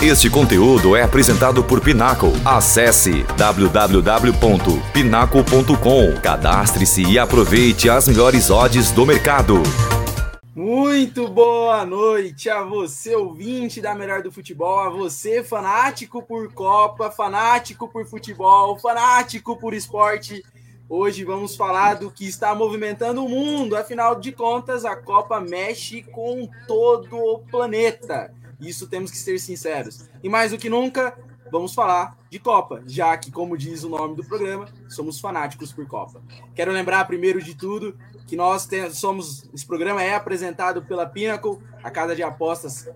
Este conteúdo é apresentado por Pinaco. Acesse www.pinaco.com. Cadastre-se e aproveite as melhores odds do mercado. Muito boa noite a você, ouvinte da Melhor do Futebol, a você, fanático por Copa, fanático por futebol, fanático por esporte. Hoje vamos falar do que está movimentando o mundo, afinal de contas, a Copa mexe com todo o planeta. Isso temos que ser sinceros. E mais do que nunca, vamos falar de Copa, já que, como diz o nome do programa, somos fanáticos por Copa. Quero lembrar, primeiro de tudo, que nós temos, somos. Esse programa é apresentado pela Pinnacle, a casa de apostas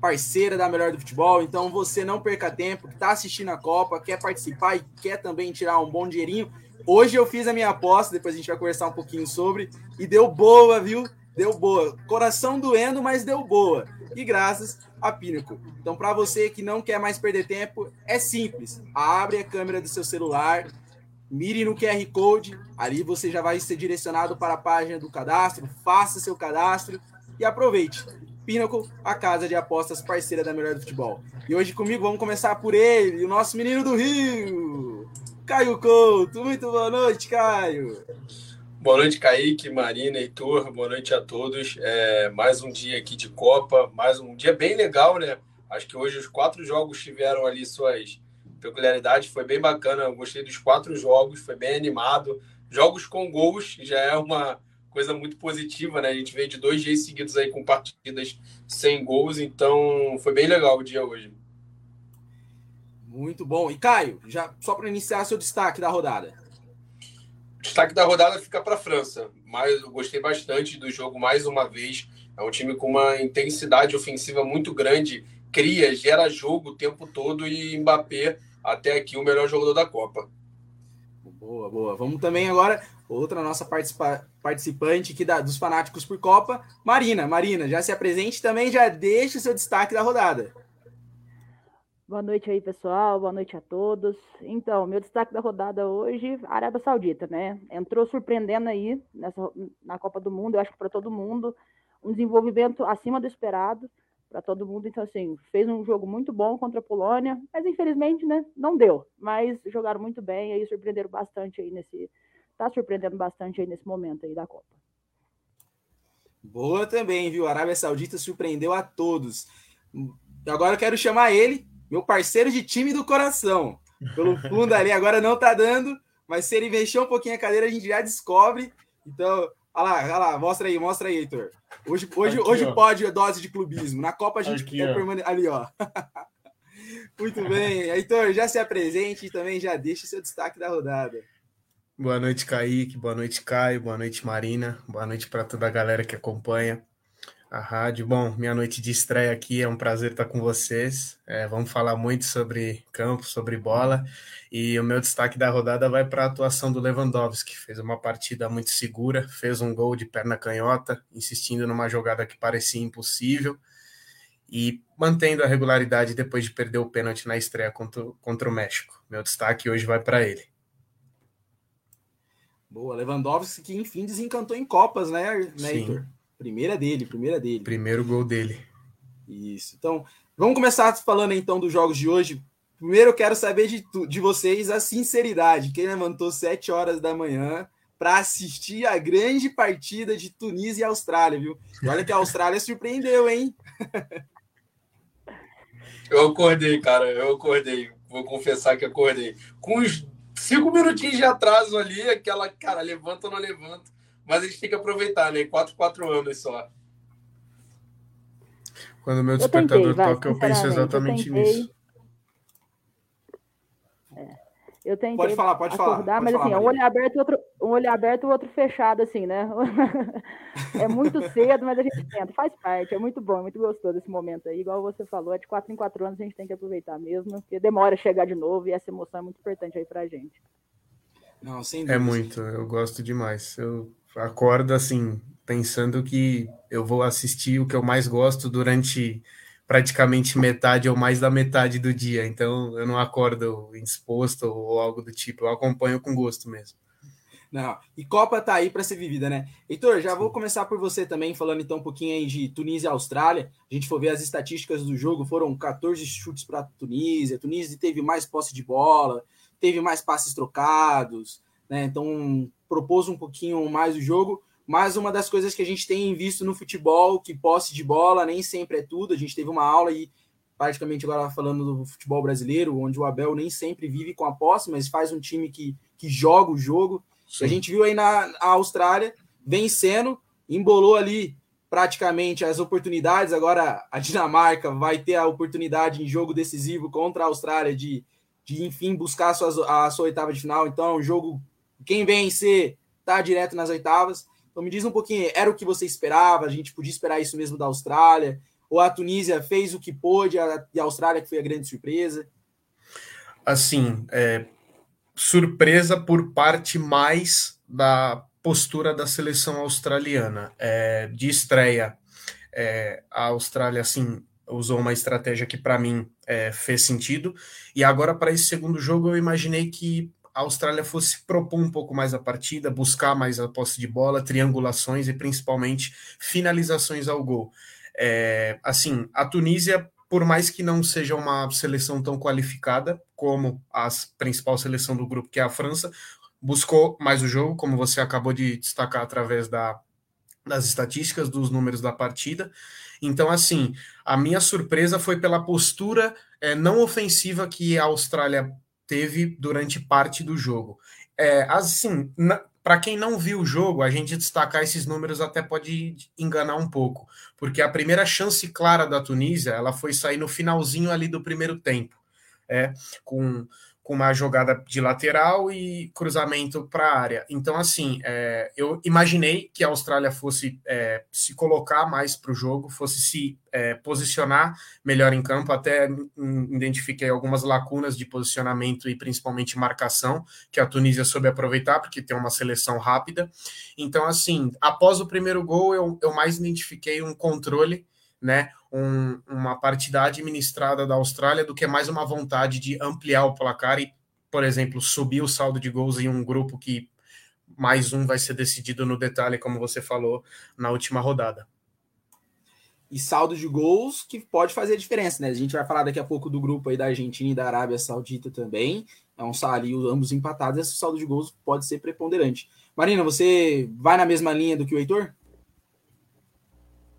parceira da melhor do futebol. Então você não perca tempo, que está assistindo a Copa, quer participar e quer também tirar um bom dinheirinho. Hoje eu fiz a minha aposta, depois a gente vai conversar um pouquinho sobre, e deu boa, viu? Deu boa. Coração doendo, mas deu boa. E graças a Pinnacle. Então, para você que não quer mais perder tempo, é simples. Abre a câmera do seu celular, Mire no QR Code, ali você já vai ser direcionado para a página do cadastro, faça seu cadastro e aproveite. Pinnacle, a casa de apostas parceira da Melhor do Futebol. E hoje comigo vamos começar por ele, o nosso menino do Rio, Caio Couto. Muito boa noite, Caio. Boa noite, Kaique, Marina, Heitor. Boa noite a todos. É, mais um dia aqui de Copa, mais um dia bem legal, né? Acho que hoje os quatro jogos tiveram ali suas peculiaridade, foi bem bacana. Eu gostei dos quatro jogos, foi bem animado. Jogos com gols já é uma coisa muito positiva, né? A gente veio de dois dias seguidos aí com partidas sem gols, então foi bem legal o dia hoje. Muito bom. E Caio, já só para iniciar seu destaque da rodada. Destaque da rodada fica para a França, mas eu gostei bastante do jogo mais uma vez. É um time com uma intensidade ofensiva muito grande, cria, gera jogo o tempo todo e Mbappé até aqui o melhor jogador da Copa. Boa, boa. Vamos também agora, outra nossa participa participante aqui da, dos fanáticos por Copa, Marina. Marina, já se apresente também, já deixe o seu destaque da rodada. Boa noite aí, pessoal. Boa noite a todos. Então, meu destaque da rodada hoje, Arábia Saudita, né? Entrou surpreendendo aí nessa, na Copa do Mundo, eu acho que para todo mundo, um desenvolvimento acima do esperado para todo mundo. Então, assim, fez um jogo muito bom contra a Polônia, mas infelizmente, né, não deu. Mas jogaram muito bem, aí surpreenderam bastante aí nesse. Tá surpreendendo bastante aí nesse momento aí da Copa. Boa também, viu? A Arábia Saudita surpreendeu a todos. Agora eu quero chamar ele, meu parceiro de time do coração. Pelo fundo ali, agora não tá dando, mas se ele mexer um pouquinho a cadeira, a gente já descobre. Então, Olha lá, olha lá, mostra aí, mostra aí, Heitor. Hoje, hoje, Aqui, hoje pode a dose de clubismo. Na Copa a gente Aqui, quer permanecer. Ali, ó. Muito bem. Heitor, já se apresente e também já deixe seu destaque da rodada. Boa noite, Kaique. Boa noite, Caio. Boa noite, Marina. Boa noite para toda a galera que acompanha a rádio. Bom, minha noite de estreia aqui é um prazer estar com vocês. É, vamos falar muito sobre campo, sobre bola. E o meu destaque da rodada vai para a atuação do Lewandowski, que fez uma partida muito segura, fez um gol de perna canhota, insistindo numa jogada que parecia impossível e mantendo a regularidade depois de perder o pênalti na estreia contra, contra o México. Meu destaque hoje vai para ele. Boa, Lewandowski que enfim desencantou em Copas, né, né Heitor? Primeira dele, primeira dele. Primeiro gol dele. Isso. Então, vamos começar falando então dos jogos de hoje. Primeiro eu quero saber de, de vocês a sinceridade. Quem levantou 7 horas da manhã para assistir a grande partida de Tunísia e Austrália, viu? E olha que a Austrália surpreendeu, hein? Eu acordei, cara, eu acordei. Vou confessar que acordei. Com uns cinco minutinhos de atraso ali, aquela, cara, levanta ou não levanta. Mas a gente tem que aproveitar, né? Quatro, quatro anos só. Quando o meu despertador tentei, toca, eu penso exatamente eu nisso. É. Eu tentei pode falar, pode acordar, falar, pode mas falar, assim, um olho aberto e outro, um olho aberto e o outro fechado, assim, né? é muito cedo, mas a gente tenta, faz parte, é muito bom, é muito gostoso esse momento aí. Igual você falou, é de quatro em quatro anos a gente tem que aproveitar mesmo, porque demora a chegar de novo e essa emoção é muito importante aí pra gente. Não, sem é dúvida. É muito, eu gosto demais. Eu acordo assim, pensando que eu vou assistir o que eu mais gosto durante praticamente metade ou mais da metade do dia. Então eu não acordo indisposto ou algo do tipo, eu acompanho com gosto mesmo. Não, e Copa tá aí para ser vivida, né? Heitor, já vou começar por você também, falando então um pouquinho aí de Tunísia e Austrália. A gente for ver as estatísticas do jogo, foram 14 chutes para Tunísia. Tunísia teve mais posse de bola, teve mais passes trocados, né? Então propôs um pouquinho mais o jogo. Mas uma das coisas que a gente tem visto no futebol, que posse de bola nem sempre é tudo. A gente teve uma aula aí, praticamente agora falando do futebol brasileiro, onde o Abel nem sempre vive com a posse, mas faz um time que, que joga o jogo. Sim. A gente viu aí na Austrália vencendo, embolou ali praticamente as oportunidades. Agora a Dinamarca vai ter a oportunidade em jogo decisivo contra a Austrália de, de enfim, buscar a sua, a sua oitava de final. Então, o jogo, quem vencer, tá direto nas oitavas. Então, me diz um pouquinho, era o que você esperava? A gente podia esperar isso mesmo da Austrália? Ou a Tunísia fez o que pôde e a Austrália que foi a grande surpresa? Assim, é, surpresa por parte mais da postura da seleção australiana. É, de estreia, é, a Austrália assim usou uma estratégia que para mim é, fez sentido. E agora para esse segundo jogo eu imaginei que a Austrália fosse propor um pouco mais a partida, buscar mais a posse de bola, triangulações e principalmente finalizações ao gol. É, assim, a Tunísia por mais que não seja uma seleção tão qualificada como a principal seleção do grupo, que é a França, buscou mais o jogo, como você acabou de destacar através da, das estatísticas, dos números da partida. Então, assim, a minha surpresa foi pela postura é, não ofensiva que a Austrália teve durante parte do jogo. É, assim, para quem não viu o jogo, a gente destacar esses números até pode enganar um pouco, porque a primeira chance clara da Tunísia, ela foi sair no finalzinho ali do primeiro tempo, é, com com uma jogada de lateral e cruzamento para a área. Então, assim, é, eu imaginei que a Austrália fosse é, se colocar mais para o jogo, fosse se é, posicionar melhor em campo. Até identifiquei algumas lacunas de posicionamento e principalmente marcação, que a Tunísia soube aproveitar, porque tem uma seleção rápida. Então, assim, após o primeiro gol, eu, eu mais identifiquei um controle né, um, uma partida administrada da Austrália do que mais uma vontade de ampliar o placar e, por exemplo, subir o saldo de gols em um grupo que mais um vai ser decidido no detalhe, como você falou na última rodada. E saldo de gols que pode fazer diferença, né? A gente vai falar daqui a pouco do grupo aí da Argentina e da Arábia Saudita também. É um salário, ambos empatados, esse saldo de gols pode ser preponderante. Marina, você vai na mesma linha do que o Heitor?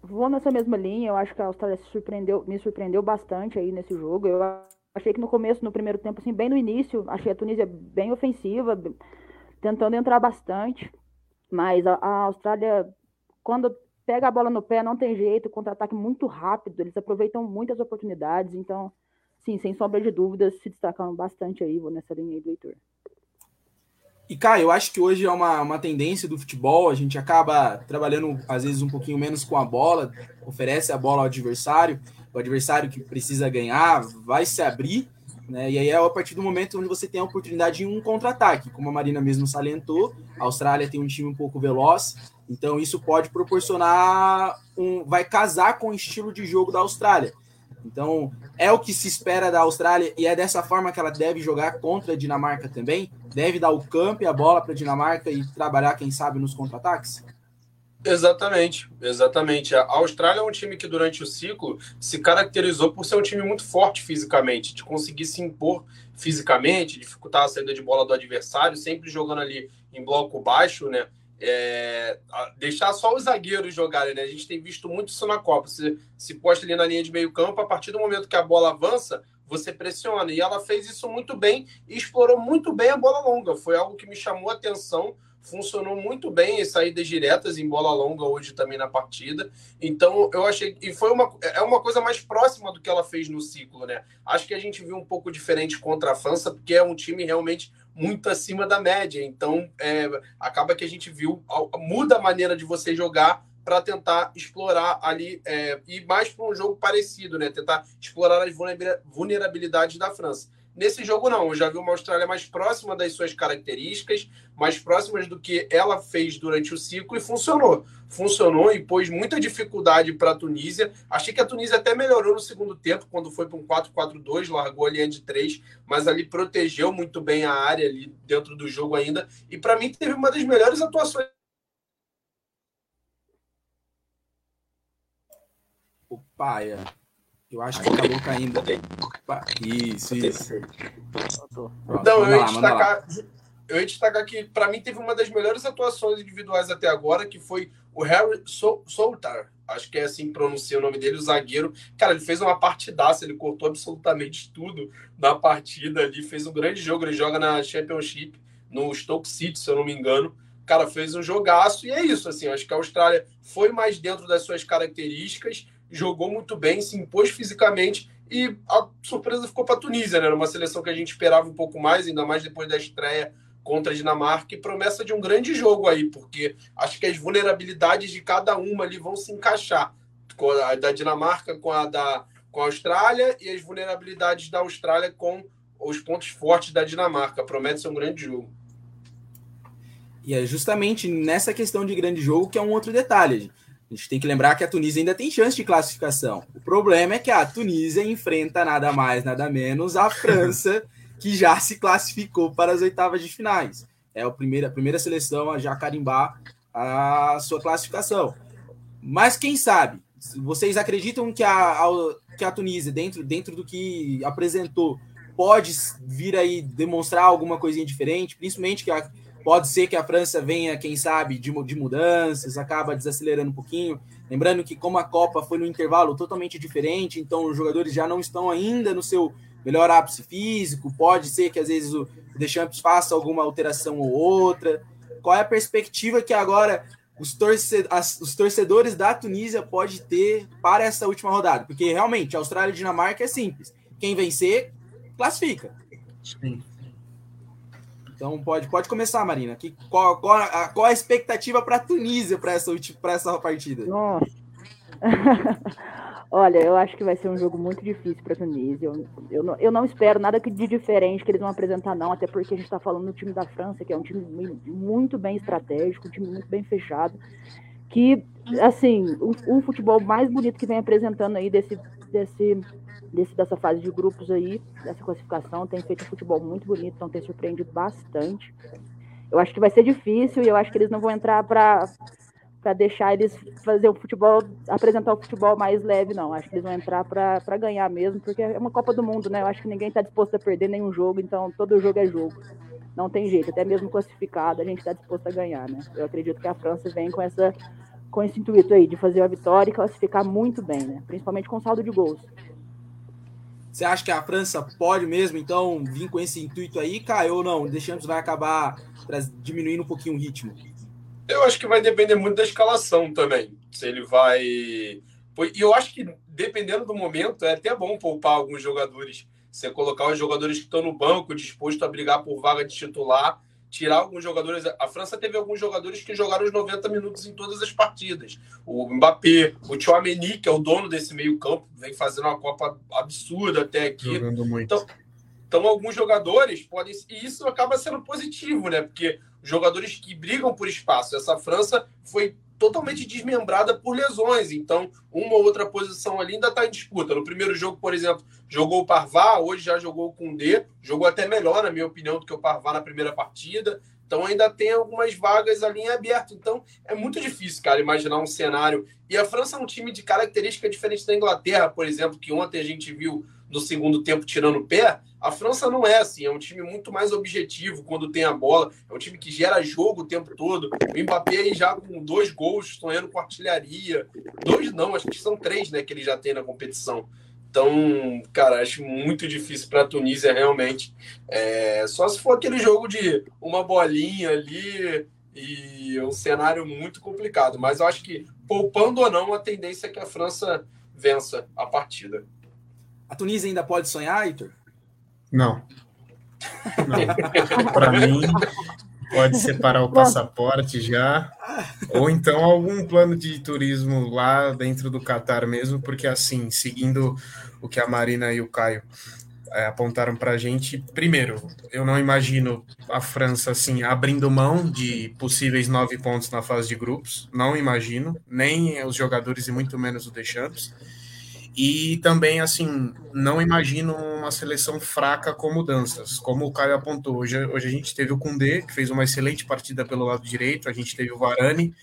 Vou nessa mesma linha. Eu acho que a Austrália se surpreendeu, me surpreendeu bastante aí nesse jogo. Eu achei que no começo, no primeiro tempo, assim, bem no início, achei a Tunísia bem ofensiva, tentando entrar bastante. Mas a, a Austrália, quando pega a bola no pé, não tem jeito, contra-ataque muito rápido, eles aproveitam muitas oportunidades. Então, sim, sem sombra de dúvidas, se destacaram bastante aí, vou nessa linha aí do Heitor. E, cara, eu acho que hoje é uma, uma tendência do futebol, a gente acaba trabalhando, às vezes, um pouquinho menos com a bola, oferece a bola ao adversário, o adversário que precisa ganhar vai se abrir, né? E aí é a partir do momento onde você tem a oportunidade de um contra-ataque, como a Marina mesmo salientou, a Austrália tem um time um pouco veloz, então isso pode proporcionar um. vai casar com o estilo de jogo da Austrália. Então, é o que se espera da Austrália e é dessa forma que ela deve jogar contra a Dinamarca também? Deve dar o campo e a bola para a Dinamarca e trabalhar, quem sabe, nos contra-ataques? Exatamente, exatamente. A Austrália é um time que durante o ciclo se caracterizou por ser um time muito forte fisicamente, de conseguir se impor fisicamente, dificultar a saída de bola do adversário, sempre jogando ali em bloco baixo, né? É, deixar só os zagueiros jogarem, né? A gente tem visto muito isso na Copa. Você se posta ali na linha de meio campo, a partir do momento que a bola avança, você pressiona. E ela fez isso muito bem e explorou muito bem a bola longa. Foi algo que me chamou a atenção. Funcionou muito bem as saídas diretas em bola longa hoje também na partida. Então eu achei. E foi uma, é uma coisa mais próxima do que ela fez no ciclo, né? Acho que a gente viu um pouco diferente contra a França, porque é um time realmente muito acima da média. Então, é, acaba que a gente viu, muda a maneira de você jogar para tentar explorar ali é, e mais para um jogo parecido, né? Tentar explorar as vulnerabilidades da França. Nesse jogo, não. Eu já vi uma Austrália mais próxima das suas características, mais próximas do que ela fez durante o ciclo e funcionou. Funcionou e pôs muita dificuldade para a Tunísia. Achei que a Tunísia até melhorou no segundo tempo, quando foi para um 4-4-2, largou a linha de três, mas ali protegeu muito bem a área ali dentro do jogo ainda. E para mim teve uma das melhores atuações O Paia. Eu acho que acabou caindo. Isso, isso. Então, eu ia, destacar, eu ia destacar que, para mim, teve uma das melhores atuações individuais até agora, que foi o Harry Soltar. Acho que é assim que pronuncia o nome dele, o zagueiro. Cara, ele fez uma partidaça, ele cortou absolutamente tudo na partida ali, fez um grande jogo. Ele joga na Championship, no Stoke City, se eu não me engano. Cara, fez um jogaço e é isso, assim. Acho que a Austrália foi mais dentro das suas características jogou muito bem, se impôs fisicamente e a surpresa ficou para a Tunísia, né? Era uma seleção que a gente esperava um pouco mais, ainda mais depois da estreia contra a Dinamarca e promessa de um grande jogo aí, porque acho que as vulnerabilidades de cada uma ali vão se encaixar. Com a da Dinamarca com a da com a Austrália e as vulnerabilidades da Austrália com os pontos fortes da Dinamarca. Promete ser um grande jogo. E é justamente nessa questão de grande jogo que é um outro detalhe. A gente tem que lembrar que a Tunísia ainda tem chance de classificação. O problema é que a Tunísia enfrenta nada mais, nada menos a França, que já se classificou para as oitavas de finais. É a primeira, a primeira seleção a já carimbar a sua classificação. Mas quem sabe? Vocês acreditam que a, a, que a Tunísia, dentro, dentro do que apresentou, pode vir aí demonstrar alguma coisinha diferente? Principalmente que a, Pode ser que a França venha, quem sabe, de, de mudanças, acaba desacelerando um pouquinho. Lembrando que, como a Copa foi no intervalo totalmente diferente, então os jogadores já não estão ainda no seu melhor ápice físico. Pode ser que às vezes o Deschamps faça alguma alteração ou outra. Qual é a perspectiva que agora os, torcedores, as, os torcedores da Tunísia pode ter para essa última rodada? Porque realmente Austrália e Dinamarca é simples. Quem vencer, classifica. Sim. Então pode, pode começar, Marina. Que, qual, qual, a, qual a expectativa para a Tunísia para essa, essa partida? Nossa. Olha, eu acho que vai ser um jogo muito difícil para a Tunísia. Eu, eu, não, eu não espero nada de diferente que eles vão apresentar, não, até porque a gente está falando do time da França, que é um time muito bem estratégico, um time muito bem fechado, que, assim, o, futebol mais bonito que vem apresentando aí desse, desse desse, dessa fase de grupos aí, dessa classificação, tem feito um futebol muito bonito, então tem surpreendido bastante. Eu acho que vai ser difícil e eu acho que eles não vão entrar para para deixar eles fazer o futebol, apresentar o futebol mais leve, não. Acho que eles vão entrar para ganhar mesmo, porque é uma Copa do Mundo, né? Eu acho que ninguém está disposto a perder nenhum jogo, então todo jogo é jogo. Não tem jeito, até mesmo classificado, a gente está disposto a ganhar, né? Eu acredito que a França vem com essa com esse intuito aí de fazer a vitória e classificar muito bem, né? Principalmente com saldo de gols. Você acha que a França pode mesmo, então, vir com esse intuito aí, Caio, ou não? Deixamos vai acabar diminuindo um pouquinho o ritmo? Eu acho que vai depender muito da escalação também. Se ele vai. E eu acho que, dependendo do momento, é até bom poupar alguns jogadores. Você colocar os jogadores que estão no banco, disposto a brigar por vaga de titular, tirar alguns jogadores. A França teve alguns jogadores que jogaram os 90 minutos em todas as partidas. O Mbappé, o Chouameni, que é o dono desse meio-campo, vem fazendo uma Copa absurda até aqui. Jogando muito. Então, então, alguns jogadores podem. E isso acaba sendo positivo, né? Porque jogadores que brigam por espaço. Essa França foi totalmente desmembrada por lesões. Então, uma ou outra posição ali ainda está em disputa. No primeiro jogo, por exemplo, jogou o Parvá, hoje já jogou o D, jogou até melhor, na minha opinião, do que o Parvá na primeira partida. Então ainda tem algumas vagas ali em aberto. Então é muito difícil, cara, imaginar um cenário. E a França é um time de característica diferente da Inglaterra, por exemplo, que ontem a gente viu no segundo tempo tirando o pé. A França não é assim, é um time muito mais objetivo quando tem a bola, é um time que gera jogo o tempo todo. O Mbappé aí já com dois gols, sonhando com artilharia. Dois não, acho que são três, né, que ele já tem na competição. Então, cara, acho muito difícil para a Tunísia realmente. É, só se for aquele jogo de uma bolinha ali e um cenário muito complicado. Mas eu acho que, poupando ou não, a tendência é que a França vença a partida. A Tunísia ainda pode sonhar, Heitor? Não. não. Para mim, pode separar o passaporte já, ou então algum plano de turismo lá dentro do Catar mesmo, porque assim, seguindo o que a Marina e o Caio é, apontaram para a gente. Primeiro, eu não imagino a França assim abrindo mão de possíveis nove pontos na fase de grupos. Não imagino, nem os jogadores e muito menos o Deschamps. E também, assim, não imagino uma seleção fraca com mudanças, como o Caio apontou. Hoje, hoje a gente teve o Kundê, que fez uma excelente partida pelo lado direito, a gente teve o Varane,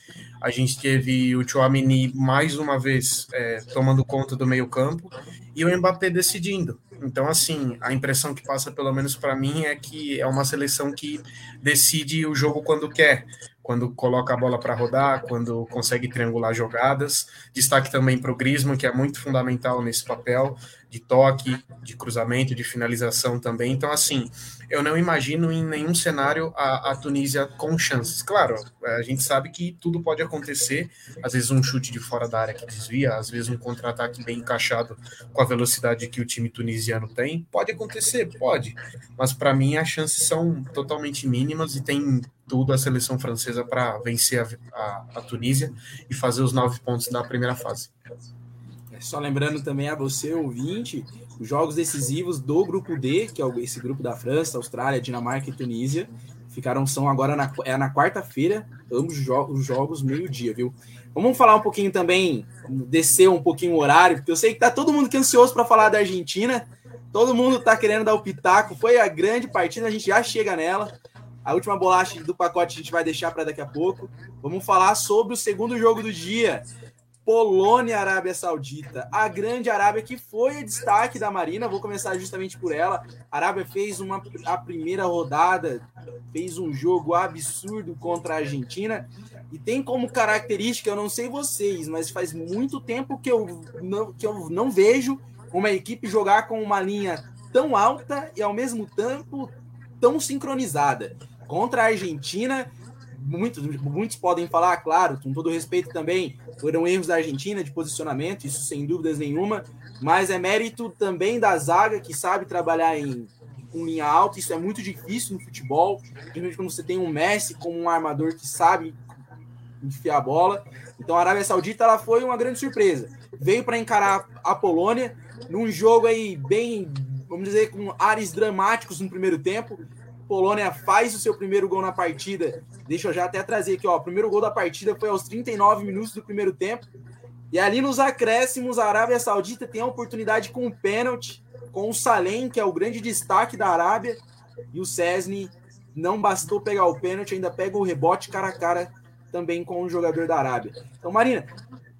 a gente teve o Chouamini mais uma vez é, tomando conta do meio campo, e o Mbappé decidindo. Então, assim, a impressão que passa, pelo menos para mim, é que é uma seleção que decide o jogo quando quer quando coloca a bola para rodar, quando consegue triangular jogadas. Destaque também para o Griezmann, que é muito fundamental nesse papel de toque, de cruzamento, de finalização também. Então, assim, eu não imagino em nenhum cenário a, a, Tunísia com chances. Claro, a gente sabe que tudo pode acontecer, às vezes um chute de fora da área que desvia, às vezes um contra-ataque bem encaixado com a velocidade que o time tunisiano tem. Pode acontecer, pode, mas para mim as chances são totalmente mínimas e tem tudo a seleção francesa para vencer a, a, a Tunísia e fazer os nove pontos da primeira fase. É, só lembrando também a você, ouvinte, os jogos decisivos do grupo D, que é esse grupo da França, Austrália, Dinamarca e Tunísia, ficaram são agora na, é na quarta-feira, ambos os jogos meio-dia, viu? Vamos falar um pouquinho também, descer um pouquinho o horário, porque eu sei que tá todo mundo que ansioso para falar da Argentina. Todo mundo tá querendo dar o pitaco. Foi a grande partida, a gente já chega nela. A última bolacha do pacote a gente vai deixar para daqui a pouco. Vamos falar sobre o segundo jogo do dia. Polônia Arábia Saudita. A grande Arábia que foi o destaque da Marina. Vou começar justamente por ela. A Arábia fez uma, a primeira rodada, fez um jogo absurdo contra a Argentina. E tem como característica, eu não sei vocês, mas faz muito tempo que eu não, que eu não vejo uma equipe jogar com uma linha tão alta e ao mesmo tempo tão sincronizada. Contra a Argentina, muitos, muitos podem falar, claro, com todo respeito também, foram erros da Argentina de posicionamento, isso sem dúvidas nenhuma, mas é mérito também da zaga que sabe trabalhar em com linha alta, isso é muito difícil no futebol, principalmente quando você tem um Messi como um armador que sabe enfiar a bola. Então a Arábia Saudita ela foi uma grande surpresa. Veio para encarar a Polônia num jogo aí bem, vamos dizer, com ares dramáticos no primeiro tempo. Polônia faz o seu primeiro gol na partida. Deixa eu já até trazer aqui, ó. O primeiro gol da partida foi aos 39 minutos do primeiro tempo. E ali nos acréscimos, a Arábia Saudita tem a oportunidade com o pênalti, com o Salem, que é o grande destaque da Arábia, e o Cesny não bastou pegar o pênalti, ainda pega o rebote cara a cara também com o jogador da Arábia. Então, Marina,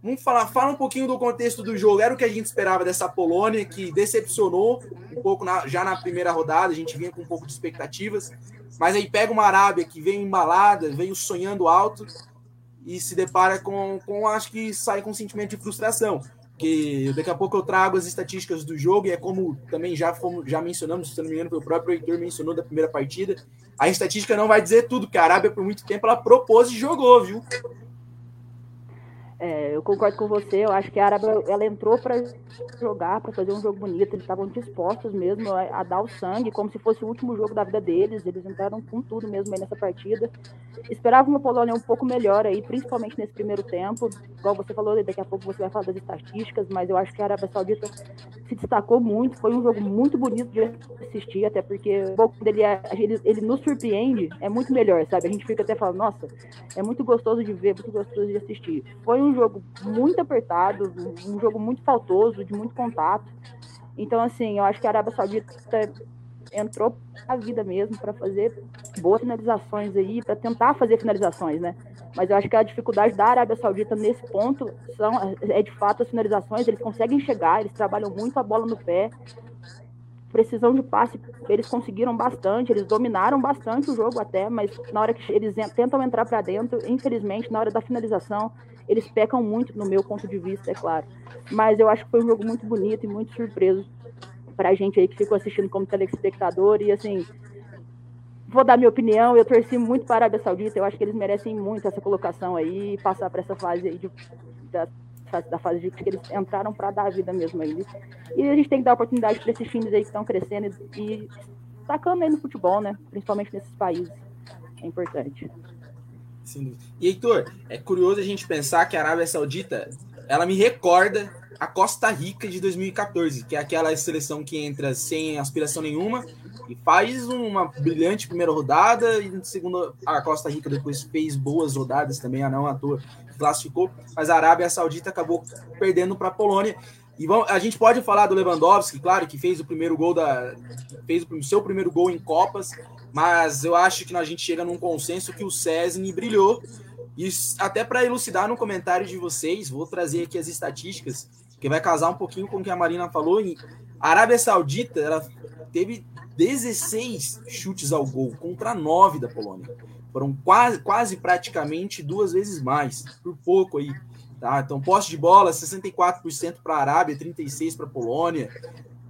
Vamos falar, fala um pouquinho do contexto do jogo. Era o que a gente esperava dessa Polônia, que decepcionou um pouco na, já na primeira rodada. A gente vinha com um pouco de expectativas. Mas aí pega uma Arábia que veio embalada, veio sonhando alto e se depara com, com acho que sai com um sentimento de frustração. Porque daqui a pouco eu trago as estatísticas do jogo e é como também já, fomos, já mencionamos, se não me engano, o próprio Heitor mencionou da primeira partida. A estatística não vai dizer tudo, porque a Arábia, por muito tempo, ela propôs e jogou, viu? É, eu concordo com você, eu acho que a Arábia ela entrou para jogar, para fazer um jogo bonito, eles estavam dispostos mesmo a, a, dar o sangue, como se fosse o último jogo da vida deles, eles entraram com tudo mesmo aí nessa partida. Esperava uma Polônia um pouco melhor aí, principalmente nesse primeiro tempo, igual você falou, daqui a pouco você vai falar das estatísticas, mas eu acho que a Arábia Saudita se destacou muito, foi um jogo muito bonito de assistir, até porque o jogo dele é, ele, ele nos surpreende, é muito melhor, sabe? A gente fica até falando, nossa, é muito gostoso de ver, muito gostoso de assistir. Foi um jogo muito apertado, um jogo muito faltoso, de muito contato. Então, assim, eu acho que a Arábia Saudita entrou a vida mesmo para fazer boas finalizações aí, para tentar fazer finalizações, né? Mas eu acho que a dificuldade da Arábia Saudita nesse ponto são, é de fato as finalizações, eles conseguem chegar, eles trabalham muito a bola no pé, precisão de passe, eles conseguiram bastante, eles dominaram bastante o jogo até, mas na hora que eles tentam entrar para dentro, infelizmente, na hora da finalização, eles pecam muito, no meu ponto de vista, é claro. Mas eu acho que foi um jogo muito bonito e muito surpreso para a gente aí que ficou assistindo como telespectador. E assim, vou dar minha opinião, eu torci muito para a Arábia Saudita, eu acho que eles merecem muito essa colocação aí passar para essa fase aí de, da, da fase de que eles entraram para dar a vida mesmo aí. E a gente tem que dar oportunidade para esses times aí que estão crescendo e destacando aí no futebol, né? Principalmente nesses países. É importante. Sim. E Heitor, é curioso a gente pensar que a Arábia Saudita ela me recorda a Costa Rica de 2014, que é aquela seleção que entra sem aspiração nenhuma e faz uma brilhante primeira rodada e segunda a Costa Rica depois fez boas rodadas também, a não à toa classificou, mas a Arábia Saudita acabou perdendo para a Polônia. E vamos, a gente pode falar do Lewandowski, claro, que fez o primeiro gol da fez o seu primeiro gol em Copas, mas eu acho que a gente chega num consenso que o Cesny brilhou. E até para elucidar no comentário de vocês, vou trazer aqui as estatísticas, que vai casar um pouquinho com o que a Marina falou. A Arábia Saudita ela teve 16 chutes ao gol contra 9 da Polônia. Foram quase, quase praticamente duas vezes mais, por pouco aí. Tá? Então, posse de bola, 64% para a Arábia, 36% para a Polônia.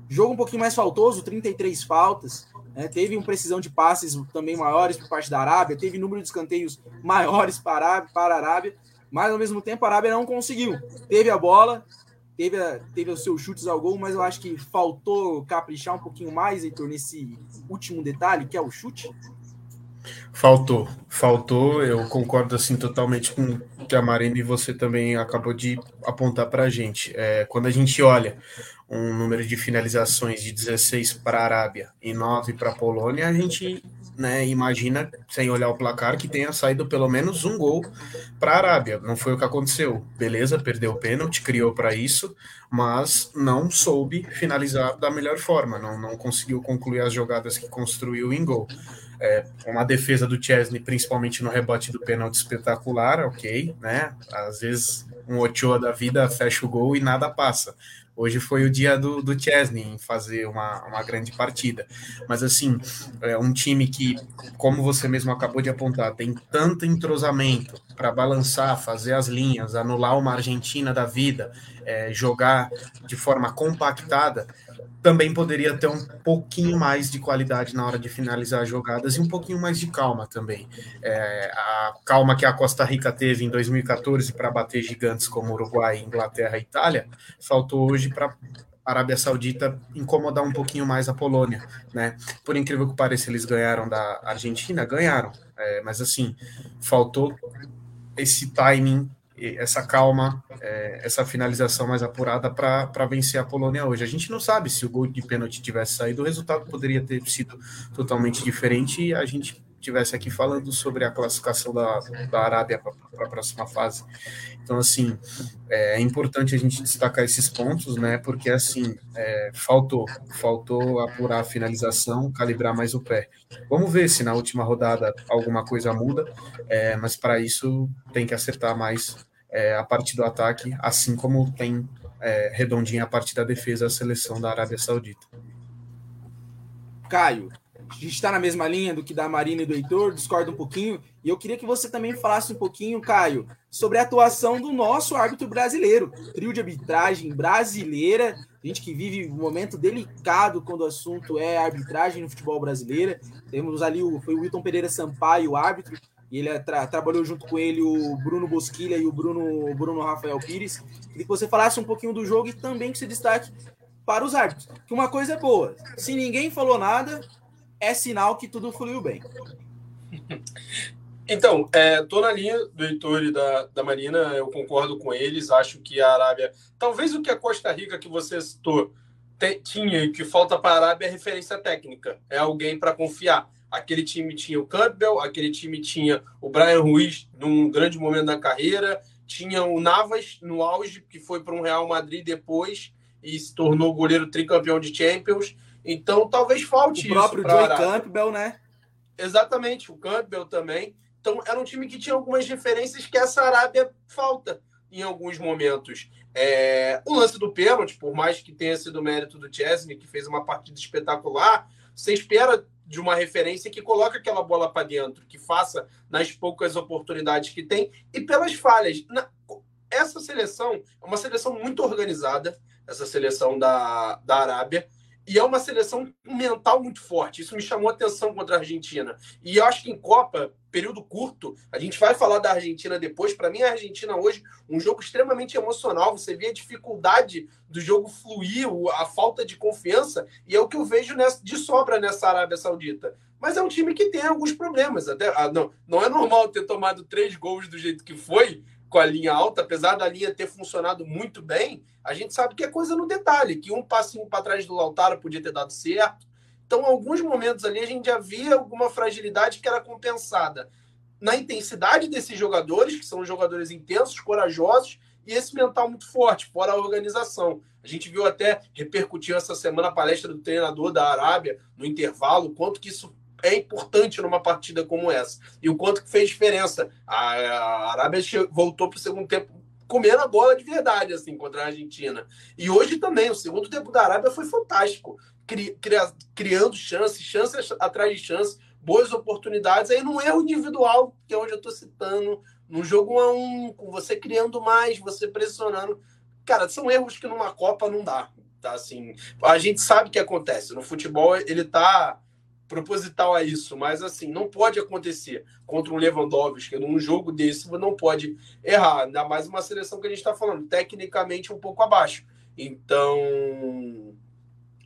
Jogo um pouquinho mais faltoso, 33 faltas. Né? Teve uma precisão de passes também maiores por parte da Arábia, teve número de escanteios maiores para a Arábia, para a Arábia mas ao mesmo tempo a Arábia não conseguiu. Teve a bola, teve, teve os seus chutes ao gol, mas eu acho que faltou caprichar um pouquinho mais, Heitor, nesse último detalhe, que é o chute. Faltou, faltou. Eu concordo assim totalmente com o que a Marina e você também acabou de apontar para a gente. É, quando a gente olha um número de finalizações de 16 para a Arábia e 9 para a Polônia, a gente né, imagina, sem olhar o placar, que tenha saído pelo menos um gol para a Arábia. Não foi o que aconteceu. Beleza, perdeu o pênalti, criou para isso, mas não soube finalizar da melhor forma, não, não conseguiu concluir as jogadas que construiu em gol. É, uma defesa do Chesney, principalmente no rebote do pênalti espetacular, ok, né? Às vezes um Ochoa da vida fecha o gol e nada passa. Hoje foi o dia do, do Chesney em fazer uma, uma grande partida. Mas, assim, é um time que, como você mesmo acabou de apontar, tem tanto entrosamento para balançar, fazer as linhas, anular uma Argentina da vida, é, jogar de forma compactada, também poderia ter um pouquinho mais de qualidade na hora de finalizar jogadas e um pouquinho mais de calma também. É, a calma que a Costa Rica teve em 2014 para bater gigantes como Uruguai, Inglaterra e Itália, faltou hoje para a Arábia Saudita incomodar um pouquinho mais a Polônia, né? Por incrível que pareça, eles ganharam da Argentina, ganharam, é, mas assim, faltou esse timing essa calma, é, essa finalização mais apurada para vencer a Polônia hoje. A gente não sabe se o gol de pênalti tivesse saído, o resultado poderia ter sido totalmente diferente e a gente tivesse aqui falando sobre a classificação da, da Arábia para a próxima fase. Então, assim, é, é, importante a gente destacar esses pontos, né? Porque, assim, é, faltou, faltou apurar a finalização, calibrar mais o pé. Vamos ver se na última rodada alguma coisa muda, é, mas para isso tem que acertar mais é, a parte do ataque, assim como tem é, redondinha a parte da defesa a seleção da Arábia Saudita. Caio, a gente está na mesma linha do que da Marina e do Heitor, discorda um pouquinho, e eu queria que você também falasse um pouquinho, Caio, sobre a atuação do nosso árbitro brasileiro, trio de arbitragem brasileira, gente que vive um momento delicado quando o assunto é arbitragem no futebol brasileiro. Temos ali o, foi o Wilton Pereira Sampaio, o árbitro, e ele tra trabalhou junto com ele o Bruno Bosquilha e o Bruno, Bruno Rafael Pires. Queria que você falasse um pouquinho do jogo e também que se destaque para os árbitros. Que uma coisa é boa, se ninguém falou nada, é sinal que tudo fluiu bem. Então, estou é, na linha do Heitor e da, da Marina, eu concordo com eles, acho que a Arábia, talvez o que a Costa Rica que você citou te, tinha e que falta para a Arábia é referência técnica, é alguém para confiar. Aquele time tinha o Campbell, aquele time tinha o Brian Ruiz num grande momento da carreira, tinha o Navas no auge, que foi para um Real Madrid depois e se tornou goleiro tricampeão de Champions. Então, talvez falte o próprio Joey Campbell, né? Exatamente, o Campbell também. Então, era um time que tinha algumas referências que essa Arábia falta em alguns momentos. É... o lance do pênalti, por mais que tenha sido mérito do Chesney, que fez uma partida espetacular, você espera de uma referência que coloque aquela bola para dentro, que faça nas poucas oportunidades que tem e pelas falhas. Na, essa seleção é uma seleção muito organizada, essa seleção da, da Arábia, e é uma seleção mental muito forte. Isso me chamou a atenção contra a Argentina. E eu acho que em Copa, período curto, a gente vai falar da Argentina depois. Para mim, a Argentina hoje, um jogo extremamente emocional. Você vê a dificuldade do jogo fluir, a falta de confiança, e é o que eu vejo de sobra nessa Arábia Saudita. Mas é um time que tem alguns problemas. Até, ah, não, não é normal ter tomado três gols do jeito que foi com a linha alta, apesar da linha ter funcionado muito bem, a gente sabe que é coisa no detalhe, que um passinho para trás do Lautaro podia ter dado certo. Então, em alguns momentos ali, a gente já via alguma fragilidade que era compensada na intensidade desses jogadores, que são jogadores intensos, corajosos, e esse mental muito forte, fora a organização. A gente viu até, repercutiu essa semana a palestra do treinador da Arábia, no intervalo, quanto que isso é importante numa partida como essa. E o quanto que fez diferença. A, Arábia voltou para o segundo tempo comendo a bola de verdade, assim, contra a Argentina. E hoje também, o segundo tempo da Arábia foi fantástico. Cri, cria, criando chances, chances atrás de chances, boas oportunidades, aí num erro individual, que é onde eu estou citando, num jogo um a um, com você criando mais, você pressionando. Cara, são erros que numa Copa não dá. Tá assim, a gente sabe que acontece. No futebol, ele tá proposital a isso, mas assim, não pode acontecer contra um Lewandowski, num jogo desse, não pode errar, ainda mais uma seleção que a gente está falando, tecnicamente um pouco abaixo. Então,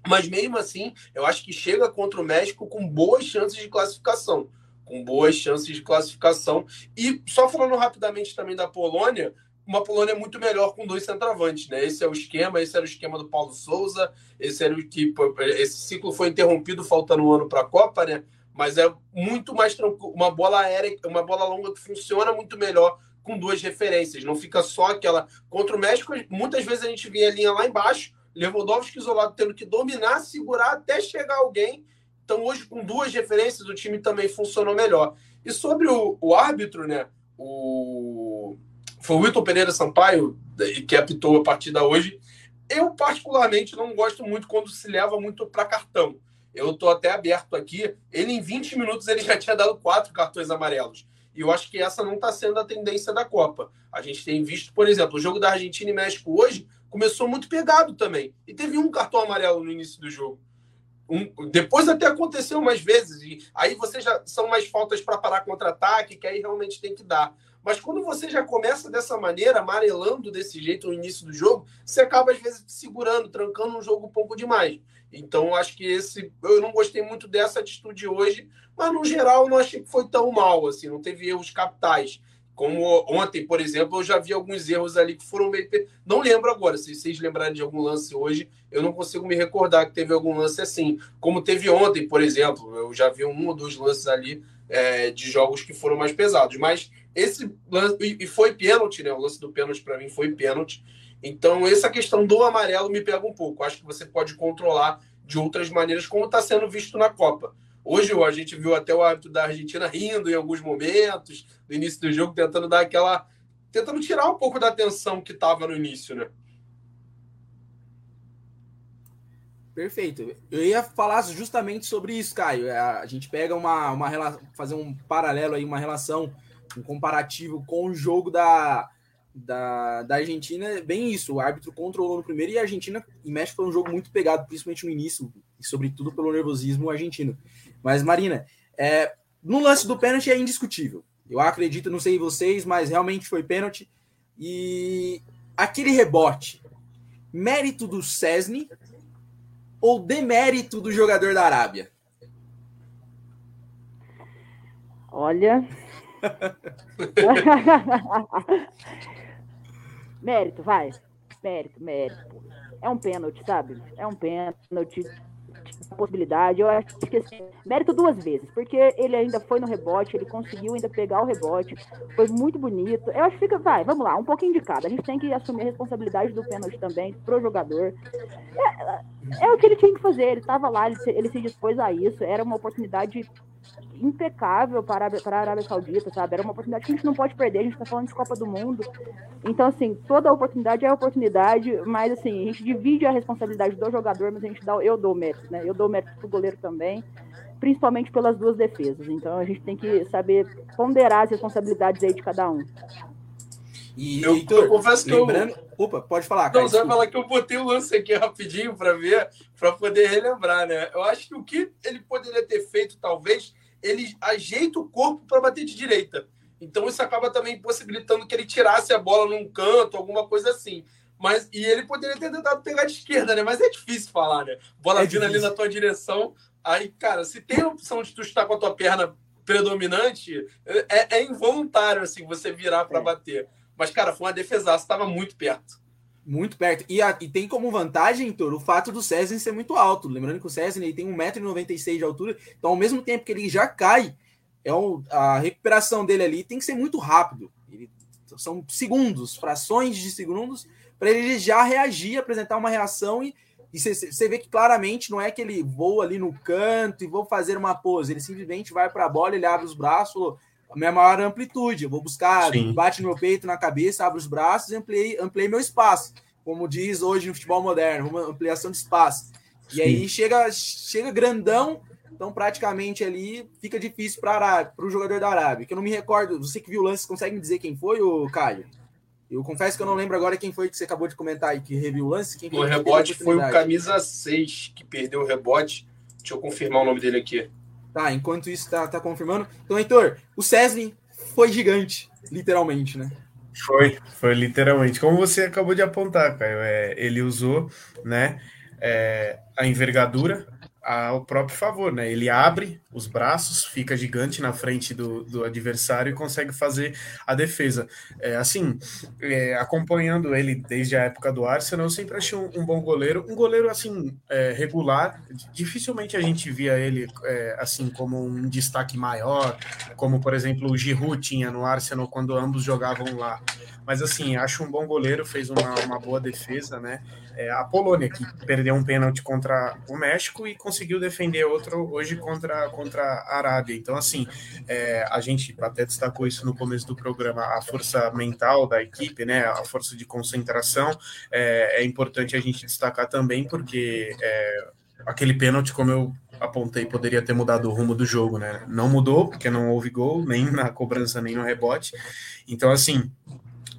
mas mesmo assim, eu acho que chega contra o México com boas chances de classificação, com boas chances de classificação. E só falando rapidamente também da Polônia, uma Polônia muito melhor com dois centroavantes, né? Esse é o esquema, esse era o esquema do Paulo Souza, esse era o que esse ciclo foi interrompido faltando um ano para a Copa, né? Mas é muito mais tranquilo, uma bola aérea, uma bola longa que funciona muito melhor com duas referências, não fica só aquela contra o México, muitas vezes a gente vê a linha lá embaixo, Lewandowski isolado tendo que dominar, segurar até chegar alguém. Então hoje com duas referências o time também funcionou melhor. E sobre o, o árbitro, né? O foi o Wilton Pereira Sampaio, que apitou a partida hoje. Eu, particularmente, não gosto muito quando se leva muito para cartão. Eu estou até aberto aqui. Ele, em 20 minutos, ele já tinha dado quatro cartões amarelos. E eu acho que essa não está sendo a tendência da Copa. A gente tem visto, por exemplo, o jogo da Argentina e México hoje começou muito pegado também. E teve um cartão amarelo no início do jogo. Um, depois até aconteceu mais vezes. E aí você já são mais faltas para parar contra-ataque, que aí realmente tem que dar. Mas quando você já começa dessa maneira, amarelando desse jeito no início do jogo, você acaba às vezes segurando, trancando um jogo um pouco demais. Então, acho que esse. Eu não gostei muito dessa atitude hoje, mas no geral não achei que foi tão mal, assim, não teve erros capitais. Como ontem, por exemplo, eu já vi alguns erros ali que foram meio. Não lembro agora, se vocês lembrarem de algum lance hoje, eu não consigo me recordar que teve algum lance assim. Como teve ontem, por exemplo, eu já vi um ou dois lances ali é, de jogos que foram mais pesados. Mas esse lance, e foi pênalti, né? O lance do pênalti para mim foi pênalti. Então, essa questão do amarelo me pega um pouco. Acho que você pode controlar de outras maneiras, como está sendo visto na Copa. Hoje a gente viu até o árbitro da Argentina rindo em alguns momentos, no início do jogo, tentando dar aquela. tentando tirar um pouco da atenção que estava no início, né? Perfeito. Eu ia falar justamente sobre isso, Caio. É, a gente pega uma, uma relação, fazer um paralelo aí, uma relação, um comparativo com o jogo da, da, da Argentina, é bem isso. O árbitro controlou no primeiro e a Argentina e México foi um jogo muito pegado, principalmente no início, e sobretudo pelo nervosismo argentino. Mas, Marina, é, no lance do pênalti é indiscutível. Eu acredito, não sei vocês, mas realmente foi pênalti. E aquele rebote, mérito do Cesny ou demérito do jogador da Arábia? Olha. mérito, vai. Mérito, mérito. É um pênalti, sabe? É um pênalti possibilidade. Eu acho que assim, mérito duas vezes, porque ele ainda foi no rebote, ele conseguiu ainda pegar o rebote, foi muito bonito. Eu acho que fica, vai, vamos lá, um pouquinho de cada. A gente tem que assumir a responsabilidade do pênalti também pro jogador. É, é o que ele tinha que fazer, ele estava lá, ele se, ele se dispôs a isso, era uma oportunidade impecável para a, para a Arábia Saudita, sabe? Era uma oportunidade que a gente não pode perder, a gente está falando de Copa do Mundo. Então, assim, toda oportunidade é oportunidade, mas assim, a gente divide a responsabilidade do jogador, mas a gente dá, eu dou mérito, né? Eu dou mérito pro goleiro também, principalmente pelas duas defesas. Então a gente tem que saber ponderar as responsabilidades aí de cada um. E, eu, Heitor, eu confesso que lembrando... eu. Opa, pode falar. Cara, Não, você vai falar que eu botei o lance aqui rapidinho para ver, para poder relembrar, né? Eu acho que o que ele poderia ter feito, talvez, ele ajeita o corpo para bater de direita. Então isso acaba também possibilitando que ele tirasse a bola num canto, alguma coisa assim. Mas, e ele poderia ter tentado pegar de esquerda, né? Mas é difícil falar, né? Bola é vindo ali na tua direção. Aí, cara, se tem a opção de tu estar com a tua perna predominante, é, é involuntário, assim, você virar para é. bater. Mas, cara, foi uma defesaça, estava muito perto. Muito perto. E, a, e tem como vantagem, Toro, o fato do César ser muito alto. Lembrando que o César ele tem 1,96m de altura, então ao mesmo tempo que ele já cai, é um, a recuperação dele ali tem que ser muito rápido. Ele, são segundos, frações de segundos, para ele já reagir, apresentar uma reação e você vê que claramente não é que ele voa ali no canto e vou fazer uma pose, ele simplesmente vai para a bola, ele abre os braços, a minha maior amplitude, eu vou buscar, Sim. bate no meu peito, na cabeça, abre os braços e ampliei, ampliei meu espaço, como diz hoje no futebol moderno, uma ampliação de espaço. Sim. E aí chega, chega grandão, então praticamente ali fica difícil para o jogador da Arábia, que eu não me recordo, você que viu o lance, consegue me dizer quem foi, o Caio? Eu confesso que eu não lembro agora quem foi que você acabou de comentar aí, que reviu o lance. Quem o rebote foi o camisa 6 que perdeu o rebote. Deixa eu confirmar o nome dele aqui. Tá, enquanto isso tá, tá confirmando. Então, Heitor, o Cesny foi gigante, literalmente, né? Foi, foi literalmente. Como você acabou de apontar, Caio, é, ele usou né, é, a envergadura ao próprio favor, né? Ele abre os braços, fica gigante na frente do, do adversário e consegue fazer a defesa. É, assim, é, acompanhando ele desde a época do Arsenal, eu sempre achei um, um bom goleiro, um goleiro assim é, regular. Dificilmente a gente via ele é, assim como um destaque maior, como por exemplo o Giroud tinha no Arsenal quando ambos jogavam lá. Mas assim, acho um bom goleiro, fez uma, uma boa defesa, né? É, a Polônia, que perdeu um pênalti contra o México e conseguiu defender outro hoje contra, contra a Arábia. Então, assim, é, a gente até destacou isso no começo do programa, a força mental da equipe, né? A força de concentração é, é importante a gente destacar também, porque é, aquele pênalti, como eu apontei, poderia ter mudado o rumo do jogo, né? Não mudou, porque não houve gol, nem na cobrança, nem no rebote. Então, assim,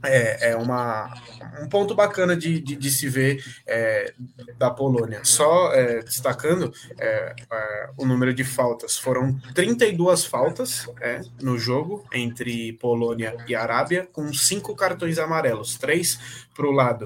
é, é uma, um ponto bacana de, de, de se ver é, da Polônia. Só é, destacando é, é o número de faltas: foram 32 faltas é, no jogo entre Polônia e Arábia, com cinco cartões amarelos, três para o lado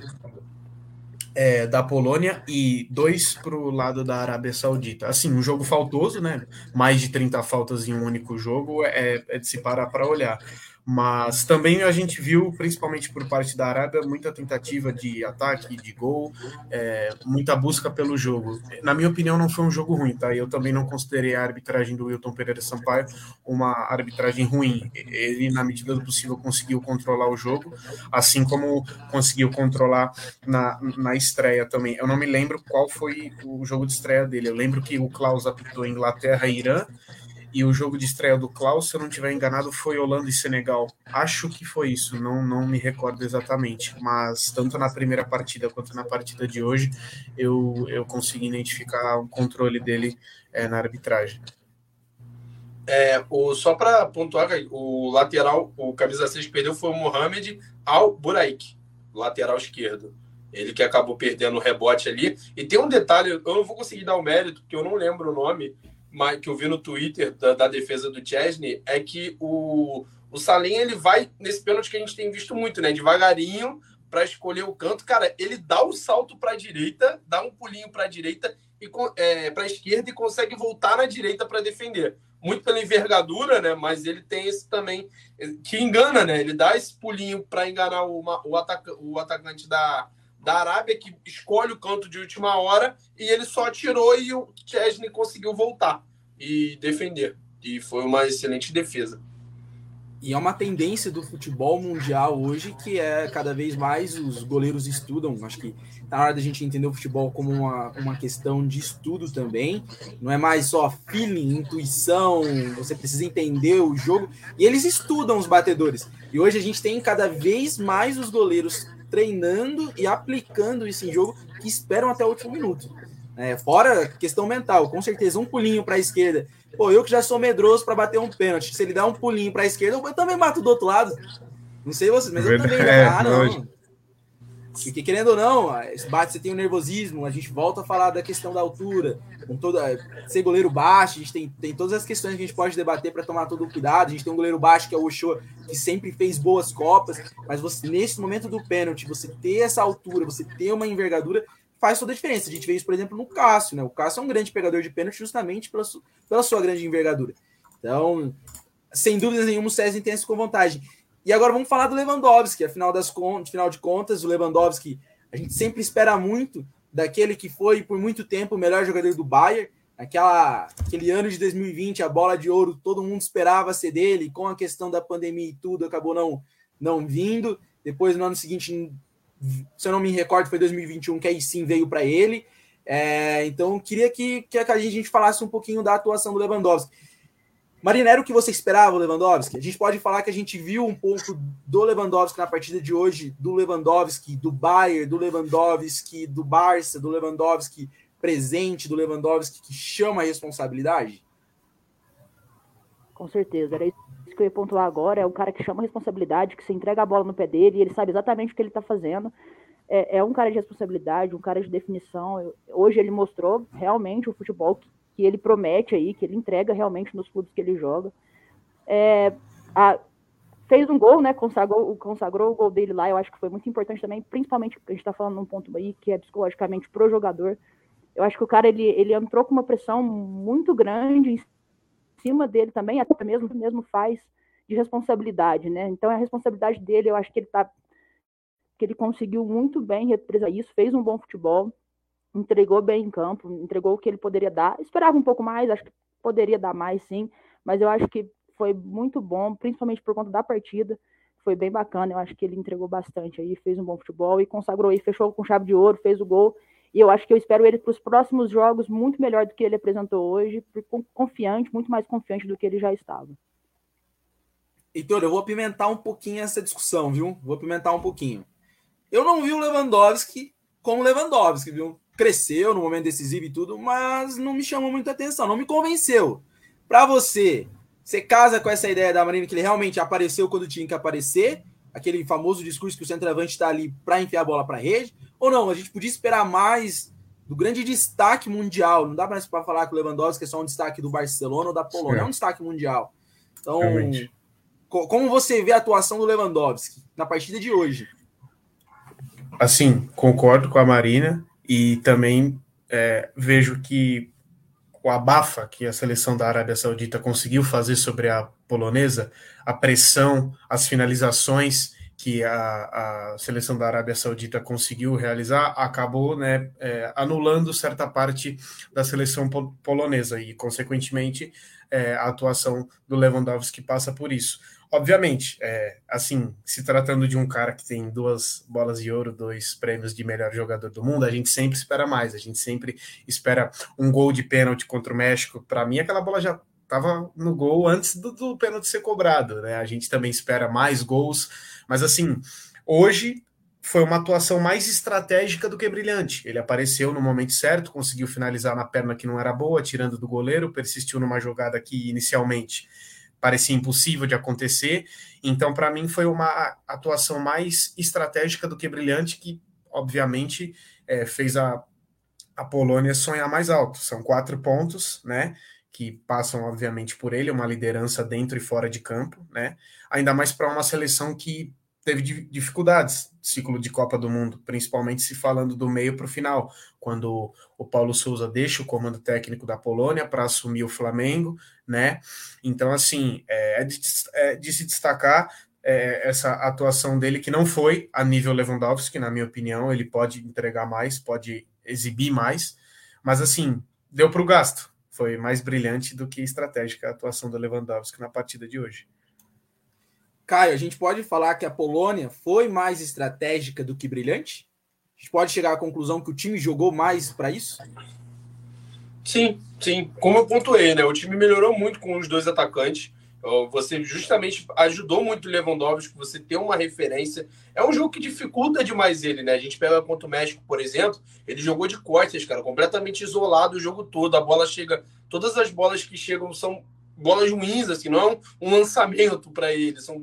é, da Polônia e dois para o lado da Arábia Saudita. Assim, um jogo faltoso, né? Mais de 30 faltas em um único jogo é, é de se parar para olhar. Mas também a gente viu, principalmente por parte da Arábia, muita tentativa de ataque, de gol, é, muita busca pelo jogo. Na minha opinião, não foi um jogo ruim, tá? Eu também não considerei a arbitragem do Wilton Pereira Sampaio uma arbitragem ruim. Ele, na medida do possível, conseguiu controlar o jogo, assim como conseguiu controlar na, na estreia também. Eu não me lembro qual foi o jogo de estreia dele. Eu lembro que o Klaus apitou Inglaterra e Irã e o jogo de estreia do Klaus, se eu não estiver enganado, foi Holanda e Senegal. Acho que foi isso, não, não me recordo exatamente. Mas tanto na primeira partida quanto na partida de hoje, eu, eu consegui identificar o controle dele é, na arbitragem. É, o, só para pontuar, o lateral, o camisa 6 que perdeu foi o Mohamed Al-Buraik, lateral esquerdo. Ele que acabou perdendo o rebote ali. E tem um detalhe, eu não vou conseguir dar o mérito, porque eu não lembro o nome, que eu vi no Twitter da, da defesa do Chesney é que o, o Salim ele vai nesse pênalti que a gente tem visto muito, né? Devagarinho para escolher o canto. Cara, ele dá o um salto para a direita, dá um pulinho para a direita e é, para a esquerda e consegue voltar na direita para defender. Muito pela envergadura, né? Mas ele tem esse também que engana, né? Ele dá esse pulinho para enganar o, o, ataca, o atacante da, da Arábia, que escolhe o canto de última hora, e ele só tirou e o Chesney conseguiu voltar e defender. E foi uma excelente defesa. E é uma tendência do futebol mundial hoje que é cada vez mais os goleiros estudam. Acho que tá na hora da gente entender o futebol como uma, uma questão de estudo também. Não é mais só feeling, intuição, você precisa entender o jogo. E eles estudam os batedores. E hoje a gente tem cada vez mais os goleiros treinando e aplicando isso em jogo que esperam até o último minuto. É, fora questão mental, com certeza, um pulinho para a esquerda. Pô, eu que já sou medroso para bater um pênalti. Se ele dá um pulinho para a esquerda, eu também bato do outro lado. Não sei vocês, mas eu também. É, ah, não. Porque querendo ou não, bate, você tem o nervosismo, a gente volta a falar da questão da altura, com toda ser goleiro baixo, a gente tem, tem todas as questões que a gente pode debater para tomar todo o cuidado. A gente tem um goleiro baixo que é o Ochoa, que sempre fez boas copas, mas você nesse momento do pênalti, você ter essa altura, você ter uma envergadura, faz toda a diferença. A gente vê isso, por exemplo, no Cássio, né? O Cássio é um grande pegador de pênalti justamente pela, pela sua grande envergadura. Então, sem dúvida nenhuma, o César tem com vantagem. E agora vamos falar do Lewandowski. Afinal, das contas, afinal de contas, o Lewandowski, a gente sempre espera muito daquele que foi por muito tempo o melhor jogador do Bayern. Aquela, aquele ano de 2020, a bola de ouro, todo mundo esperava ser dele, com a questão da pandemia e tudo, acabou não, não vindo. Depois, no ano seguinte, se eu não me recordo, foi 2021 que aí sim veio para ele. É, então, queria que, que a gente falasse um pouquinho da atuação do Lewandowski. Marina, era o que você esperava, Lewandowski? A gente pode falar que a gente viu um pouco do Lewandowski na partida de hoje, do Lewandowski, do Bayern, do Lewandowski, do Barça, do Lewandowski presente, do Lewandowski que chama a responsabilidade? Com certeza, era isso que eu ia pontuar agora, é o cara que chama a responsabilidade, que se entrega a bola no pé dele, e ele sabe exatamente o que ele está fazendo. É, é, um cara de responsabilidade, um cara de definição. Hoje ele mostrou realmente o futebol que que ele promete aí, que ele entrega realmente nos clubes que ele joga. É, a, fez um gol, né? Consagrou, consagrou o gol dele lá, eu acho que foi muito importante também, principalmente a gente está falando num ponto aí que é psicologicamente pro jogador. Eu acho que o cara ele, ele entrou com uma pressão muito grande em cima dele também, até mesmo mesmo faz de responsabilidade, né? Então a responsabilidade dele, eu acho que ele tá que ele conseguiu muito bem representar isso, fez um bom futebol entregou bem em campo, entregou o que ele poderia dar. Esperava um pouco mais, acho que poderia dar mais sim, mas eu acho que foi muito bom, principalmente por conta da partida. Foi bem bacana, eu acho que ele entregou bastante aí, fez um bom futebol e consagrou aí, fechou com chave de ouro, fez o gol. E eu acho que eu espero ele para os próximos jogos muito melhor do que ele apresentou hoje, confiante, muito mais confiante do que ele já estava. Heitor, eu vou apimentar um pouquinho essa discussão, viu? Vou apimentar um pouquinho. Eu não vi o Lewandowski como Lewandowski, viu? Cresceu no momento decisivo e tudo, mas não me chamou muita atenção, não me convenceu. Para você, você casa com essa ideia da Marina que ele realmente apareceu quando tinha que aparecer, aquele famoso discurso que o centroavante está ali para enfiar a bola para a rede, ou não? A gente podia esperar mais do grande destaque mundial. Não dá mais para falar que o Lewandowski é só um destaque do Barcelona ou da Polônia, é, é um destaque mundial. Então, realmente. como você vê a atuação do Lewandowski na partida de hoje? Assim, concordo com a Marina. E também é, vejo que o abafa que a seleção da Arábia Saudita conseguiu fazer sobre a polonesa, a pressão, as finalizações que a, a seleção da Arábia Saudita conseguiu realizar, acabou né, é, anulando certa parte da seleção polonesa. E, consequentemente, é, a atuação do Lewandowski passa por isso. Obviamente, é, assim, se tratando de um cara que tem duas bolas de ouro, dois prêmios de melhor jogador do mundo, a gente sempre espera mais, a gente sempre espera um gol de pênalti contra o México. Para mim, aquela bola já estava no gol antes do, do pênalti ser cobrado, né? A gente também espera mais gols, mas assim, hoje foi uma atuação mais estratégica do que brilhante. Ele apareceu no momento certo, conseguiu finalizar na perna que não era boa, tirando do goleiro, persistiu numa jogada que inicialmente parecia impossível de acontecer. Então, para mim, foi uma atuação mais estratégica do que brilhante, que obviamente é, fez a, a Polônia sonhar mais alto. São quatro pontos, né? Que passam, obviamente, por ele, uma liderança dentro e fora de campo, né? Ainda mais para uma seleção que teve dificuldades ciclo de Copa do Mundo, principalmente se falando do meio para o final, quando o Paulo Souza deixa o comando técnico da Polônia para assumir o Flamengo, né? Então, assim, é, é, de, é de, se destacar é, essa atuação dele, que não foi a nível Lewandowski, na minha opinião, ele pode entregar mais, pode exibir mais, mas, assim, deu para o gasto. Foi mais brilhante do que estratégica a atuação do Lewandowski na partida de hoje. Caio, a gente pode falar que a Polônia foi mais estratégica do que brilhante? A gente pode chegar à conclusão que o time jogou mais para isso? Sim, sim. Como eu pontuei, né? O time melhorou muito com os dois atacantes. Você justamente ajudou muito o Lewandowski, você ter uma referência. É um jogo que dificulta demais ele, né? A gente pega contra o México, por exemplo, ele jogou de costas, cara, completamente isolado o jogo todo. A bola chega, todas as bolas que chegam são bolas ruins, assim, não é um, lançamento para ele, são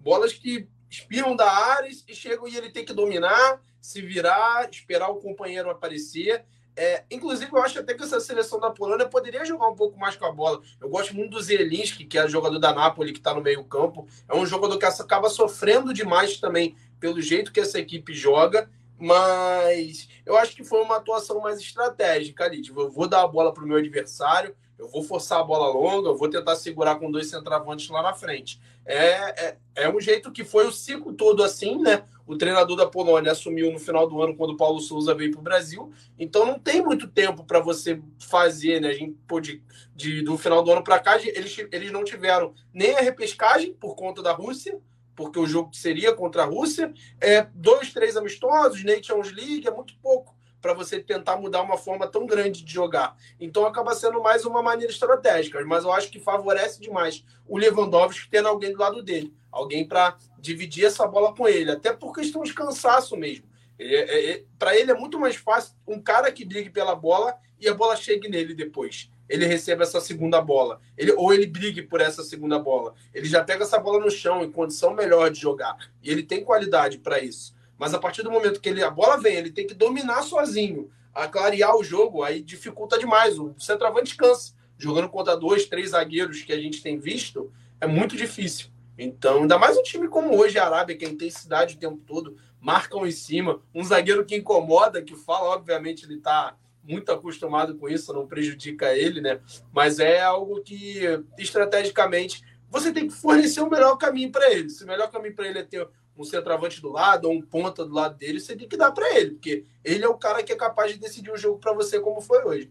bolas que espiram da área e chegam e ele tem que dominar, se virar, esperar o companheiro aparecer. É, inclusive, eu acho até que essa seleção da Polônia poderia jogar um pouco mais com a bola. Eu gosto muito do Zelinski, que é jogador da Napoli, que está no meio-campo. É um jogador que acaba sofrendo demais também pelo jeito que essa equipe joga. Mas eu acho que foi uma atuação mais estratégica ali. Tipo, eu vou dar a bola para o meu adversário, eu vou forçar a bola longa, eu vou tentar segurar com dois centravantes lá na frente. É, é, é um jeito que foi o ciclo todo assim, né? O treinador da Polônia assumiu no final do ano, quando o Paulo Souza veio para o Brasil. Então não tem muito tempo para você fazer, né? A gente pôde, de, do final do ano para cá, eles, eles não tiveram nem a repescagem por conta da Rússia, porque o jogo seria contra a Rússia. É, dois, três amistosos, Nations League, é muito pouco para você tentar mudar uma forma tão grande de jogar. Então acaba sendo mais uma maneira estratégica, mas eu acho que favorece demais o Lewandowski tendo alguém do lado dele, alguém para dividir essa bola com ele, até por questão de cansaço mesmo. É, é, é para ele é muito mais fácil um cara que brigue pela bola e a bola chegue nele depois. Ele recebe essa segunda bola, ele, ou ele brigue por essa segunda bola. Ele já pega essa bola no chão em condição melhor de jogar. E ele tem qualidade para isso. Mas a partir do momento que ele, a bola vem, ele tem que dominar sozinho, a clarear o jogo, aí dificulta demais. O centroavante cansa. Jogando contra dois, três zagueiros que a gente tem visto, é muito difícil. Então, ainda mais um time como hoje, a Arábia, que a intensidade o tempo todo, marcam em cima. Um zagueiro que incomoda, que fala, obviamente, ele está muito acostumado com isso, não prejudica ele, né? Mas é algo que, estrategicamente, você tem que fornecer o melhor caminho para ele. Se o melhor caminho para ele é ter um centroavante do lado ou um ponta do lado dele, você tem que dar para ele, porque ele é o cara que é capaz de decidir o jogo para você como foi hoje.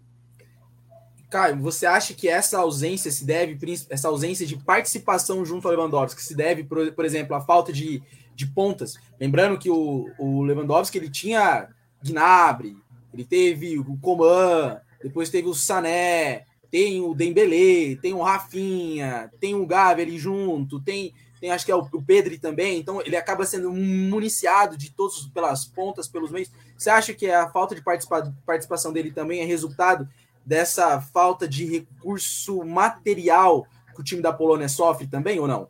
Caio, você acha que essa ausência se deve, essa ausência de participação junto ao Lewandowski, se deve, por, por exemplo, à falta de, de pontas? Lembrando que o, o Lewandowski ele tinha Gnabry, ele teve o Coman, depois teve o Sané, tem o Dembélé, tem o Rafinha, tem o Gavi ali junto, tem tem acho que é o, o também, então ele acaba sendo municiado de todos pelas pontas, pelos meios. Você acha que a falta de participa, participação dele também é resultado dessa falta de recurso material que o time da Polônia sofre também ou não?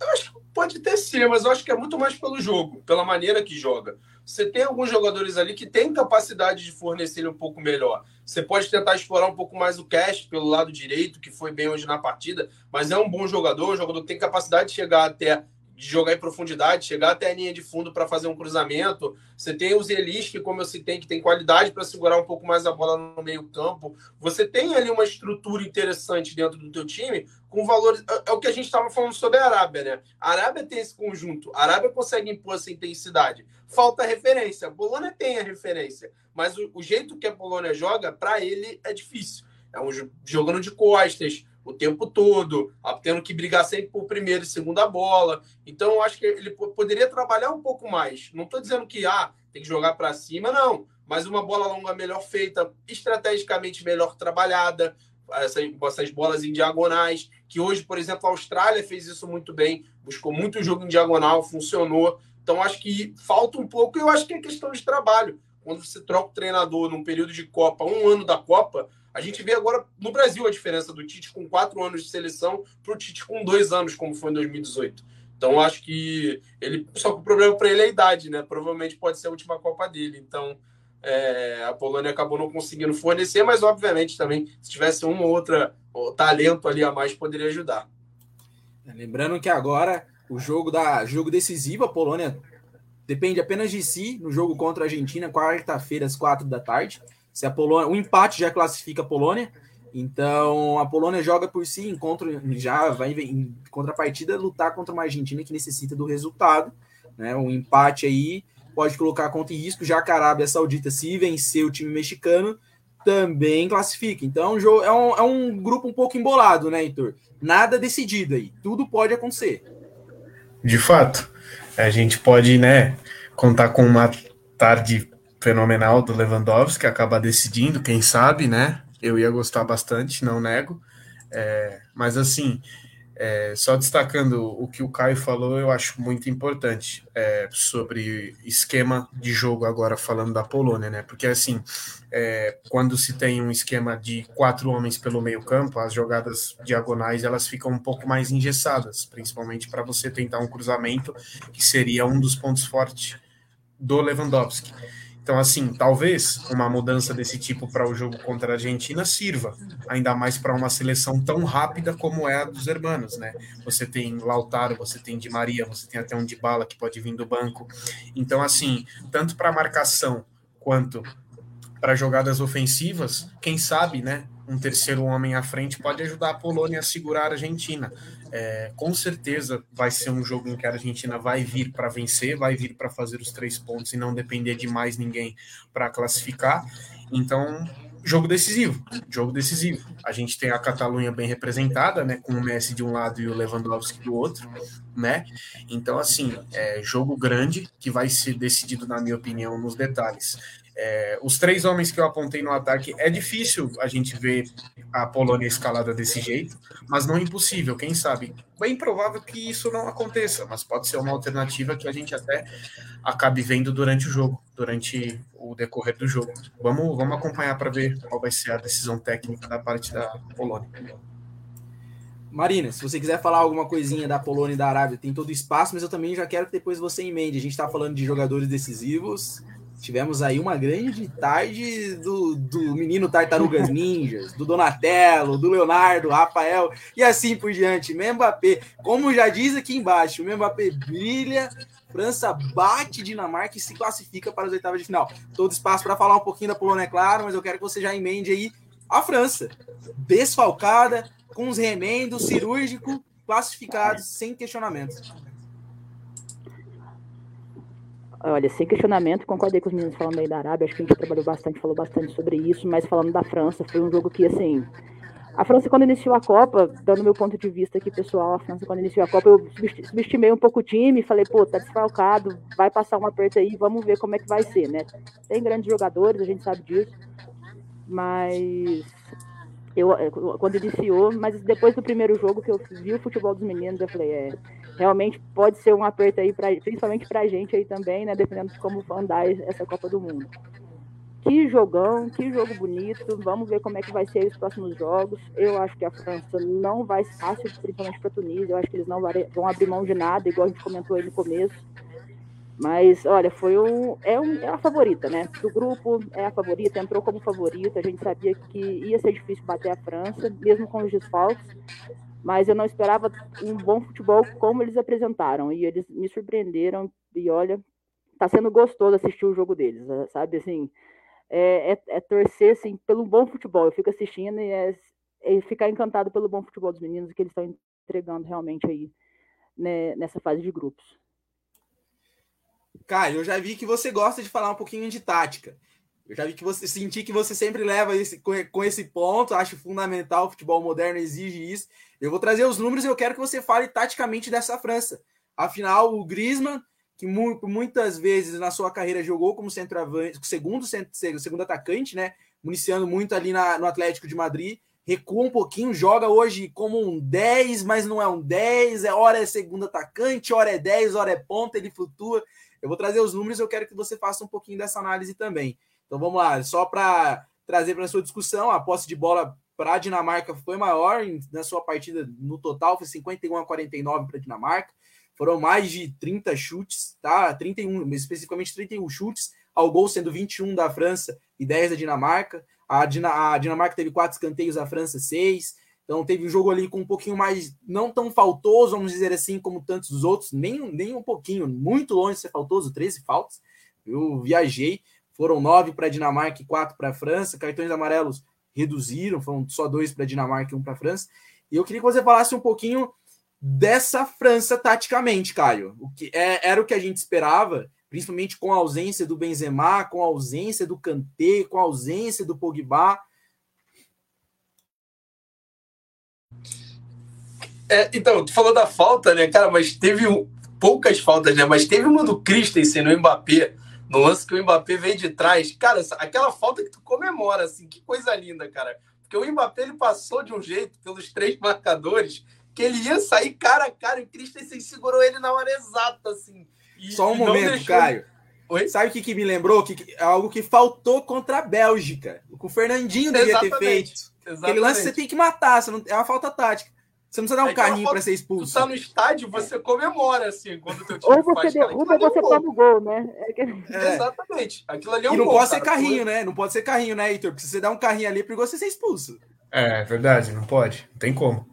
Eu acho que pode ter sim, mas eu acho que é muito mais pelo jogo, pela maneira que joga. Você tem alguns jogadores ali que têm capacidade de fornecer um pouco melhor. Você pode tentar explorar um pouco mais o Cash pelo lado direito, que foi bem hoje na partida, mas é um bom jogador, um jogador que tem capacidade de chegar até de jogar em profundidade, chegar até a linha de fundo para fazer um cruzamento. Você tem o Zelis, que, como eu citei, que tem qualidade para segurar um pouco mais a bola no meio-campo. Você tem ali uma estrutura interessante dentro do teu time, com valores. É, é o que a gente estava falando sobre a Arábia, né? A Arábia tem esse conjunto, a Arábia consegue impor essa intensidade. Falta referência. A Polônia tem a referência, mas o jeito que a Polônia joga, para ele, é difícil. É um jogando de costas, o tempo todo, tendo que brigar sempre por primeira e segunda bola. Então, eu acho que ele poderia trabalhar um pouco mais. Não estou dizendo que ah, tem que jogar para cima, não. Mas uma bola longa melhor feita, estrategicamente melhor trabalhada, essas, essas bolas em diagonais, que hoje, por exemplo, a Austrália fez isso muito bem, buscou muito jogo em diagonal, funcionou. Então, acho que falta um pouco, eu acho que é questão de trabalho. Quando você troca o treinador num período de Copa, um ano da Copa, a gente vê agora no Brasil a diferença do Tite com quatro anos de seleção para o Tite com dois anos, como foi em 2018. Então, acho que ele. Só que o problema para ele é a idade, né? Provavelmente pode ser a última Copa dele. Então, é, a Polônia acabou não conseguindo fornecer, mas obviamente também, se tivesse uma ou outra talento ali a mais, poderia ajudar. É, lembrando que agora o jogo da jogo decisivo, a Polônia depende apenas de si no jogo contra a Argentina, quarta-feira, às quatro da tarde. Se a Polônia, o empate já classifica a Polônia. Então a Polônia joga por si, encontra, já vai em contrapartida lutar contra uma Argentina que necessita do resultado. Né? Um empate aí pode colocar conta em risco, já que a Arábia Saudita, se vencer o time mexicano, também classifica. Então é um, é um grupo um pouco embolado, né, Heitor? Nada decidido aí. Tudo pode acontecer. De fato. A gente pode, né, contar com uma tarde fenomenal do Lewandowski, acaba decidindo, quem sabe, né? Eu ia gostar bastante, não nego. É, mas assim, é, só destacando o que o Caio falou, eu acho muito importante é, sobre esquema de jogo agora falando da Polônia, né? Porque assim, é, quando se tem um esquema de quatro homens pelo meio campo, as jogadas diagonais elas ficam um pouco mais engessadas, principalmente para você tentar um cruzamento que seria um dos pontos fortes do Lewandowski. Então, assim, talvez uma mudança desse tipo para o jogo contra a Argentina sirva, ainda mais para uma seleção tão rápida como é a dos hermanos, né? Você tem Lautaro, você tem Di Maria, você tem até um de bala que pode vir do banco. Então, assim, tanto para marcação quanto para jogadas ofensivas, quem sabe, né? um terceiro homem à frente pode ajudar a Polônia a segurar a Argentina. É, com certeza vai ser um jogo em que a Argentina vai vir para vencer, vai vir para fazer os três pontos e não depender de mais ninguém para classificar. Então, jogo decisivo, jogo decisivo. A gente tem a Catalunha bem representada, né, com o Messi de um lado e o Lewandowski do outro, né? Então, assim, é jogo grande que vai ser decidido, na minha opinião, nos detalhes. É, os três homens que eu apontei no ataque, é difícil a gente ver a Polônia escalada desse jeito, mas não é impossível, quem sabe. Bem provável que isso não aconteça, mas pode ser uma alternativa que a gente até acabe vendo durante o jogo, durante o decorrer do jogo. Vamos, vamos acompanhar para ver qual vai ser a decisão técnica da parte da Polônia. Marina, se você quiser falar alguma coisinha da Polônia e da Arábia, tem todo o espaço, mas eu também já quero que depois você emende. A gente está falando de jogadores decisivos, Tivemos aí uma grande tarde do, do menino Tartarugas Ninjas, do Donatello, do Leonardo, Rafael e assim por diante. Mbappé, como já diz aqui embaixo, o Mbappé brilha, França bate Dinamarca e se classifica para as oitavas de final. Todo espaço para falar um pouquinho da Polônia, é claro, mas eu quero que você já emende aí a França, desfalcada, com os remendos, cirúrgico, classificados, sem questionamentos. Olha, sem questionamento, concordei com os meninos falando aí da Arábia, acho que a gente trabalhou bastante, falou bastante sobre isso, mas falando da França, foi um jogo que, assim, a França, quando iniciou a Copa, dando meu ponto de vista aqui, pessoal, a França, quando iniciou a Copa, eu subestimei um pouco o time, falei, pô, tá desfalcado, vai passar um aperto aí, vamos ver como é que vai ser, né? Tem grandes jogadores, a gente sabe disso, mas eu, quando iniciou, mas depois do primeiro jogo que eu vi o futebol dos meninos, eu falei, é, realmente pode ser um aperto aí, pra, principalmente para a gente aí também, né? Dependendo de como andar essa Copa do Mundo. Que jogão, que jogo bonito. Vamos ver como é que vai ser os próximos jogos. Eu acho que a França não vai ser fácil, principalmente para a Tunísia. Eu acho que eles não vão abrir mão de nada, igual a gente comentou aí no começo. Mas, olha, foi um é, um. é a favorita, né? Do grupo, é a favorita, entrou como favorita. A gente sabia que ia ser difícil bater a França, mesmo com os desfalques mas eu não esperava um bom futebol como eles apresentaram e eles me surpreenderam e olha, tá sendo gostoso assistir o jogo deles, eh, sabe assim, é, é, é torcer assim pelo bom futebol. Eu fico assistindo e é, é ficar encantado pelo bom futebol dos meninos que eles estão entregando realmente aí né, nessa fase de grupos. Caio, eu já vi que você gosta de falar um pouquinho de tática. Eu já vi que você senti que você sempre leva esse, com esse ponto, acho fundamental, o futebol moderno exige isso. Eu vou trazer os números e eu quero que você fale taticamente dessa França. Afinal, o Griezmann, que muitas vezes na sua carreira jogou como centroavante, segundo, segundo atacante, né? Municiando muito ali na, no Atlético de Madrid, recua um pouquinho, joga hoje como um 10, mas não é um 10, é hora é segundo atacante, hora é 10, hora é ponta, ele flutua. Eu vou trazer os números, eu quero que você faça um pouquinho dessa análise também. Então vamos lá, só para trazer para sua discussão, a posse de bola para a Dinamarca foi maior na sua partida no total, foi 51 a 49 para a Dinamarca. Foram mais de 30 chutes, tá? 31, especificamente 31 chutes, ao gol sendo 21 da França e 10 da Dinamarca. A, Dina, a Dinamarca teve quatro escanteios, a França seis. Então teve um jogo ali com um pouquinho mais, não tão faltoso, vamos dizer assim, como tantos dos outros, nem, nem um pouquinho, muito longe de ser faltoso, 13 faltas. Eu viajei, foram nove para a Dinamarca e quatro para a França. Cartões amarelos reduziram, foram só dois para Dinamarca e um para França. E eu queria que você falasse um pouquinho dessa França taticamente, Caio. O que é, era o que a gente esperava, principalmente com a ausência do Benzema, com a ausência do Kanté, com a ausência do Pogba. É, então, tu falou da falta, né, cara, mas teve um, poucas faltas, né? Mas teve uma do Christensen no Mbappé no lance que o Mbappé vem de trás. Cara, aquela falta que tu comemora, assim, que coisa linda, cara. Porque o Mbappé ele passou de um jeito pelos três marcadores que ele ia sair cara a cara e o Christensen segurou ele na hora exata, assim. E, Só um momento, deixou... Caio. Oi? Sabe o que, que me lembrou? Que, é algo que faltou contra a Bélgica. O que o Fernandinho devia ter feito. Exatamente. Aquele lance você tem que matar, não, é uma falta tática. Você não precisa dar um é carrinho para ser expulso. Tu tá no estádio, você comemora, assim, quando o teu time Ou você faz, derruba ou você toma o gol, né? É é. Exatamente. Aquilo ali é um E não gol, pode cara, ser carrinho, né? Não pode ser carrinho, né, Heitor? Porque se você der um carrinho ali, é perigoso você ser expulso. É, verdade, não pode. Não tem como.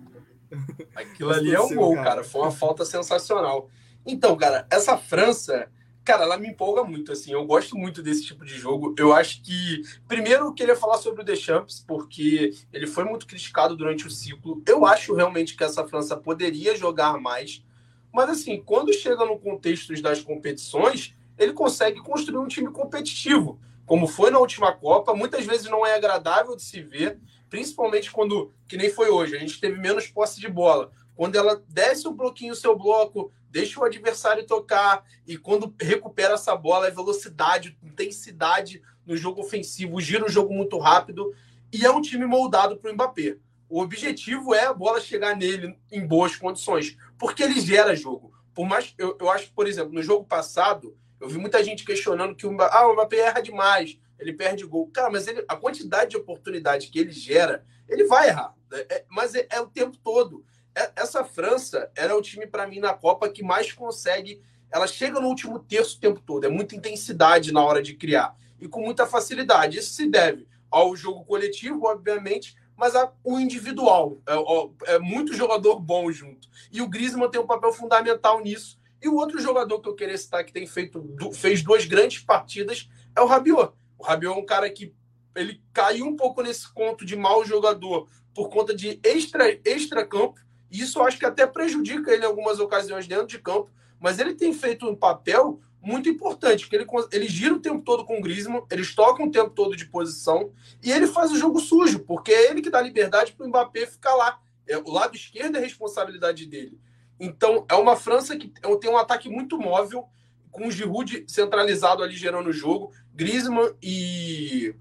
Aquilo ali é um gol, cara. cara. Foi uma falta sensacional. Então, cara, essa França, cara, ela me empolga muito, assim. Eu gosto muito desse tipo de jogo. Eu acho que, primeiro, eu queria falar sobre o Deschamps, porque ele foi muito criticado durante o ciclo. Eu acho realmente que essa França poderia jogar mais. Mas, assim, quando chega no contexto das competições, ele consegue construir um time competitivo. Como foi na última Copa, muitas vezes não é agradável de se ver, principalmente quando, que nem foi hoje, a gente teve menos posse de bola. Quando ela desce um pouquinho o seu bloco, deixa o adversário tocar e quando recupera essa bola é velocidade, intensidade no jogo ofensivo, gira o jogo muito rápido e é um time moldado para o Mbappé. O objetivo é a bola chegar nele em boas condições, porque ele gera jogo. Por mais eu, eu acho por exemplo, no jogo passado, eu vi muita gente questionando que o Mbappé, ah, o Mbappé erra demais, ele perde gol. Cara, mas ele, a quantidade de oportunidade que ele gera, ele vai errar. É, é, mas é, é o tempo todo. É, essa França era o time, para mim, na Copa que mais consegue. Ela chega no último terço o tempo todo. É muita intensidade na hora de criar. E com muita facilidade. Isso se deve ao jogo coletivo, obviamente, mas ao individual. É, é, muito jogador bom junto. E o Griezmann tem um papel fundamental nisso. E o outro jogador que eu queria citar que tem feito fez duas grandes partidas é o Rabiot. O Rabiot é um cara que ele caiu um pouco nesse conto de mau jogador por conta de extra, extra campo isso eu acho que até prejudica ele em algumas ocasiões dentro de campo, mas ele tem feito um papel muito importante, que ele, ele gira o tempo todo com o Griezmann, eles tocam o tempo todo de posição e ele faz o jogo sujo, porque é ele que dá liberdade para o Mbappé ficar lá. É, o lado esquerdo é responsabilidade dele. Então, é uma França que tem um ataque muito móvel, com o Giroud centralizado ali gerando o jogo, Griezmann e,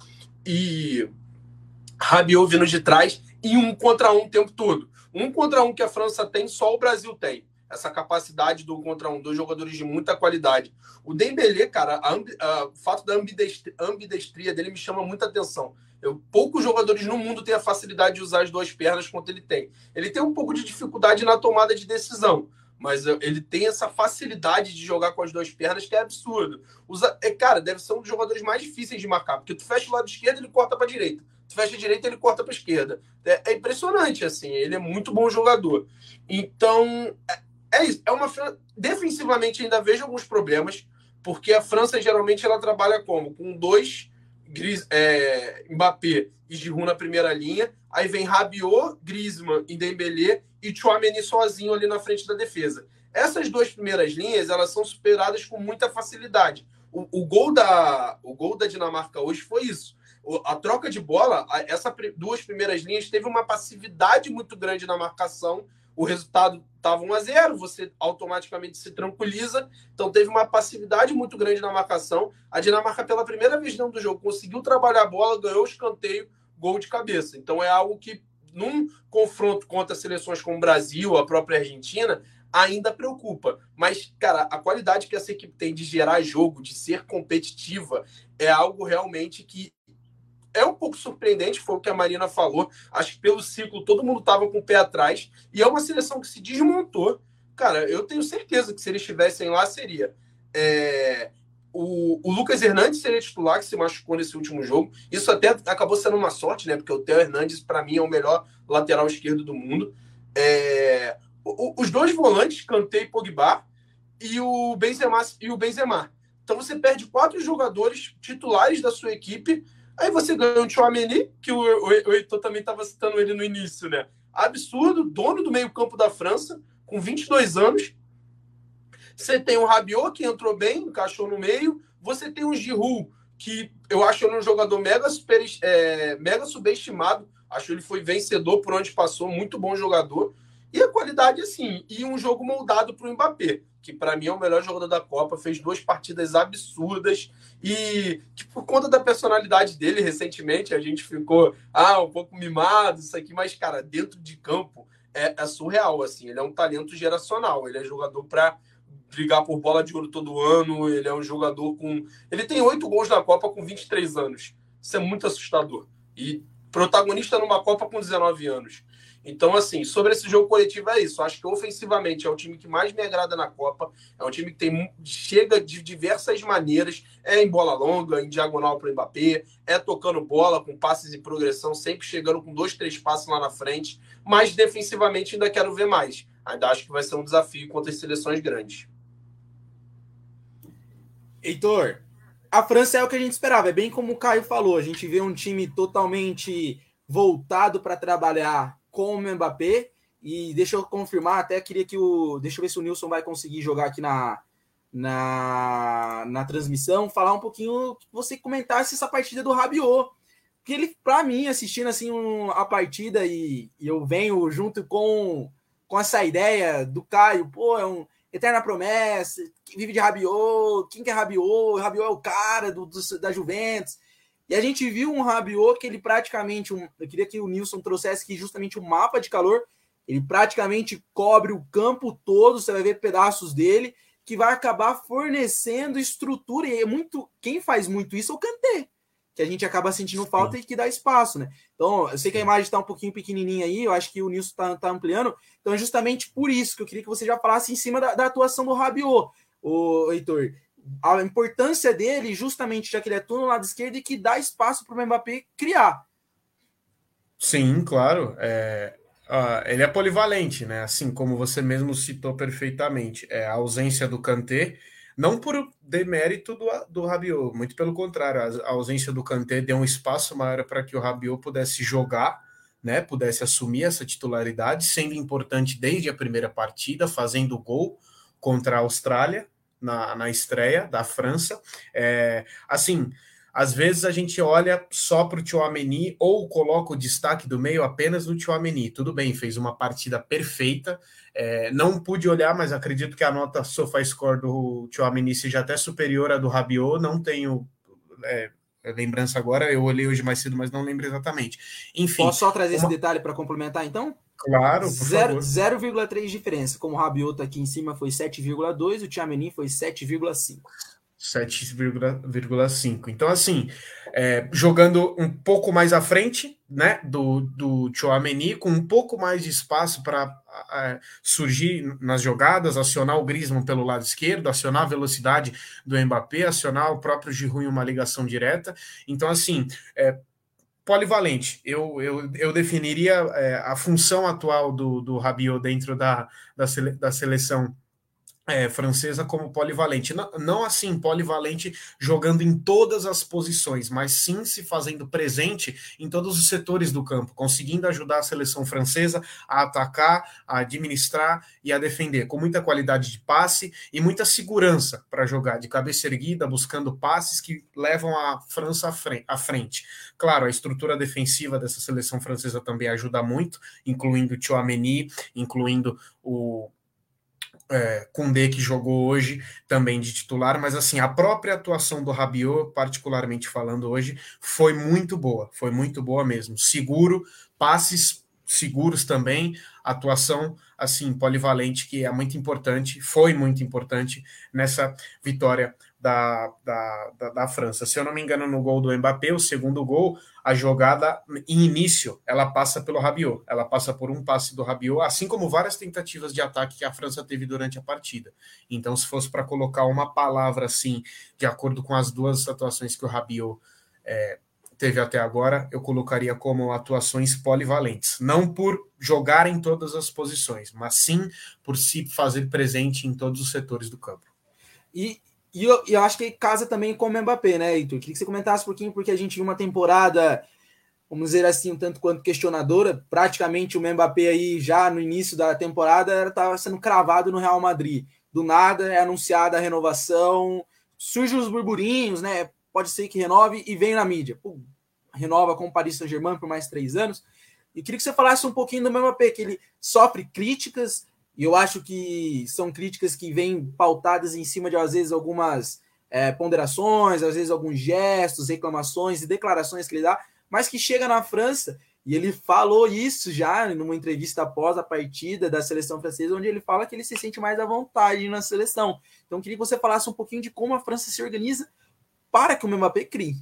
e Rabiot vindo de trás, e um contra um o tempo todo. Um contra um que a França tem, só o Brasil tem. Essa capacidade do contra um, dois jogadores de muita qualidade. O Dembélé, cara, o fato da ambidestria, ambidestria dele me chama muita atenção. Eu, poucos jogadores no mundo têm a facilidade de usar as duas pernas quanto ele tem. Ele tem um pouco de dificuldade na tomada de decisão, mas ele tem essa facilidade de jogar com as duas pernas que é absurdo. Usa, é, cara, deve ser um dos jogadores mais difíceis de marcar, porque tu fecha o lado esquerdo e ele corta para direita fecha a direita, ele corta para esquerda. É, é, impressionante, assim. Ele é muito bom jogador. Então, é, é isso. É uma defensivamente ainda vejo alguns problemas, porque a França geralmente ela trabalha como com dois Gris, é, Mbappé e Giroud na primeira linha, aí vem Rabiot, Griezmann e Dembélé e Chouameni sozinho ali na frente da defesa. Essas duas primeiras linhas elas são superadas com muita facilidade. O, o, gol da, o gol da Dinamarca hoje foi isso a troca de bola, essas duas primeiras linhas teve uma passividade muito grande na marcação. O resultado estava 1 a 0, você automaticamente se tranquiliza. Então teve uma passividade muito grande na marcação. A Dinamarca, pela primeira vez dentro do jogo, conseguiu trabalhar a bola, ganhou o escanteio, gol de cabeça. Então é algo que, num confronto contra seleções como o Brasil, a própria Argentina, ainda preocupa. Mas, cara, a qualidade que essa equipe tem de gerar jogo, de ser competitiva, é algo realmente que é um pouco surpreendente, foi o que a Marina falou. Acho que pelo ciclo todo mundo estava com o pé atrás. E é uma seleção que se desmontou. Cara, eu tenho certeza que se eles estivessem lá, seria. É, o, o, Lucas Hernandes seria titular, que se machucou nesse último jogo. Isso até acabou sendo uma sorte, né? Porque o Theo Hernandes, para mim, é o melhor lateral esquerdo do mundo. É, o, os dois volantes, Kanté e Pogba, e o Benzema. E o Benzema. Então você perde quatro jogadores titulares da sua equipe Aí você ganha um Chouameni, que o, o, o Heitor também estava citando ele no início, né? Absurdo, dono do meio-campo da França, com 22 anos. Você tem o Rabiot, que entrou bem, encaixou no meio. Você tem o Giroud, que eu acho ele um jogador mega, super, é, mega subestimado. Acho ele foi vencedor por onde passou, muito bom jogador. E a qualidade, assim, e um jogo moldado para o Mbappé que para mim é o melhor jogador da Copa, fez duas partidas absurdas e que por conta da personalidade dele recentemente a gente ficou ah, um pouco mimado isso aqui, mas cara, dentro de campo é, é surreal assim, ele é um talento geracional, ele é jogador para brigar por bola de ouro todo ano, ele é um jogador com ele tem oito gols na Copa com 23 anos. Isso é muito assustador. E protagonista numa Copa com 19 anos. Então, assim, sobre esse jogo coletivo é isso. Acho que ofensivamente é o time que mais me agrada na Copa. É um time que tem, chega de diversas maneiras. É em bola longa, em diagonal para o Mbappé, é tocando bola com passes e progressão, sempre chegando com dois, três passos lá na frente. Mas defensivamente ainda quero ver mais. Ainda acho que vai ser um desafio contra as seleções grandes. Heitor, a França é o que a gente esperava, é bem como o Caio falou, a gente vê um time totalmente voltado para trabalhar com o Mbappé, e deixa eu confirmar, até queria que o. Deixa eu ver se o Nilson vai conseguir jogar aqui na, na, na transmissão, falar um pouquinho, você comentasse essa partida do Rabiot. Porque ele, para mim, assistindo assim um, a partida e, e, eu venho junto com, com essa ideia do Caio, pô, é um eterna promessa, que vive de Rabiot, quem que é Rabiot? Rabiot é o cara do, do, da Juventus. E a gente viu um Rabiot que ele praticamente, um, eu queria que o Nilson trouxesse aqui justamente o um mapa de calor, ele praticamente cobre o campo todo, você vai ver pedaços dele, que vai acabar fornecendo estrutura. E é muito. Quem faz muito isso é o Kanté, que a gente acaba sentindo falta Sim. e que dá espaço, né? Então, eu sei que a imagem está um pouquinho pequenininha aí, eu acho que o Nilson está tá ampliando. Então, é justamente por isso que eu queria que você já falasse em cima da, da atuação do Rabiot, o Heitor. A importância dele, justamente, já que ele atua no lado esquerdo e que dá espaço para o Mbappé criar. Sim, claro. É, Uh, ele é polivalente, né? Assim como você mesmo citou perfeitamente. É a ausência do Kanté, não por demérito do, do Rabiot, muito pelo contrário, a, a ausência do Kanté deu um espaço maior para que o Rabiot pudesse jogar, né? Pudesse assumir essa titularidade, sendo importante desde a primeira partida, fazendo gol contra a Austrália na, na estreia da França. É, assim às vezes a gente olha só para o Chouameni ou coloca o destaque do meio apenas no Chouameni. Tudo bem, fez uma partida perfeita. É, não pude olhar, mas acredito que a nota SofaScore do Chouameni seja até superior à do Rabiot. Não tenho é, lembrança agora, eu olhei hoje mais cedo, mas não lembro exatamente. Enfim. Posso só trazer uma... esse detalhe para complementar, então? Claro, 0,3 diferença. Como o Rabiot aqui em cima foi 7,2, o Chouameni foi 7,5. 7,5. Então, assim, é, jogando um pouco mais à frente né, do, do Chouameni, com um pouco mais de espaço para surgir nas jogadas, acionar o Griezmann pelo lado esquerdo, acionar a velocidade do Mbappé, acionar o próprio Giroud em uma ligação direta. Então, assim, é, polivalente. Eu, eu, eu definiria é, a função atual do, do Rabiot dentro da, da, sele, da seleção é, francesa como polivalente. Não, não, assim, polivalente jogando em todas as posições, mas sim se fazendo presente em todos os setores do campo, conseguindo ajudar a seleção francesa a atacar, a administrar e a defender, com muita qualidade de passe e muita segurança para jogar, de cabeça erguida, buscando passes que levam a França à frente. Claro, a estrutura defensiva dessa seleção francesa também ajuda muito, incluindo o Chouameni, incluindo o é, Kundê, que jogou hoje também de titular, mas assim, a própria atuação do Rabiot, particularmente falando hoje, foi muito boa, foi muito boa mesmo. Seguro, passes seguros também, atuação assim polivalente que é muito importante, foi muito importante nessa vitória da, da, da, da, França. Se eu não me engano, no gol do Mbappé, o segundo gol, a jogada em início, ela passa pelo Rabiot, ela passa por um passe do Rabiot, assim como várias tentativas de ataque que a França teve durante a partida. Então, se fosse para colocar uma palavra assim, de acordo com as duas atuações que o Rabiot é, teve até agora, eu colocaria como atuações polivalentes. Não por jogar em todas as posições, mas sim por se fazer presente em todos os setores do campo. E, e eu, eu, acho que casa também com o Mbappé, né, Heitor? Queria que você comentasse um pouquinho, porque a gente viu uma temporada, vamos dizer assim, um tanto quanto questionadora. Praticamente o Mbappé aí, já no início da temporada, estava sendo cravado no Real Madrid. Do nada é anunciada a renovação, surgem os burburinhos, né? Pode ser que renove e vem na mídia. Renova com o Paris Saint-Germain por mais três anos. E queria que você falasse um pouquinho do Mbappé, que ele sofre críticas, e eu acho que são críticas que vêm pautadas em cima de, às vezes, algumas é, ponderações, às vezes, alguns gestos, reclamações e declarações que ele dá, mas que chega na França, e ele falou isso já numa entrevista após a partida da seleção francesa, onde ele fala que ele se sente mais à vontade na seleção. Então, queria que você falasse um pouquinho de como a França se organiza para que o Mbappé crie.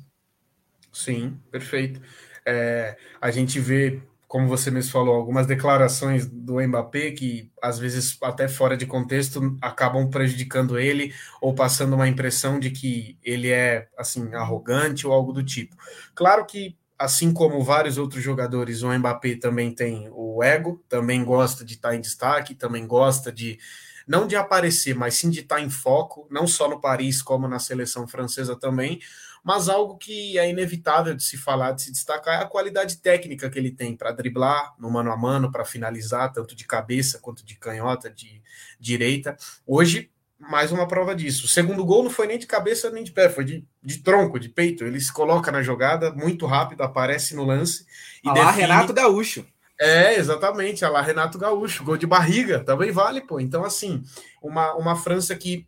Sim, perfeito. É, a gente vê como você mesmo falou, algumas declarações do Mbappé que, às vezes, até fora de contexto, acabam prejudicando ele ou passando uma impressão de que ele é, assim, arrogante ou algo do tipo. Claro que, assim como vários outros jogadores, o Mbappé também tem o ego, também gosta de estar em destaque, também gosta de não de aparecer, mas sim de estar em foco, não só no Paris, como na seleção francesa também, mas algo que é inevitável de se falar, de se destacar, é a qualidade técnica que ele tem para driblar no mano a mano, para finalizar, tanto de cabeça quanto de canhota, de direita. Hoje, mais uma prova disso. O segundo gol não foi nem de cabeça nem de pé, foi de, de tronco, de peito. Ele se coloca na jogada muito rápido, aparece no lance. E Olá, define... Renato Gaúcho. É, exatamente. Olha lá, Renato Gaúcho. Gol de barriga, também vale, pô. Então, assim, uma, uma França que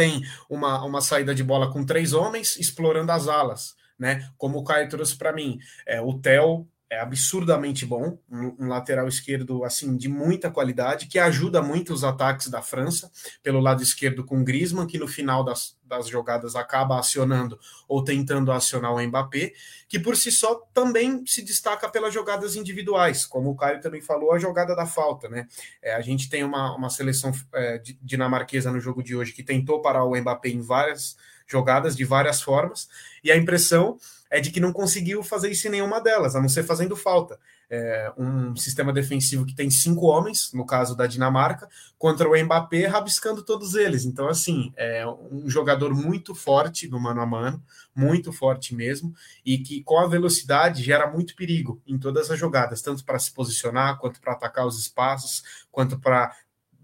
tem uma, uma saída de bola com três homens explorando as alas, né? Como o Caio trouxe para mim, é, o Theo é absurdamente bom, um, um, lateral esquerdo assim de muita qualidade, que ajuda muito os ataques da França, pelo lado esquerdo com Griezmann, que no final das, das jogadas acaba acionando ou tentando acionar o Mbappé, que por si só também se destaca pelas jogadas individuais, como o Caio também falou, a jogada da falta, né? É, a gente tem uma, uma seleção é, dinamarquesa no jogo de hoje que tentou parar o Mbappé em várias jogadas, de várias formas, e a impressão é de que não conseguiu fazer isso em nenhuma delas, a não ser fazendo falta. É um sistema defensivo que tem cinco homens, no caso da Dinamarca, contra o Mbappé, rabiscando todos eles. Então, assim, é um jogador muito forte no mano a mano, muito forte mesmo, e que com a velocidade gera muito perigo em todas as jogadas, tanto para se posicionar, quanto para atacar os espaços, quanto para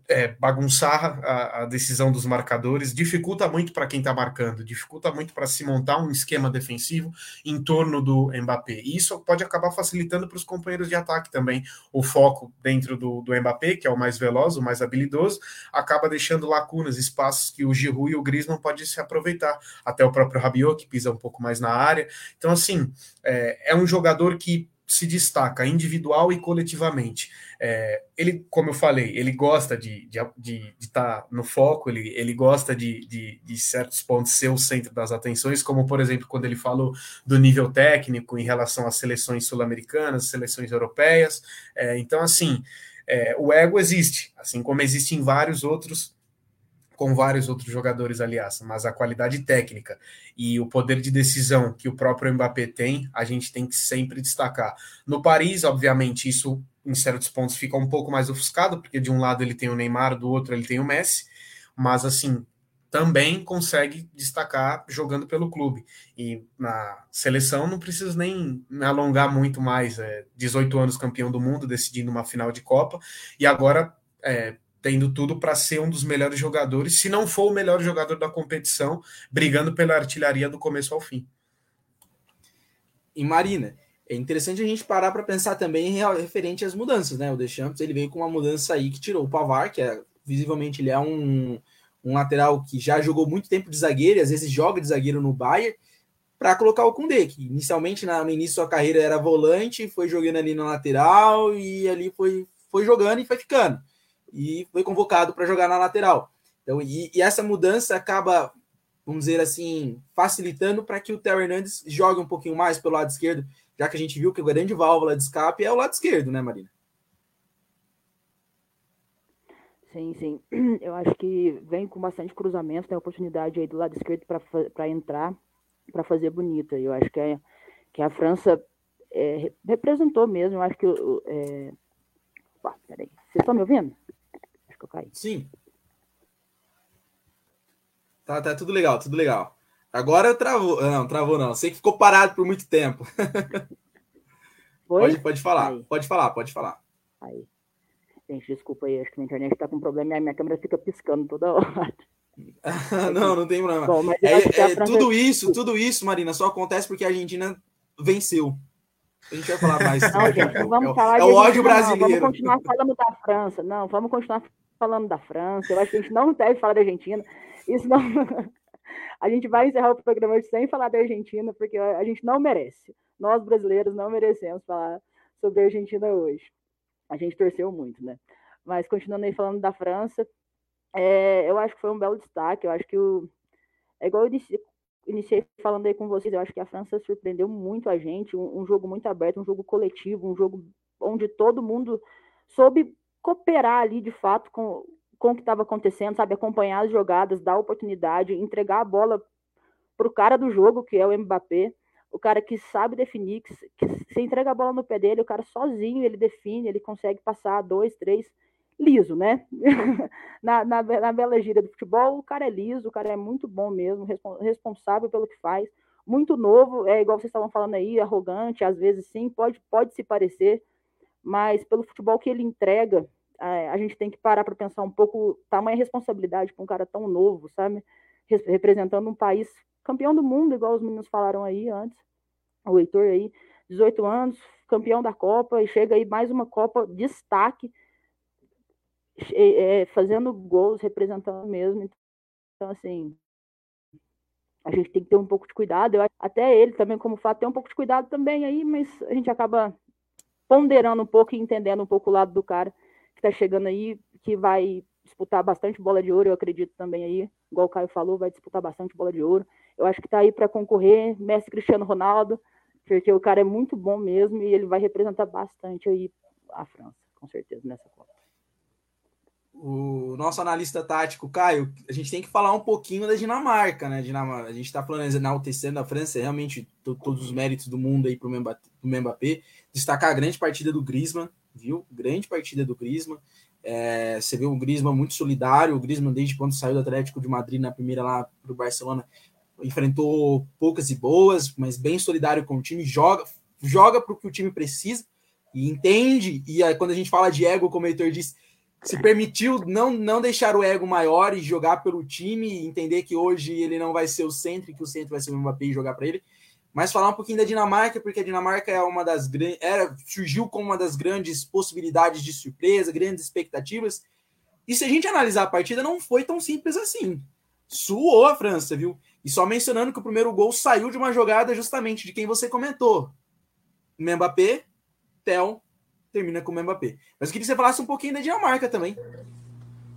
é, bagunçar a, a, decisão dos marcadores, dificulta muito para quem está marcando, dificulta muito para se montar um esquema defensivo em torno do Mbappé. E isso pode acabar facilitando para os companheiros de ataque também. O foco dentro do, do Mbappé, que é o mais veloz, o mais habilidoso, acaba deixando lacunas, espaços que o Giroud e o Griezmann podem se aproveitar. Até o próprio Rabiot, que pisa um pouco mais na área. Então, assim, é, é um jogador que se destaca individual e coletivamente. É, ele, como eu falei, ele gosta de estar de, de, de tá no foco, ele, ele gosta de, de, de, certos pontos ser o centro das atenções, como por exemplo, quando ele falou do nível técnico em relação às seleções sul-americanas, seleções europeias. É, então, assim, é, o ego existe, assim como existe em vários outros com vários outros jogadores, aliás, mas a qualidade técnica e o poder de decisão que o próprio Mbappé tem, a gente tem que sempre destacar. No Paris, obviamente, isso em certos pontos fica um pouco mais ofuscado, porque de um lado ele tem o Neymar, do outro ele tem o Messi, mas assim, também consegue destacar jogando pelo clube. E na seleção não preciso nem me alongar muito mais, é 18 anos campeão do mundo, decidindo uma final de Copa, e agora é, tendo tudo para ser um dos melhores jogadores, se não for o melhor jogador da competição, brigando pela artilharia do começo ao fim. E Marina, é interessante a gente parar para pensar também referente às mudanças, né? O Deschamps ele veio com uma mudança aí que tirou o Pavar, que é visivelmente ele é um, um lateral que já jogou muito tempo de zagueiro, e às vezes joga de zagueiro no Bayern, para colocar o Koundé, que inicialmente no início da sua carreira era volante, foi jogando ali na lateral e ali foi, foi jogando e foi ficando e foi convocado para jogar na lateral. Então, e, e, essa mudança acaba, vamos dizer assim, facilitando para que o Theo Hernandes jogue um pouquinho mais pelo lado esquerdo, já que a gente viu que a grande válvula de escape é o lado esquerdo, né, Marina? Sim, sim. Eu acho que vem com bastante cruzamento, tem oportunidade aí do lado esquerdo para entrar, para fazer bonita. Eu acho que, é, que a França é, representou mesmo. Eu acho que. É... Peraí. Vocês estão me ouvindo? Eu caí. Sim. Tá, tá tudo legal, tudo legal. Agora travou. Não, travou não. Sei que ficou parado por muito tempo. Pode, pode falar, aí. pode falar, pode falar. Aí. Gente, desculpa aí, acho que a internet tá com problema e a minha câmera fica piscando toda hora. não, não tem problema. Bom, é, é, tudo isso, tudo isso, Marina, só acontece porque a Argentina venceu. A gente vai falar mais. Não, gente, não vamos é, falar é o ódio brasileiro. Não, vamos continuar falando da França. Não, vamos continuar falando da França. Eu acho que a gente não deve falar da Argentina. Isso não. a gente vai encerrar o programa sem falar da Argentina, porque a gente não merece. Nós, brasileiros, não merecemos falar sobre a Argentina hoje. A gente torceu muito, né? Mas continuando aí falando da França, é, eu acho que foi um belo destaque. Eu acho que o. É igual eu disse, iniciei falando aí com vocês, eu acho que a França surpreendeu muito a gente, um, um, jogo muito aberto, um jogo coletivo, um jogo onde todo mundo soube cooperar ali de fato com, com o que estava acontecendo, sabe, acompanhar as jogadas, dar oportunidade, entregar a bola para o cara do jogo, que é o Mbappé, o cara que sabe definir, que, que se entrega a bola no pé dele, o cara sozinho ele define, ele consegue passar dois, três liso, né? na, na, na bela gíria do futebol, o cara é liso, o cara é muito bom mesmo, responsável pelo que faz, muito novo, é igual vocês estavam falando aí, arrogante, às vezes sim, pode, pode se parecer, mas pelo futebol que ele entrega, a, gente tem que parar para pensar um pouco tamanha responsabilidade para um cara tão novo, sabe? Representando um país campeão do mundo, igual os meninos falaram aí antes, o Heitor aí, 18 anos, campeão da Copa, e chega aí mais uma Copa destaque, é, fazendo gols, representando mesmo. Então, assim, a gente tem que ter um pouco de cuidado. Eu, até ele também, como fato, tem um pouco de cuidado também aí, mas a gente acaba ponderando um pouco e entendendo um pouco o lado do cara que está chegando aí, que vai disputar bastante bola de ouro, eu acredito também aí, igual o Caio falou, vai disputar bastante bola de ouro. Eu acho que está aí para concorrer, Messi Cristiano Ronaldo, porque o cara é muito bom mesmo e ele vai representar bastante aí a França, com certeza, nessa Copa o nosso analista tático, Caio, a gente tem que falar um pouquinho da Dinamarca, né? Dinamarca, a gente está falando enaltecendo a França, realmente todos os méritos do mundo aí para o Mbappé. Destacar a grande partida do Griezmann, viu? Grande partida do Griezmann. É, você vê o Griezmann muito solidário, o Griezmann desde quando saiu do Atlético de Madrid na primeira lá para o Barcelona, enfrentou poucas e boas, mas bem solidário com o time, joga, joga para o que o time precisa e entende. E aí, quando a gente fala de ego, como o Heitor disse, se permitiu não, não deixar o ego maior e jogar pelo time, entender que hoje ele não vai ser o centro, que o centro vai ser o Mbappé e jogar para ele. Mas falar um pouquinho da Dinamarca, porque a Dinamarca é uma das era surgiu como uma das grandes possibilidades de surpresa, grandes expectativas. E se a gente analisar a partida, não foi tão simples assim. Suou a França, viu? E só mencionando que o primeiro gol saiu de uma jogada justamente de quem você comentou. Mbappé, Tel termina com o Mbappé. Mas eu queria que você falasse um pouquinho da Dinamarca também.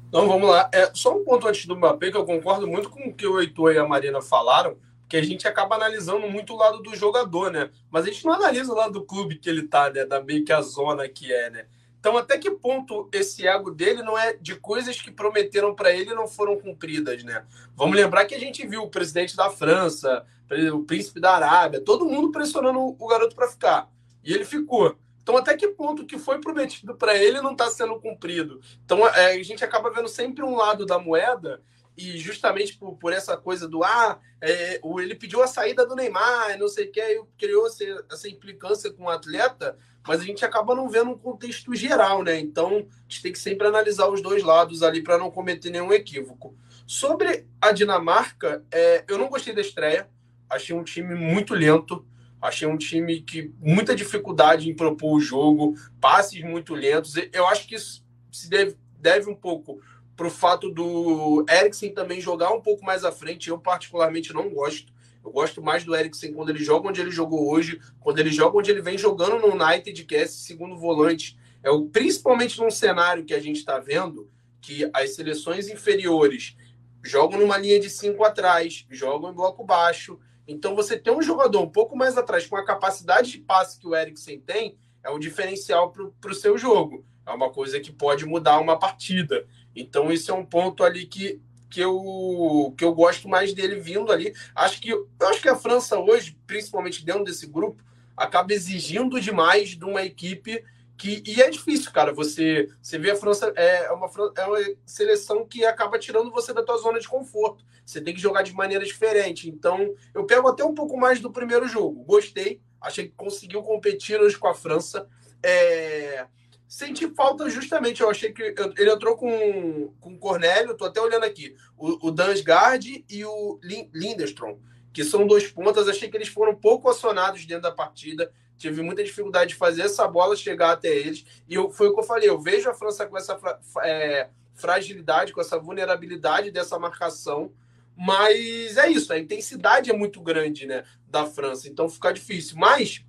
Então vamos lá. É, só um ponto antes do Mbappé, que eu concordo muito com o que o Heitor e a Marina falaram, que a gente acaba analisando muito o lado do jogador, né? Mas a gente não analisa o lado do clube que ele tá, né? Da meio que a zona que é, né? Então, até que ponto esse ego dele não é de coisas que prometeram para ele e não foram cumpridas, né? Vamos lembrar que a gente viu o presidente da França, o príncipe da Arábia, todo mundo pressionando o garoto para ficar. E ele ficou. Então, até que ponto que foi prometido para ele não está sendo cumprido? Então, é, a gente acaba vendo sempre um lado da moeda e justamente por, por essa coisa do ah, é, ele pediu a saída do Neymar, não sei o que, criou essa, essa implicância com o atleta, mas a gente acaba não vendo um contexto geral, né? Então, a gente tem que sempre analisar os dois lados ali para não cometer nenhum equívoco. Sobre a Dinamarca, é, eu não gostei da estreia, achei um time muito lento. Achei um time que muita dificuldade em propor o jogo, passes muito lentos. Eu acho que isso se deve, deve um pouco para o fato do Eriksen também jogar um pouco mais à frente. Eu, particularmente, não gosto. Eu gosto mais do Eriksen quando ele joga onde ele jogou hoje, quando ele joga onde ele vem jogando no United, que é esse segundo volante. É o, principalmente num cenário que a gente está vendo, que as seleções inferiores jogam numa linha de cinco atrás, jogam em bloco baixo, então, você ter um jogador um pouco mais atrás, com a capacidade de passe que o Eriksen tem, é um diferencial para o seu jogo. É uma coisa que pode mudar uma partida. Então, esse é um ponto ali que, que, eu, que eu gosto mais dele vindo ali. Acho que, acho que a França hoje, principalmente dentro desse grupo, acaba exigindo demais de uma equipe que, e é difícil, cara. Você, você vê a França é uma, é uma seleção que acaba tirando você da tua zona de conforto. Você tem que jogar de maneira diferente. Então, eu pego até um pouco mais do primeiro jogo. Gostei, achei que conseguiu competir hoje com a França. É... Senti falta justamente, eu achei que ele entrou com, com o Cornélio, tô até olhando aqui, o, o Dansgaard e o Lindestrom, que são dois pontas, achei que eles foram pouco acionados dentro da partida tive muita dificuldade de fazer essa bola chegar até eles. E eu, foi o que eu falei, eu vejo a França com essa é, fragilidade, com essa vulnerabilidade dessa marcação. Mas é isso, a intensidade é muito grande né, da França, então fica difícil. Mas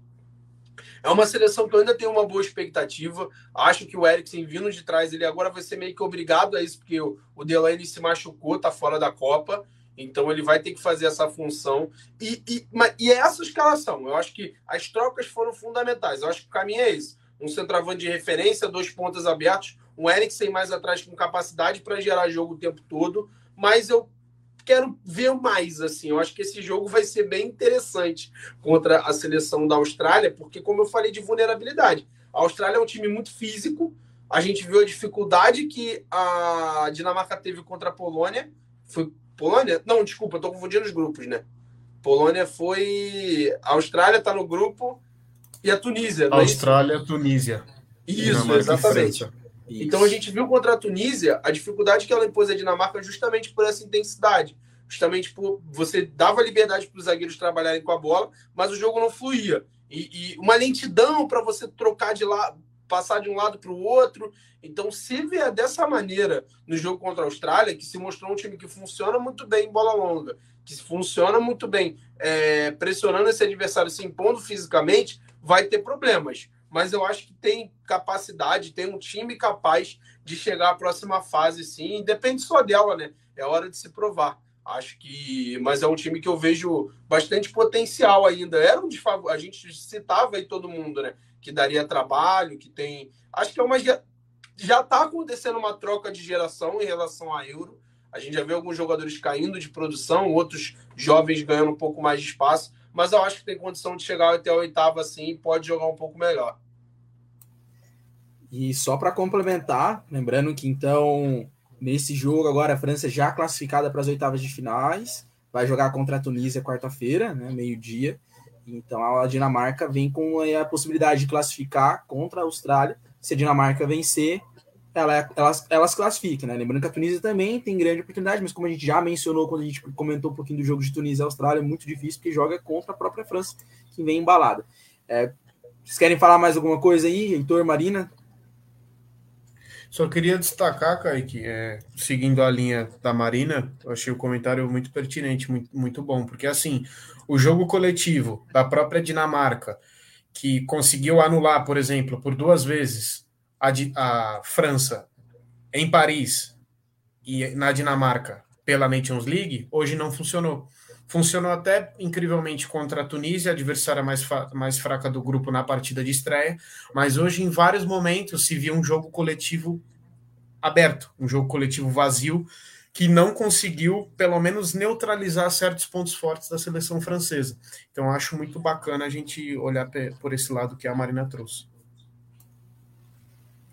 é uma seleção que eu ainda tenho uma boa expectativa. Acho que o Eriksen vindo de trás, ele agora vai ser meio que obrigado a isso, porque o, Delaney se machucou, tá fora da Copa. Então ele vai ter que fazer essa função. E, e, e é essa escalação. Eu acho que as trocas foram fundamentais. Eu acho que o caminho é esse. Um centroavante de referência, dois pontas abertos, um Eriksen mais atrás com capacidade para gerar jogo o tempo todo. Mas eu quero ver mais. assim. Eu acho que esse jogo vai ser bem interessante contra a seleção da Austrália, porque, como eu falei de vulnerabilidade, a Austrália é um time muito físico, A gente viu a dificuldade que a Dinamarca teve contra a Polônia. Foi Polônia? Não, desculpa, estou confundindo os grupos, né? Polônia foi. A Austrália está no grupo e a Tunísia. É Austrália, é Tunísia. Isso, exatamente. Isso. Então a gente viu contra a Tunísia a dificuldade que ela impôs à Dinamarca justamente por essa intensidade. Justamente por você dava liberdade para os zagueiros trabalharem com a bola, mas o jogo não fluía. E, e uma lentidão para você trocar de lado, passar de um lado para o outro. Então, se vier dessa maneira no jogo contra a Austrália, que se mostrou um time que funciona muito bem em bola longa, que funciona muito bem é, pressionando esse adversário, se impondo fisicamente, vai ter problemas mas eu acho que tem capacidade, tem um time capaz de chegar à próxima fase, sim. Depende só dela, né? É hora de se provar. Acho que, mas é um time que eu vejo bastante potencial ainda. Era um desfavor... a gente citava aí todo mundo, né? Que daria trabalho, que tem. Acho que é uma já está acontecendo uma troca de geração em relação à Euro. A gente já vê alguns jogadores caindo de produção, outros jovens ganhando um pouco mais de espaço mas eu acho que tem condição de chegar até a oitava assim e pode jogar um pouco melhor. E só para complementar, lembrando que então nesse jogo agora a França já classificada para as oitavas de finais, vai jogar contra a Tunísia quarta-feira, né, meio-dia. Então a Dinamarca vem com a possibilidade de classificar contra a Austrália. Se a Dinamarca vencer, ela, elas, elas classificam, né? Lembrando que a Tunísia também tem grande oportunidade, mas como a gente já mencionou quando a gente comentou um pouquinho do jogo de Tunísia e Austrália, é muito difícil porque joga contra a própria França, que vem embalada. É, vocês querem falar mais alguma coisa aí, Heitor, Marina? Só queria destacar, Kaique, é, seguindo a linha da Marina, eu achei o comentário muito pertinente, muito, muito bom, porque assim, o jogo coletivo da própria Dinamarca, que conseguiu anular, por exemplo, por duas vezes a, a França em Paris e na Dinamarca pela Nations League, hoje não funcionou. Funcionou até incrivelmente contra a Tunísia, adversária mais, mais fraca do grupo na partida de estreia, mas hoje, em vários momentos, se viu um jogo coletivo aberto, um jogo coletivo vazio, que não conseguiu, pelo menos, neutralizar certos pontos fortes da seleção francesa. Então, acho muito bacana a gente olhar por esse lado que a Marina trouxe.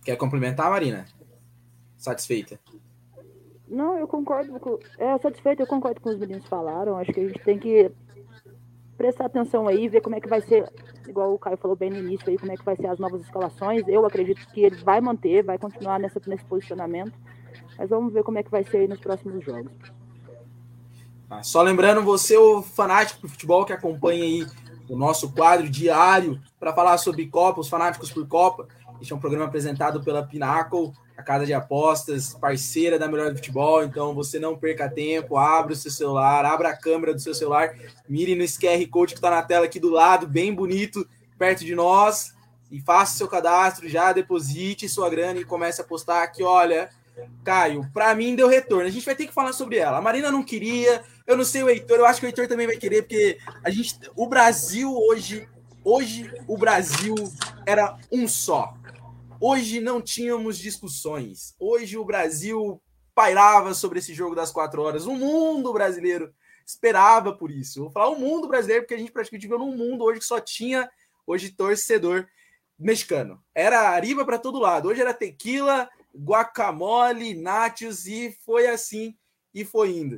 Quer complementar, Marina? Satisfeita? Não, eu concordo. Com... É, satisfeito, eu concordo com os meninos falaram. Acho que a gente tem que prestar atenção aí, ver como é que vai ser, igual o Caio falou bem no início aí, como é que vai ser as novas escalações. Eu acredito que ele vai manter, vai continuar nessa, nesse posicionamento. Mas vamos ver como é que vai ser aí nos próximos jogos. Ah, só lembrando, você, o fanático do futebol que acompanha aí o nosso quadro diário para falar sobre Copa, os fanáticos por Copa. Este é um programa apresentado pela Pinnacle, a casa de apostas, parceira da Melhor do Futebol. Então você não perca tempo, abra o seu celular, abra a câmera do seu celular, mire no QR Code que está na tela aqui do lado, bem bonito, perto de nós, e faça seu cadastro, já deposite sua grana e comece a apostar aqui. Olha, Caio, para mim deu retorno. A gente vai ter que falar sobre ela. A Marina não queria, eu não sei o Heitor, eu acho que o Heitor também vai querer, porque a gente, o Brasil hoje, hoje o Brasil era um só. Hoje não tínhamos discussões. Hoje o Brasil pairava sobre esse jogo das quatro horas. O mundo brasileiro esperava por isso. vou falar o mundo brasileiro, porque a gente praticamente viveu num mundo hoje que só tinha hoje torcedor mexicano. Era ariba para todo lado. Hoje era tequila, guacamole, nachos e foi assim e foi indo.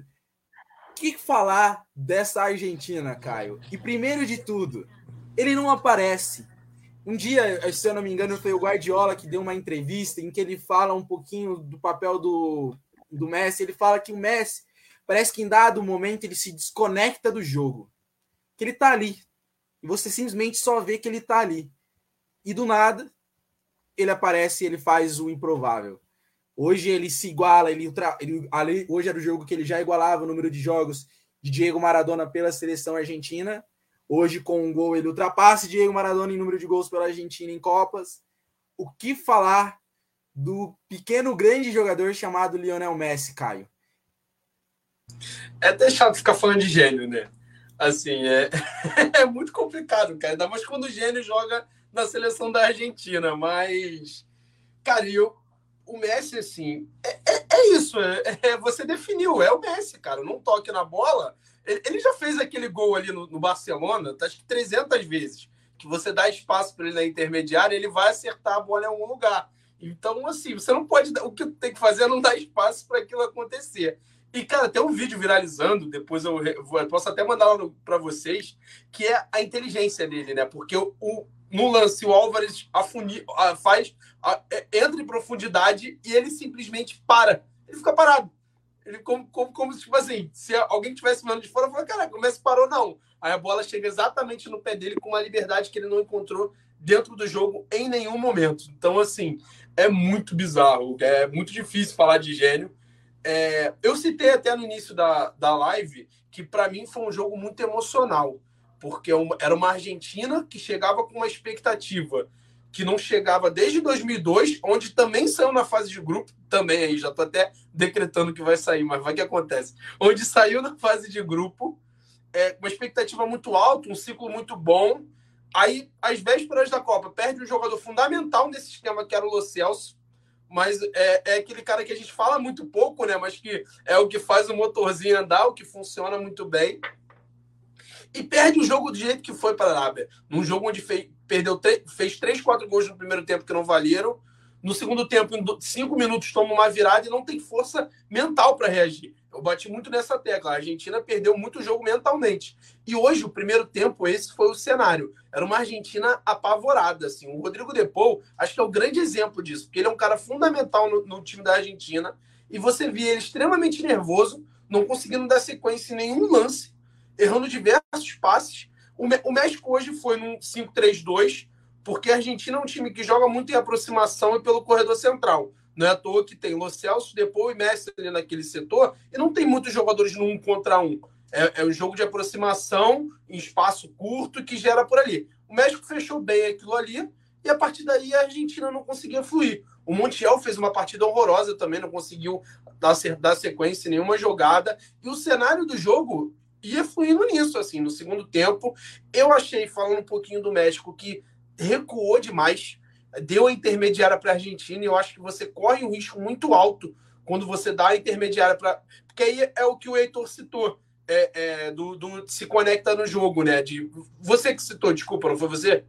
O que falar dessa Argentina, Caio? E primeiro de tudo, ele não aparece um dia, se eu não me engano, foi o Guardiola que deu uma entrevista em que ele fala um pouquinho do papel do, do Messi. Ele fala que o Messi parece que em dado momento ele se desconecta do jogo. Que ele tá ali. E você simplesmente só vê que ele tá ali. E do nada, ele aparece e ele faz o improvável. Hoje ele se iguala, ele, ele, hoje era o jogo que ele já igualava o número de jogos de Diego Maradona pela seleção argentina. Hoje, com um gol, ele ultrapassa Diego Maradona em número de gols pela Argentina em Copas. O que falar do pequeno grande jogador chamado Lionel Messi, Caio? É até chato ficar falando de gênio, né? Assim, é, é muito complicado, cara. Ainda mais quando o gênio joga na seleção da Argentina. Mas, cara, eu, o Messi, assim, isso. É, é, você definiu, é o Messi, cara. Não toque na bola ele já fez aquele gol ali no, no Barcelona, acho que 300 vezes. Que você dá espaço para ele na intermediária, ele vai acertar a bola em algum lugar. Então, assim, você não pode. O que tem que fazer é não dar espaço para aquilo acontecer. E, cara, tem um vídeo viralizando, depois eu, eu posso até mandar para vocês, que é a inteligência dele, né? Porque o, o no lance o Álvares afuni, faz, é, entra em profundidade e ele simplesmente para. Ele fica parado. Ele como, como, como tipo assim, se alguém tivesse vendo de fora, fala, caraca, o Messi parou, não. Aí a bola chega exatamente no pé dele com uma liberdade que ele não encontrou dentro do jogo em nenhum momento. Então, assim, é muito bizarro, é muito difícil falar de gênio. É, eu citei até no início da, da live que para mim foi um jogo muito emocional, porque é era uma Argentina que chegava com uma expectativa que não chegava desde 2002, onde também saiu na fase de grupo, também aí, já estou até decretando que vai sair, mas vai que acontece. Onde saiu na fase de grupo, é, uma expectativa muito alta, um ciclo muito bom. Aí, às vésperas da Copa, perde um jogador fundamental nesse esquema, que era o Lo Celso, mas é, é, aquele cara que a gente fala muito pouco, né? Mas que é o que faz o motorzinho andar, o que funciona muito bem. E perde o jogo do jeito que foi para a Arábia. Num jogo onde fez, perdeu, fez três, quatro gols no primeiro tempo que não valeram. No segundo tempo, em cinco minutos, toma uma virada e não tem força mental para reagir. Eu bati muito nessa tecla. A Argentina perdeu muito jogo mentalmente. E hoje, o primeiro tempo, esse foi o cenário. Era uma Argentina apavorada. Assim. O Rodrigo Depou, acho que é o grande exemplo disso, porque ele é um cara fundamental no, no time da Argentina. E você via ele extremamente nervoso, não conseguindo dar sequência em nenhum lance, errando diversos passes. O, México hoje foi num 5-3-2, porque a Argentina é um time que joga muito em aproximação e pelo corredor central. Não é à toa que tem Lo Celso, Depou e Messi ali naquele setor, e não tem muitos jogadores no um contra um. É, é um jogo de aproximação em espaço curto que gera por ali. O México fechou bem aquilo ali, e a partir daí a Argentina não conseguia fluir. O Montiel fez uma partida horrorosa também, não conseguiu dar, dar sequência em nenhuma jogada. E o cenário do jogo ia fluindo nisso, assim, no segundo tempo. Eu achei, falando um pouquinho do México, que recuou demais deu a intermediária para a Argentina e eu acho que você corre um risco muito alto quando você dá a intermediária para. Porque aí é o que o Heitor citou. É, é, do, do, se conecta no jogo, né? De, você que citou, desculpa, não foi você?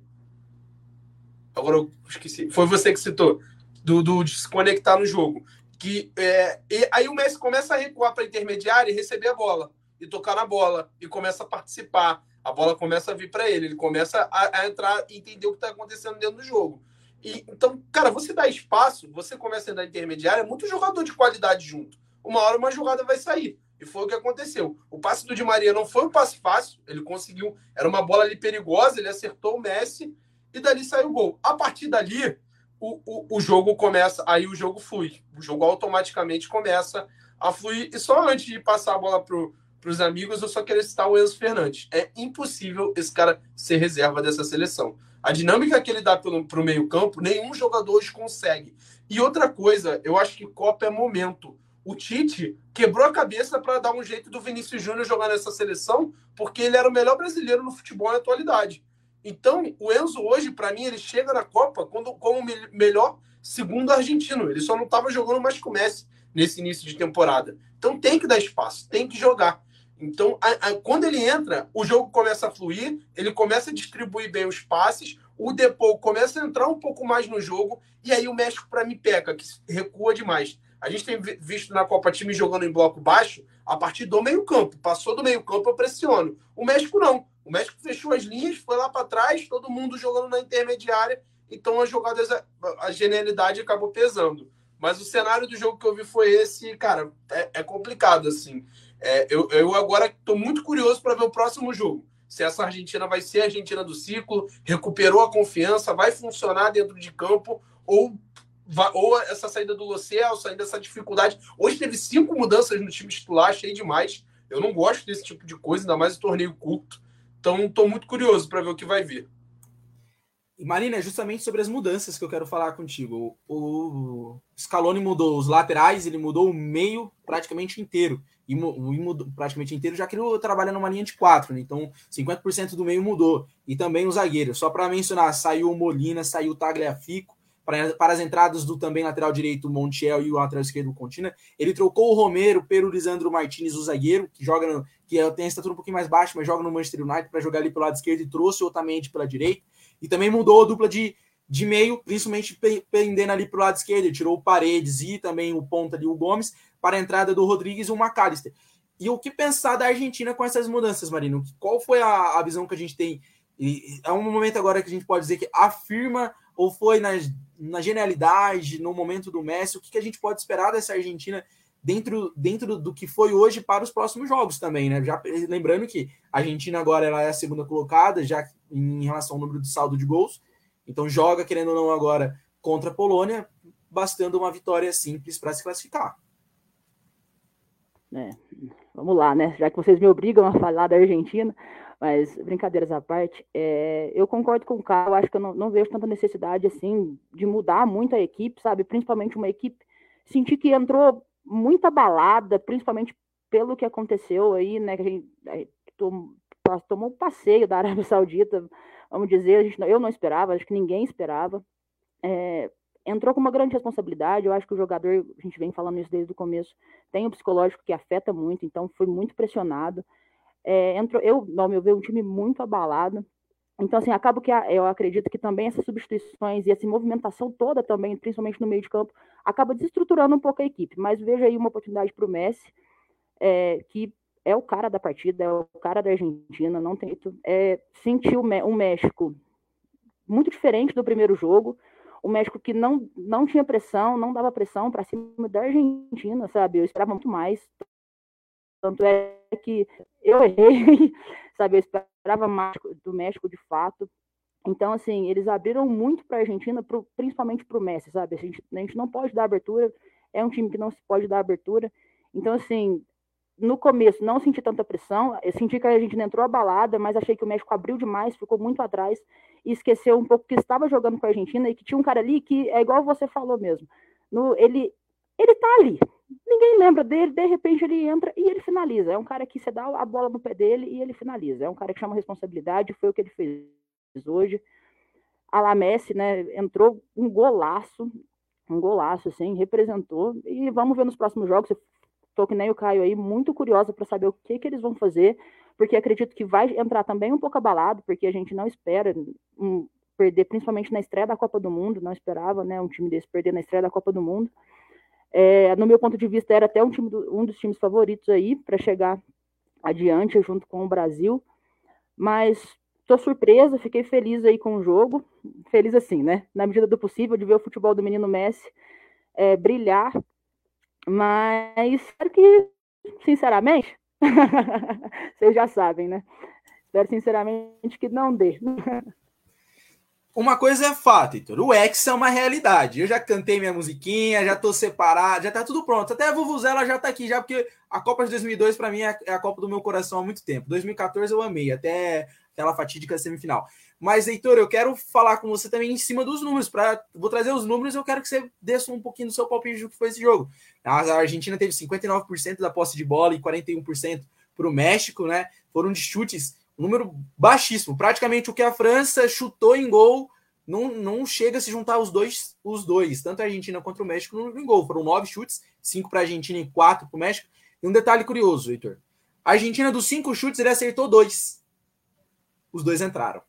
Agora eu esqueci. Foi você que citou. Do, do de se conectar no jogo. Que, é, e aí o Messi começa a recuar para a intermediária e receber a bola. E tocar na bola. E começa a participar. A bola começa a vir para ele. Ele começa a, a entrar e entender o que está acontecendo dentro do jogo. E, então, cara, você dá espaço, você começa a andar intermediária, é muito jogador de qualidade junto. Uma hora uma jogada vai sair. E foi o que aconteceu. O passe do Di Maria não foi um passe fácil, ele conseguiu, era uma bola ali perigosa, ele acertou o Messi e dali saiu o gol. A partir dali, o, o, o jogo começa, aí o jogo flui. O jogo automaticamente começa a fluir. E só antes de passar a bola para os amigos, eu só queria citar o Enzo Fernandes. É impossível esse cara ser reserva dessa seleção. A dinâmica que ele dá para o meio-campo, nenhum jogador hoje consegue. E outra coisa, eu acho que Copa é momento. O Tite quebrou a cabeça para dar um jeito do Vinícius Júnior jogar nessa seleção, porque ele era o melhor brasileiro no futebol na atualidade. Então, o Enzo hoje, para mim, ele chega na Copa como, como o melhor segundo argentino. Ele só não estava jogando mais com o Messi nesse início de temporada. Então tem que dar espaço, tem que jogar. Então, a, a, quando ele entra, o jogo começa a fluir, ele começa a distribuir bem os passes, o Depou começa a entrar um pouco mais no jogo, e aí o México, para mim, peca, que recua demais. A gente tem visto na Copa time jogando em bloco baixo a partir do meio-campo. Passou do meio-campo, eu pressiono. O México não. O México fechou as linhas, foi lá para trás, todo mundo jogando na intermediária. Então as jogadas, a, genialidade acabou pesando. Mas o cenário do jogo que eu vi foi esse, cara, é, é complicado, assim. É, eu, eu agora estou muito curioso para ver o próximo jogo. Se essa Argentina vai ser a Argentina do ciclo, recuperou a confiança, vai funcionar dentro de campo, ou, ou essa saída do Lociel, saindo dessa dificuldade. Hoje teve cinco mudanças no time titular, achei demais. Eu não gosto desse tipo de coisa, ainda mais o torneio curto. Então, estou muito curioso para ver o que vai vir. Marina, é justamente sobre as mudanças que eu quero falar contigo. O, Scaloni mudou os laterais, ele mudou o meio praticamente inteiro. E, mudou praticamente inteiro, já que ele trabalha numa linha de quatro, né? Então, 50% do meio mudou. E também os zagueiros. Só para mencionar, saiu o Molina, saiu o Tagliafico. Para, para as entradas do também lateral direito, o Montiel e o lateral esquerdo, o Contina. Ele trocou o Romero pelo Lisandro Martinez, o zagueiro, que joga no, que tem a estatura um pouquinho mais baixa, mas joga no Manchester United para jogar ali pelo lado esquerdo e trouxe o Otamendi pela direita. E também mudou a dupla de, de meio, principalmente pendendo ali para o lado esquerdo. Ele tirou o Paredes e também o ponta ali, o Gomes, para a entrada do Rodrigues e o McAllister. E o que pensar da Argentina com essas mudanças, Marino? Qual foi a, a visão que a gente tem? E é um momento agora que a gente pode dizer que afirma ou foi na, na genialidade, no momento do Messi? O que, que a gente pode esperar dessa Argentina dentro, dentro do que foi hoje para os próximos jogos também, né? Já lembrando que a Argentina agora ela é a segunda colocada, já em relação ao número de saldo de gols. Então joga, querendo ou não, agora contra a Polônia, bastando uma vitória simples para se classificar. É, vamos lá, né? Já que vocês me obrigam a falar da Argentina, mas brincadeiras à parte, é, eu concordo com o Carlos, acho que eu não, não, vejo tanta necessidade assim de mudar muito a equipe, sabe? Principalmente uma equipe. Senti que entrou muita balada, principalmente pelo que aconteceu aí, né? Que a gente tomou, tomou um passeio da Arábia Saudita, vamos dizer, a gente, eu não esperava, acho que ninguém esperava. É, entrou com uma grande responsabilidade. Eu acho que o jogador, a gente vem falando isso desde o começo, tem o psicológico que afeta muito, então foi muito pressionado. É, entrou, eu, ao meu ver, um time muito abalado. Então, assim, acaba que eu acredito que também essas substituições e essa movimentação toda também, principalmente no meio de campo, acaba desestruturando um pouco a equipe. Mas veja aí uma oportunidade para o Messi, é, que é o cara da partida, é o cara da Argentina, não tem. É, sentiu o México muito diferente do primeiro jogo o México que não, não tinha pressão, não dava pressão para cima da Argentina, sabe? Eu esperava muito mais. Tanto é que eu errei, sabe? Eu esperava mais do México de fato. Então, assim, eles abriram muito para a Argentina, pro, principalmente para o Messi, sabe? A gente, a gente não pode dar abertura, é um time que não se pode dar abertura. Então, assim, no começo não senti tanta pressão, eu senti que a gente entrou abalada, mas achei que o México abriu demais, ficou muito atrás e esqueceu um pouco que estava jogando com a Argentina e que tinha um cara ali que é igual você falou mesmo. No, ele ele tá ali. Ninguém lembra dele, de repente ele entra e ele finaliza. É um cara que você dá a bola no pé dele e ele finaliza. É um cara que chama responsabilidade, foi o que ele fez hoje. A La Messi, né, entrou um golaço, um golaço assim, representou e vamos ver nos próximos jogos. Estou que nem o Caio aí, muito curiosa para saber o que, que eles vão fazer, porque acredito que vai entrar também um pouco abalado, porque a gente não espera um, perder, principalmente na estreia da Copa do Mundo, não esperava né, um time desse perder na estreia da Copa do Mundo. É, no meu ponto de vista, era até um, time do, um dos times favoritos aí para chegar adiante junto com o Brasil, mas estou surpresa, fiquei feliz aí com o jogo, feliz assim, né? Na medida do possível, de ver o futebol do menino Messi é, brilhar mas espero que, sinceramente, vocês já sabem, né? Espero sinceramente que não dê. Uma coisa é fato, Heitor. O X é uma realidade. Eu já cantei minha musiquinha, já tô separado, já tá tudo pronto. Até a Vuvuzela já tá aqui, já, porque a Copa de 2002 para mim é, é a Copa do meu coração há muito tempo. 2014 eu amei, até aquela fatídica semifinal. Mas, Heitor, eu quero falar com você também em cima dos números. Pra, vou trazer os números eu quero que você desça um pouquinho do seu palpite do que foi esse jogo. A Argentina teve 59% da posse de bola e 41% para o México, né? Foram de chutes, um número baixíssimo. Praticamente o que a França chutou em gol não, não chega a se juntar os dois, os dois, tanto a Argentina quanto o México no, gol. Foram nove chutes, cinco para a Argentina e quatro para o México. E um detalhe curioso, Heitor. A Argentina, dos cinco chutes, ele acertou dois. Os dois entraram.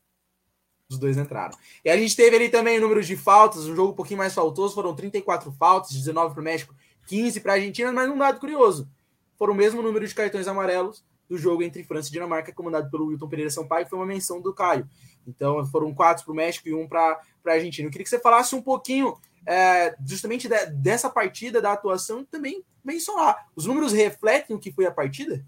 Os dois entraram. E a gente teve ali também o número de faltas, um jogo um pouquinho mais faltoso, foram 34 faltas, 19 para o México, 15 para a Argentina, mas um dado curioso. Foram o mesmo número de cartões amarelos do jogo entre França e Dinamarca, comandado pelo Wilton Pereira Sampaio, que foi uma menção do Caio. Então foram quatro para o México e um para a Argentina. Eu queria que você falasse um pouquinho é, justamente de, dessa partida, da atuação, e também mencionar. Os números refletem o que foi a partida?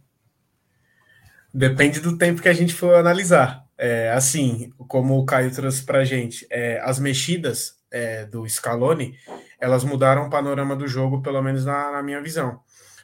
Depende do tempo que a gente for analisar. É, assim, como o Caio trouxe para gente, é, as mexidas é, do Scaloni, elas mudaram o panorama do jogo, pelo menos na, na minha visão.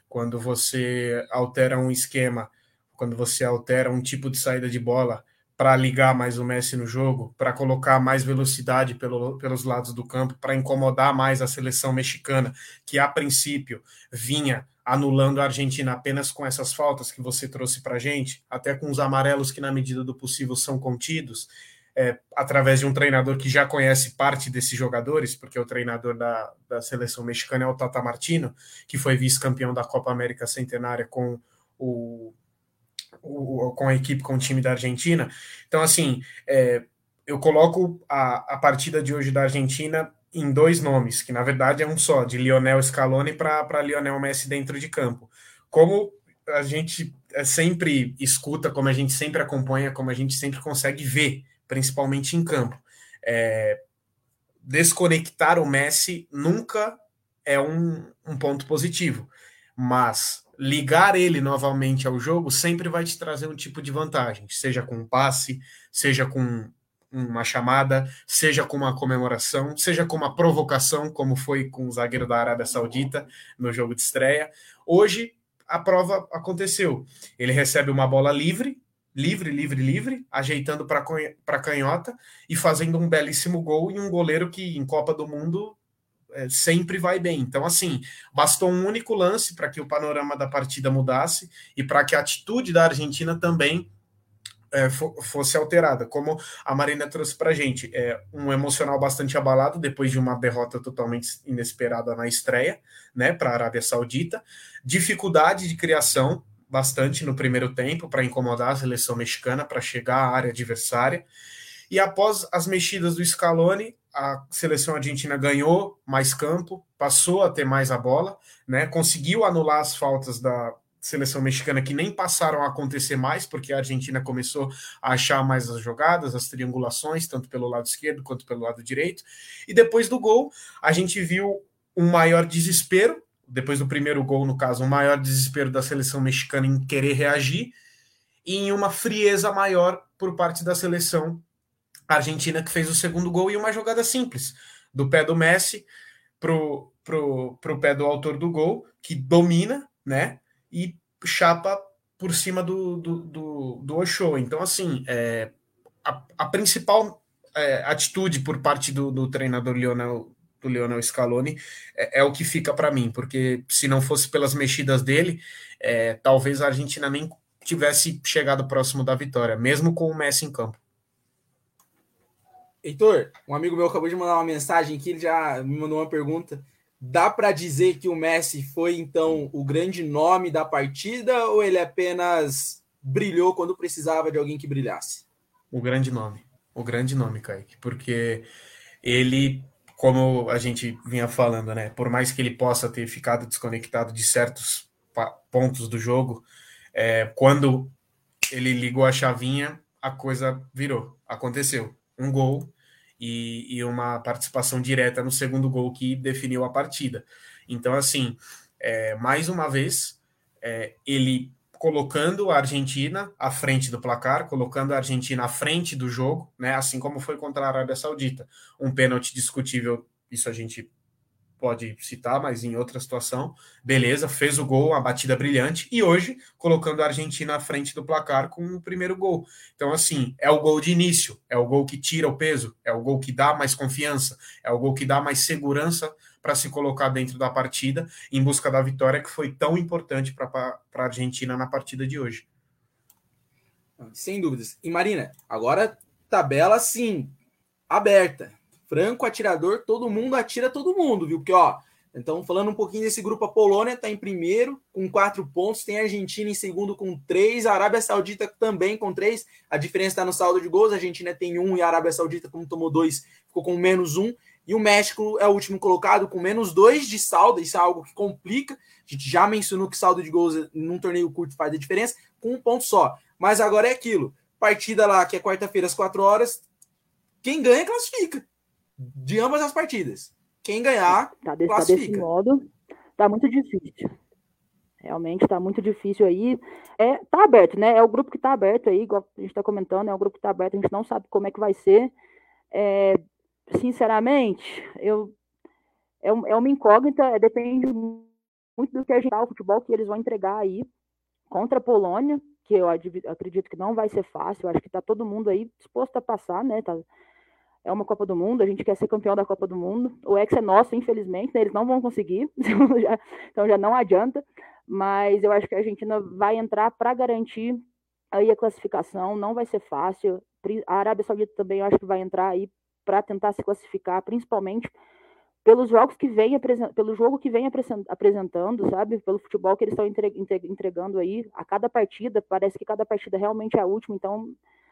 Quando você altera um esquema, quando você altera um tipo de saída de bola para ligar mais o Messi no jogo, para colocar mais velocidade pelo, pelos lados do campo, para incomodar mais a seleção mexicana, que a princípio vinha anulando a Argentina apenas com essas faltas que você trouxe para a gente, até com os amarelos que, na medida do possível, são contidos, é, através de um treinador que já conhece parte desses jogadores, porque o treinador da, da seleção mexicana é o Tata Martino, que foi vice-campeão da Copa América Centenária com o, o, com a equipe, com o time da Argentina. Então, assim, é, eu coloco a, a partida de hoje da Argentina em dois nomes, que na verdade é um só, de Lionel Scaloni para Lionel Messi dentro de campo. Como a gente é, sempre escuta, como a gente sempre acompanha, como a gente sempre consegue ver, principalmente em campo. É, desconectar o Messi nunca é um, um ponto positivo, mas ligar ele novamente ao jogo sempre vai te trazer um tipo de vantagem, seja com um passe, seja com uma chamada, seja com uma comemoração, seja com uma provocação, como foi com o zagueiro da Arábia Saudita no jogo de estreia. Hoje a prova aconteceu. Ele recebe uma bola livre, livre, livre, livre, ajeitando para canhota e fazendo um belíssimo gol e um goleiro que em Copa do Mundo é, sempre vai bem. Então, assim, bastou um único lance para que o panorama da partida mudasse e para que a atitude da Argentina também é, fosse alterada, como a Marina trouxe para a gente. É um emocional bastante abalado depois de uma derrota totalmente inesperada na estreia, né, para a Arábia Saudita. Dificuldade de criação bastante no primeiro tempo para incomodar a seleção mexicana para chegar à área adversária. E após as mexidas do Scaloni, a seleção argentina ganhou mais campo, passou a ter mais a bola, né, conseguiu anular as faltas da, seleção mexicana que nem passaram a acontecer mais, porque a Argentina começou a achar mais as jogadas, as triangulações, tanto pelo lado esquerdo quanto pelo lado direito. E depois do gol, a gente viu um maior desespero, depois do primeiro gol, no caso, um maior desespero da seleção mexicana em querer reagir, e em uma frieza maior por parte da seleção argentina que fez o segundo gol e uma jogada simples, do pé do Messi pro, pro, pro pé do autor do gol, que domina, né? E chapa por cima do, do, do, do. Então, assim, é, a, a principal é, atitude por parte do, do treinador Lionel, do Lionel Scaloni é, é o que fica para mim, porque se não fosse pelas mexidas dele, é, talvez a Argentina nem tivesse chegado próximo da vitória, mesmo com o Messi em campo. Heitor, um amigo meu acabou de mandar uma mensagem que ele já me mandou uma pergunta. Dá para dizer que o Messi foi então o grande nome da partida ou ele apenas brilhou quando precisava de alguém que brilhasse? O grande nome, o grande nome, Kaique, porque ele, como a gente vinha falando, né, por mais que ele possa ter ficado desconectado de certos pontos do jogo, é, quando ele ligou a chavinha, a coisa virou, aconteceu. Um gol e, e, uma participação direta no segundo gol que definiu a partida. Então, assim, é, mais uma vez, é, ele colocando a Argentina à frente do placar, colocando a Argentina à frente do jogo, né? Assim como foi contra a Arábia Saudita. Um pênalti discutível, isso a gente pode citar, mas em outra situação, beleza, fez o gol, uma batida brilhante, e hoje colocando a Argentina à frente do placar com o primeiro gol. Então, assim, é o gol de início, é o gol que tira o peso, é o gol que dá mais confiança, é o gol que dá mais segurança para se colocar dentro da partida em busca da vitória que foi tão importante para a Argentina na partida de hoje. Sem dúvidas. E Marina, agora tabela sim aberta franco atirador, todo mundo atira todo mundo, viu? Porque, ó, então, falando um pouquinho desse grupo, a Polônia está em primeiro com quatro pontos, tem a Argentina em segundo com três, a Arábia Saudita também com três. A diferença está no saldo de gols, a Argentina tem um e a Arábia Saudita, como tomou dois, ficou com menos um. E o México é o último colocado com menos dois de saldo, isso é algo que complica. A gente já mencionou que saldo de gols num torneio curto faz a diferença, com um ponto só. Mas agora é aquilo: partida lá, que é quarta-feira às quatro horas, quem ganha classifica de ambas as partidas. Quem ganhar, tá desse, tá desse modo, tá muito difícil. Realmente tá muito difícil aí. É, tá aberto, né? É o grupo que tá aberto aí, igual a gente tá comentando, é o grupo que tá aberto, a gente não sabe como é que vai ser. É, sinceramente, eu é, é uma incógnita, é, depende muito do que a gente o futebol que eles vão entregar aí contra a Polônia, que eu acredito que não vai ser fácil, eu acho que tá todo mundo aí disposto a passar, né? Tá, é uma Copa do Mundo, a gente quer ser campeão da Copa do Mundo. O ex é nosso, infelizmente, né? eles não vão conseguir, então já não adianta. Mas eu acho que a Argentina vai entrar para garantir aí a classificação, não vai ser fácil. A Arábia Saudita também eu acho que vai entrar aí para tentar se classificar, principalmente pelos jogos que vem pelo jogo que vem apresentando, sabe? Pelo futebol que eles estão entregando aí a cada partida, parece que cada partida realmente é a última, então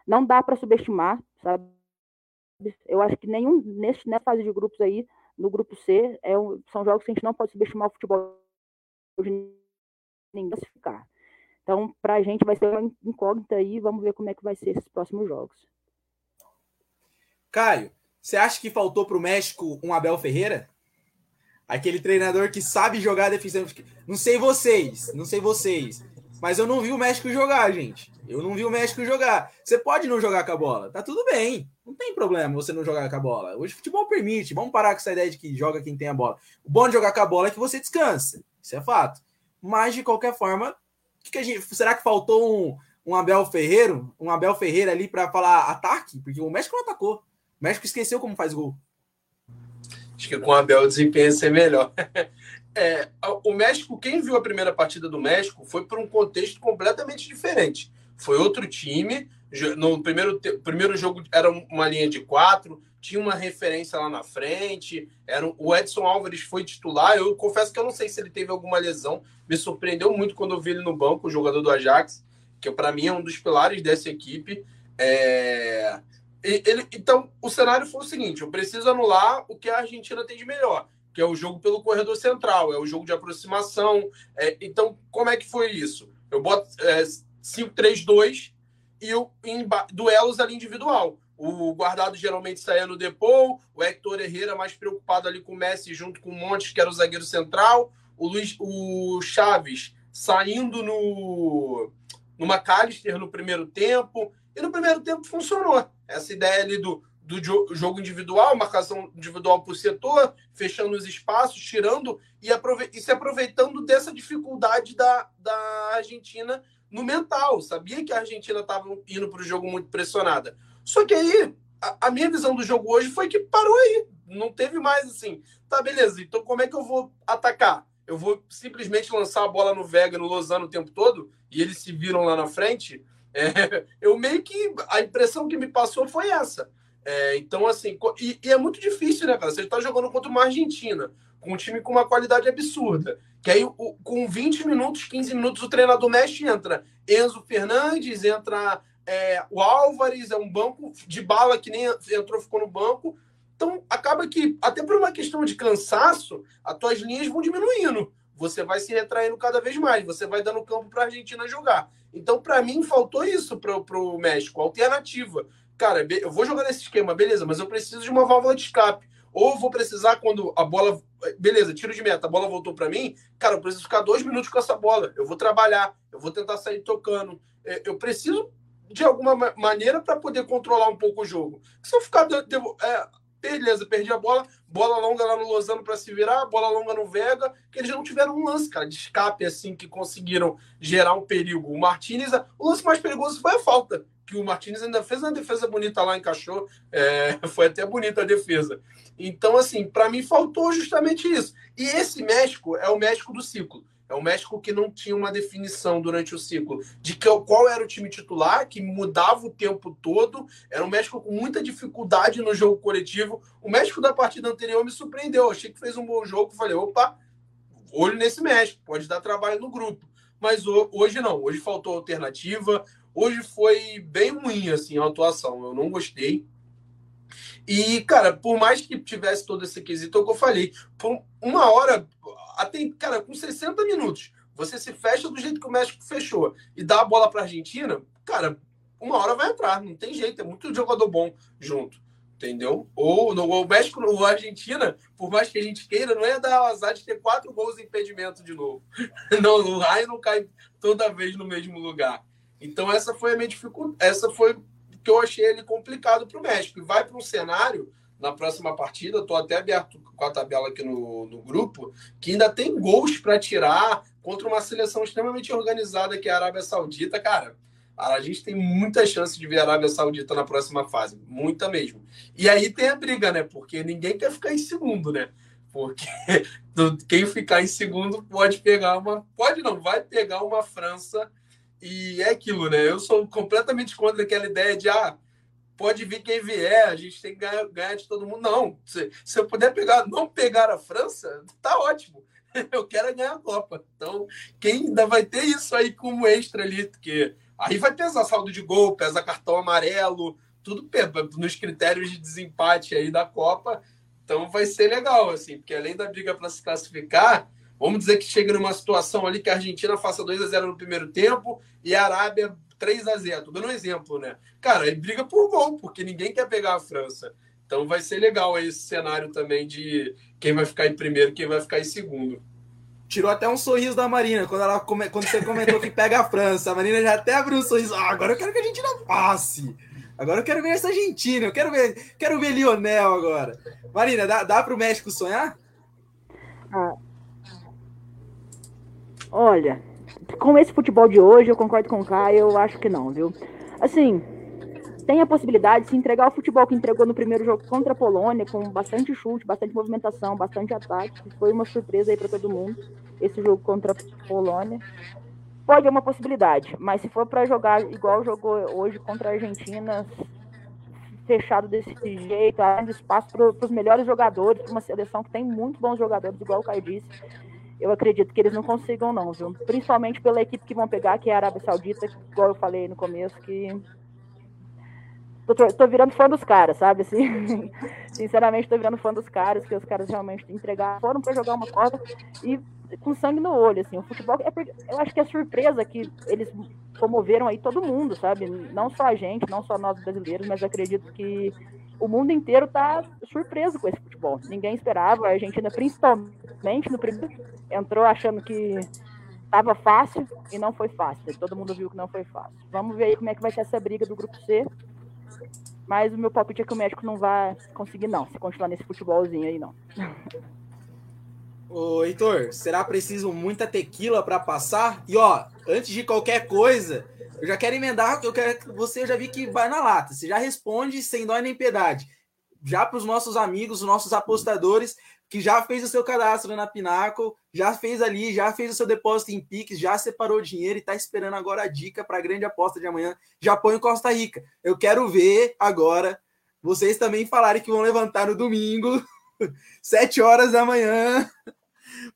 não dá para subestimar, sabe? Eu acho que nenhum, nesse, nessa fase de grupos aí, no grupo C, é um, são jogos que a gente não pode subestimar o futebol de ninguém classificar. Então, para a gente vai ser uma incógnita aí, vamos ver como é que vai ser esses próximos jogos. Caio, você acha que faltou para o México um Abel Ferreira? Aquele treinador que sabe jogar defensivamente. Não sei vocês, não sei vocês, mas eu não vi o México jogar, gente. Eu não vi o México jogar. Você pode não jogar com a bola, tá tudo bem. Não tem problema você não jogar com a bola. Hoje o futebol permite. Vamos parar com essa ideia de que joga quem tem a bola. O bom de jogar com a bola é que você descansa. Isso é fato. Mas de qualquer forma, que, que gente, será que faltou um, um Abel Ferreiro, um Abel Ferreira ali para falar ataque? Porque o México não atacou. O México esqueceu como faz gol. Acho que com o Abel o desempenho ia ser melhor. É, o México, quem viu a primeira partida do México, foi por um contexto completamente diferente. Foi outro time. No primeiro, primeiro jogo era uma linha de quatro, tinha uma referência lá na frente. Era, o Edson Álvares foi titular. Eu confesso que eu não sei se ele teve alguma lesão. Me surpreendeu muito quando eu vi ele no banco, o jogador do Ajax, que para mim é um dos pilares dessa equipe. É... Ele, então, o cenário foi o seguinte: eu preciso anular o que a Argentina tem de melhor que é o jogo pelo corredor central, é o jogo de aproximação. É, então, como é que foi isso? Eu boto é, 5-3-2 e eu, em duelos ali individual. O guardado geralmente saía no Depou, o Hector Herrera mais preocupado ali com o Messi junto com o Montes, que era o zagueiro central, o, Luiz, o Chaves saindo no, no McAllister no primeiro tempo, e no primeiro tempo funcionou. Essa ideia ali do do jogo individual, marcação individual por setor, fechando os espaços, tirando e, e se aproveitando dessa dificuldade da, da Argentina no mental. Sabia que a Argentina estava indo para o jogo muito pressionada. Só que aí, a, a, minha visão do jogo hoje foi que parou aí. Não teve mais assim. Tá, beleza. Então, como é que eu vou atacar? Eu vou simplesmente lançar a bola no Vega, no Lozano o tempo todo, e eles se viram lá na frente. É, eu meio que. A impressão que me passou foi essa. É, então, assim, e, e, é muito difícil, né, cara? Você está jogando contra uma Argentina, com um time com uma qualidade absurda. Que aí, o, com 20 minutos, 15 minutos, o treinador mexe entra Enzo Fernandes, entra é, o Álvares, é um banco de bala que nem entrou, ficou no banco. Então, acaba que, até por uma questão de cansaço, as tuas linhas vão diminuindo. Você vai se retraindo cada vez mais, você vai dando campo para a Argentina jogar. Então, para mim, faltou isso para o México, alternativa cara, eu vou jogar nesse esquema, beleza, mas eu preciso de uma válvula de escape. Ou vou precisar quando a bola. Beleza, tiro de meta, a bola voltou para mim. Cara, eu preciso ficar dois minutos com essa bola. Eu vou trabalhar, eu vou tentar sair tocando. É, eu preciso, de alguma maneira, para poder controlar um pouco o jogo. Se eu ficar. É, beleza, perdi a bola, bola longa lá no Lozano para se virar, bola longa no Vega, que eles não tiveram um lance, cara, de escape assim que conseguiram gerar um perigo. O Martinez, o lance mais perigoso foi a falta que o Martinez ainda fez uma defesa bonita lá, encaixou, é, foi até bonita a defesa. Então, assim, para mim faltou justamente isso. E esse México é o México do ciclo. É o México que não tinha uma definição durante o ciclo de que, qual era o time titular, que mudava o tempo todo. Era um México com muita dificuldade no jogo coletivo. O México da partida anterior me surpreendeu. achei que fez um bom jogo. Falei, opa, olho nesse México, pode dar trabalho no grupo. Mas hoje não, hoje faltou alternativa, Hoje foi bem ruim, assim, a atuação. Eu não gostei. E, cara, por mais que tivesse todo esse quesito, é o que eu falei, por uma hora, até, cara, com 60 minutos, você se fecha do jeito que o México fechou e dá a bola para a Argentina, cara, uma hora vai entrar, não tem jeito, é muito jogador bom junto, entendeu? Ou no o México ou a Argentina, por mais que a gente queira, não é dar o azar de ter quatro gols em impedimento de novo. Não, o raio não cai toda vez no mesmo lugar. Então essa foi a minha dificuldade, essa foi que eu achei ele complicado para o México. E vai para um cenário na próxima partida, estou até aberto com a tabela aqui no, no grupo, que ainda tem gols para tirar contra uma seleção extremamente organizada que é a Arábia Saudita, cara. A gente tem muita chance de ver a Arábia Saudita na próxima fase, muita mesmo. E aí tem a briga, né? Porque ninguém quer ficar em segundo, né? Porque quem ficar em segundo pode pegar uma. Pode não, vai pegar uma França e é aquilo, né? Eu sou completamente contra aquela ideia de ah, pode vir quem vier, a gente tem que ganhar, ganhar de todo mundo. Não, se, se eu puder pegar, não pegar a França, tá ótimo. Eu quero ganhar a Copa. Então, quem ainda vai ter isso aí como extra ali, porque aí vai pesar saldo de gol, pesa cartão amarelo, tudo nos critérios de desempate aí da Copa. Então vai ser legal, assim, porque além da briga para se classificar, vamos dizer que chega numa situação ali que a Argentina faça 2 a 0 no primeiro tempo e a Arábia 3 a 0 Tô dando um exemplo, né? Cara, aí briga por gol, porque ninguém quer pegar a França. Então vai ser legal esse cenário também de quem vai ficar em primeiro, quem vai ficar em segundo. Tirou até um sorriso da Marina quando, ela, quando você comentou que pega a França. A Marina já até abriu um sorriso. Ah, agora eu quero que a Argentina passe. Agora eu quero ver essa Argentina. Eu quero ver, quero ver Lionel agora. Marina, dá, dá para o México sonhar? Olha, com esse futebol de hoje, eu concordo com o Caio, eu acho que não, viu? Assim, tem a possibilidade de se entregar o futebol que entregou no primeiro jogo contra a Polônia, com bastante chute, bastante movimentação, bastante ataque, que foi uma surpresa aí para todo mundo, esse jogo contra a Polônia. Pode ser uma possibilidade, mas se for para jogar igual jogou hoje contra a Argentina, fechado desse jeito, abrindo espaço para os melhores jogadores, para uma seleção que tem muito bons jogadores, igual o Caio disse, eu acredito que eles não consigam, não, viu? Principalmente pela equipe que vão pegar, que é a Arábia Saudita, igual eu falei no começo, que tô, tô virando fã dos caras, sabe? Assim, sinceramente, tô virando fã dos caras, que os caras realmente entregaram, foram para jogar uma Copa e com sangue no olho, assim. O futebol, é, eu acho que é surpresa que eles promoveram aí todo mundo, sabe? Não só a gente, não só nós brasileiros, mas acredito que o mundo inteiro tá surpreso com esse futebol. Ninguém esperava, a Argentina principalmente no primeiro entrou achando que tava fácil e não foi fácil. Todo mundo viu que não foi fácil. Vamos ver aí como é que vai ser essa briga do grupo C. Mas o meu palpite é que o México não vai conseguir, não, se continuar nesse futebolzinho aí, não. Ô, Heitor, será preciso muita tequila para passar? E ó, antes de qualquer coisa, eu já quero emendar, eu quero que você já vi que vai na lata. Você já responde sem dó nem piedade. Já para os nossos amigos, os nossos apostadores, que já fez o seu cadastro na Pinaco, já fez ali, já fez o seu depósito em Pix, já separou o dinheiro e está esperando agora a dica para a grande aposta de amanhã, Japão e Costa Rica. Eu quero ver agora vocês também falarem que vão levantar no domingo, sete horas da manhã,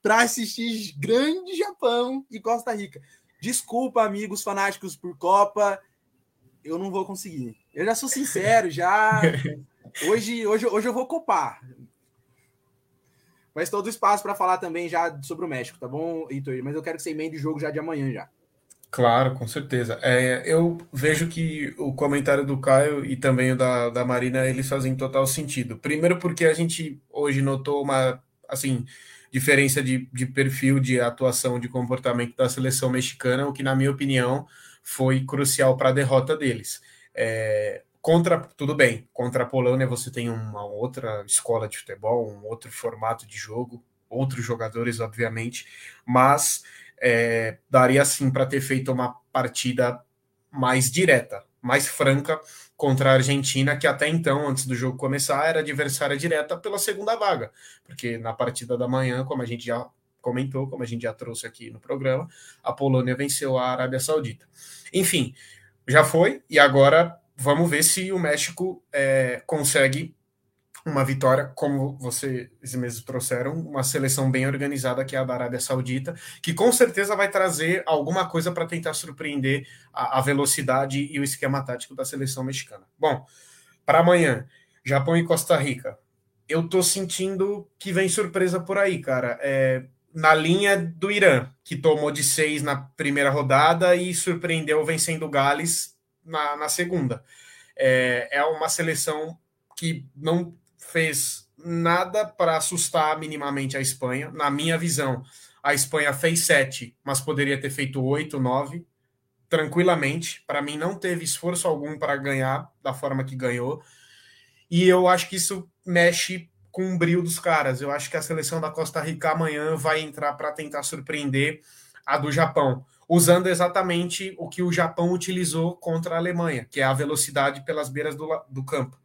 para assistir grande Japão e Costa Rica. Desculpa, amigos fanáticos por Copa, eu não vou conseguir. Eu já sou sincero, já. Hoje, hoje, hoje eu vou copar. Mas todo espaço para falar também já sobre o México, tá bom, Heitor? Mas eu quero que você emende o jogo já de amanhã já. Claro, com certeza. É, eu vejo que o comentário do Caio e também o da, da Marina, eles fazem total sentido. Primeiro porque a gente hoje notou uma, assim, diferença de, de perfil, de atuação, de comportamento da seleção mexicana, o que, na minha opinião, foi crucial para a derrota deles. É, Contra, tudo bem, contra a Polônia você tem uma outra escola de futebol, um outro formato de jogo, outros jogadores, obviamente, mas é, daria sim para ter feito uma partida mais direta, mais franca contra a Argentina, que até então, antes do jogo começar, era adversária direta pela segunda vaga, porque na partida da manhã, como a gente já comentou, como a gente já trouxe aqui no programa, a Polônia venceu a Arábia Saudita. Enfim, já foi, e agora vamos ver se o México é, consegue uma vitória, como vocês mesmos trouxeram, uma seleção bem organizada que é a da Arábia Saudita, que com certeza vai trazer alguma coisa para tentar surpreender a, a, velocidade e o esquema tático da seleção mexicana. Bom, para amanhã, Japão e Costa Rica. Eu tô sentindo que vem surpresa por aí, cara. É, na linha do Irã, que tomou de seis na primeira rodada e surpreendeu vencendo o Gales na, na segunda. É, é uma seleção que não fez nada para assustar minimamente a Espanha. Na minha visão, a Espanha fez sete, mas poderia ter feito oito, nove, tranquilamente. Para mim, não teve esforço algum para ganhar da forma que ganhou. E eu acho que isso mexe com o brilho dos caras. Eu acho que a seleção da Costa Rica amanhã vai entrar para tentar surpreender a do Japão usando exatamente o que o Japão utilizou contra a Alemanha, que é a velocidade pelas beiras do, do campo.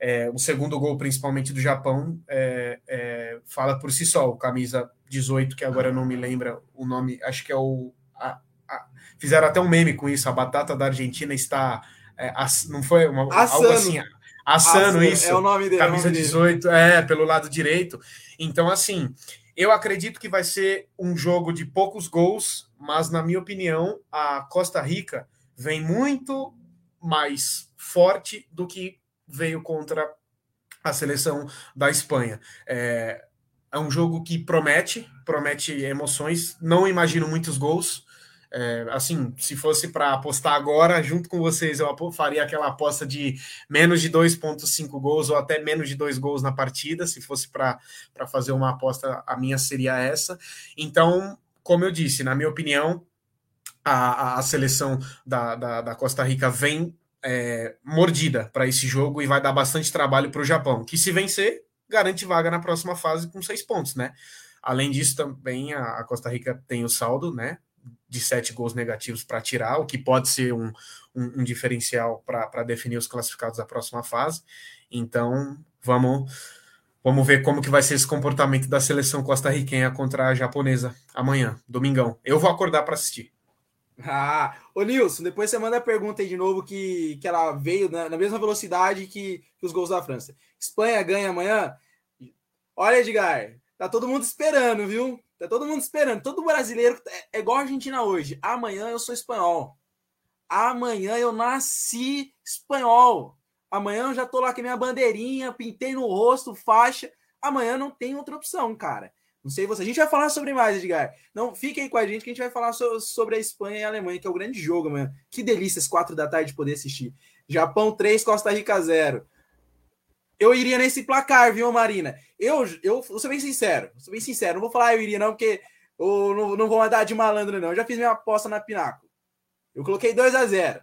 É, o segundo gol, principalmente do Japão, é, é, fala por si só. O camisa 18, que agora não me lembro o nome, acho que é o. A, a, fizeram até um meme com isso. A batata da Argentina está. É, as, não foi uma, algo assim. Assano, isso. É o nome dele. Camisa é nome 18, dele. é, pelo lado direito. Então, assim, eu acredito que vai ser um jogo de poucos gols, mas na minha opinião, a Costa Rica vem muito mais forte do que veio contra a seleção da Espanha. É, é um jogo que promete, promete emoções. Não imagino muitos gols. É, assim, se fosse para apostar agora, junto com vocês, eu faria aquela aposta de menos de 2,5 gols ou até menos de dois gols na partida. Se fosse para fazer uma aposta, a minha seria essa. Então, como eu disse, na minha opinião, a, a seleção da, da, da Costa Rica vem é, mordida para esse jogo e vai dar bastante trabalho para o Japão, que se vencer, garante vaga na próxima fase com seis pontos, né? Além disso, também a, a Costa Rica tem o saldo, né? De sete gols negativos para tirar, o que pode ser um, um, um diferencial para definir os classificados da próxima fase. Então, vamos vamos ver como que vai ser esse comportamento da seleção costarriquenha contra a japonesa amanhã, domingão. Eu vou acordar para assistir. Ah, ô Nilson, depois você manda a pergunta aí de novo que, que ela veio na, na mesma velocidade que, que, os gols da França. Espanha ganha amanhã? Olha, Edgar, tá todo mundo esperando, viu? Tá todo mundo esperando. Todo brasileiro é, é igual a Argentina hoje. Amanhã eu sou espanhol. Amanhã eu nasci espanhol. Amanhã eu já tô lá com a minha bandeirinha, pintei no rosto, faixa. Amanhã não tem outra opção, cara. Não sei você. A gente vai falar sobre mais, Edgar. Não, fiquem com a gente que a gente vai falar so, sobre a Espanha e a Alemanha, que é o grande jogo, mano. Que delícia às quatro da tarde poder assistir. Japão 3, Costa Rica 0. Eu iria nesse placar, viu, Marina? Eu, eu vou ser bem sincero. Vou ser bem sincero. Não vou falar eu iria, não, porque eu não, não vou mandar de malandro, não. Eu já fiz minha aposta na Pinaco. Eu coloquei 2 a 0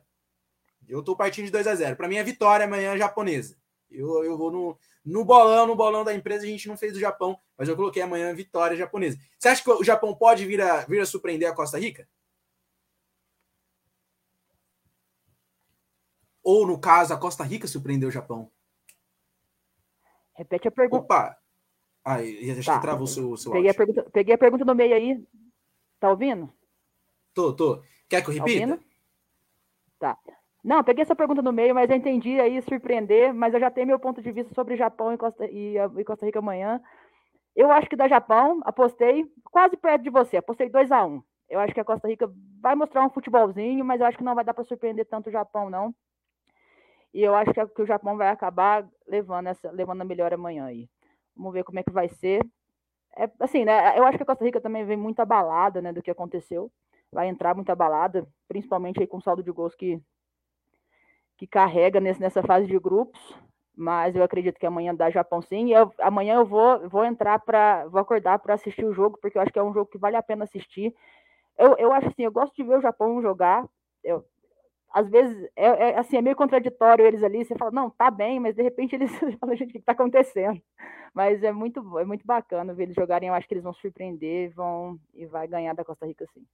Eu tô partindo de 2 a 0 Para mim é vitória amanhã japonesa. Eu, eu vou no, no bolão, no bolão da empresa, a gente não fez o Japão, mas eu coloquei amanhã vitória japonesa. Você acha que o Japão pode vir a, vir a surpreender a Costa Rica? Ou, no caso, a Costa Rica surpreendeu o Japão? Repete a pergunta. Opa! Ai, acho tá. que travou o seu, seu peguei, a pergunta, peguei a pergunta no meio aí. Tá ouvindo? Tô, tô. Quer que eu tá repita? Tá, tá. Não, peguei essa pergunta no meio, mas eu entendi aí surpreender, mas eu já tenho meu ponto de vista sobre Japão e Costa, e, e Costa Rica amanhã. Eu acho que da Japão, apostei quase perto de você, apostei 2 a 1 um. Eu acho que a Costa Rica vai mostrar um futebolzinho, mas eu acho que não vai dar para surpreender tanto o Japão, não. E eu acho que, que o Japão vai acabar levando, essa, levando a melhor amanhã aí. Vamos ver como é que vai ser. É, assim, né? Eu acho que a Costa Rica também vem muito abalada, né, do que aconteceu. Vai entrar muito abalada, principalmente aí com o saldo de gols que que carrega nesse, nessa fase de grupos, mas eu acredito que amanhã dá Japão sim. Eu, amanhã eu vou, vou entrar para. Vou acordar para assistir o jogo, porque eu acho que é um jogo que vale a pena assistir. Eu, eu acho assim, eu gosto de ver o Japão jogar. Eu, às vezes é, é, assim, é meio contraditório eles ali. Você fala, não, tá bem, mas de repente eles falam, gente, o que está acontecendo? Mas é muito, é muito bacana ver eles jogarem. Eu acho que eles vão surpreender vão, e vai ganhar da Costa Rica sim.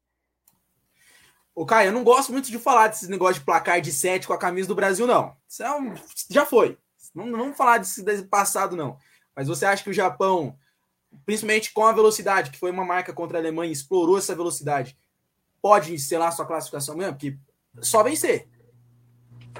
Ô, Caio, eu não gosto muito de falar desse negócio de placar de 7 com a camisa do Brasil, não. Isso é um... já foi. Não, não vamos falar desse, desse passado, não. Mas você acha que o Japão, principalmente com a velocidade, que foi uma marca contra a Alemanha, explorou essa velocidade, pode selar sua classificação mesmo? Porque só vencer.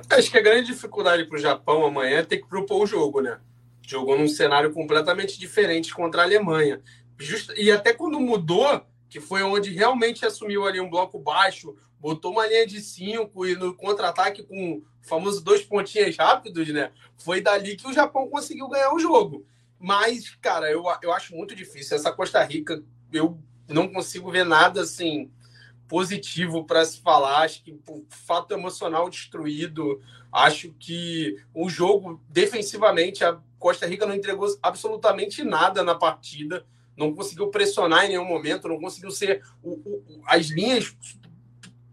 Acho que a grande dificuldade para o Japão amanhã é ter que propor o jogo, né? Jogou num cenário completamente diferente contra a Alemanha. Just... E até quando mudou, que foi onde realmente assumiu ali um bloco baixo, botou uma linha de cinco e no contra-ataque com o famoso dois pontinhas rápidos, né? Foi dali que o Japão conseguiu ganhar o jogo. Mas, cara, eu, eu acho muito difícil. Essa Costa Rica, eu não consigo ver nada assim positivo para se falar. Acho que o fato emocional destruído. Acho que o jogo, defensivamente, a Costa Rica não entregou absolutamente nada na partida não conseguiu pressionar em nenhum momento, não conseguiu ser o, o, as linhas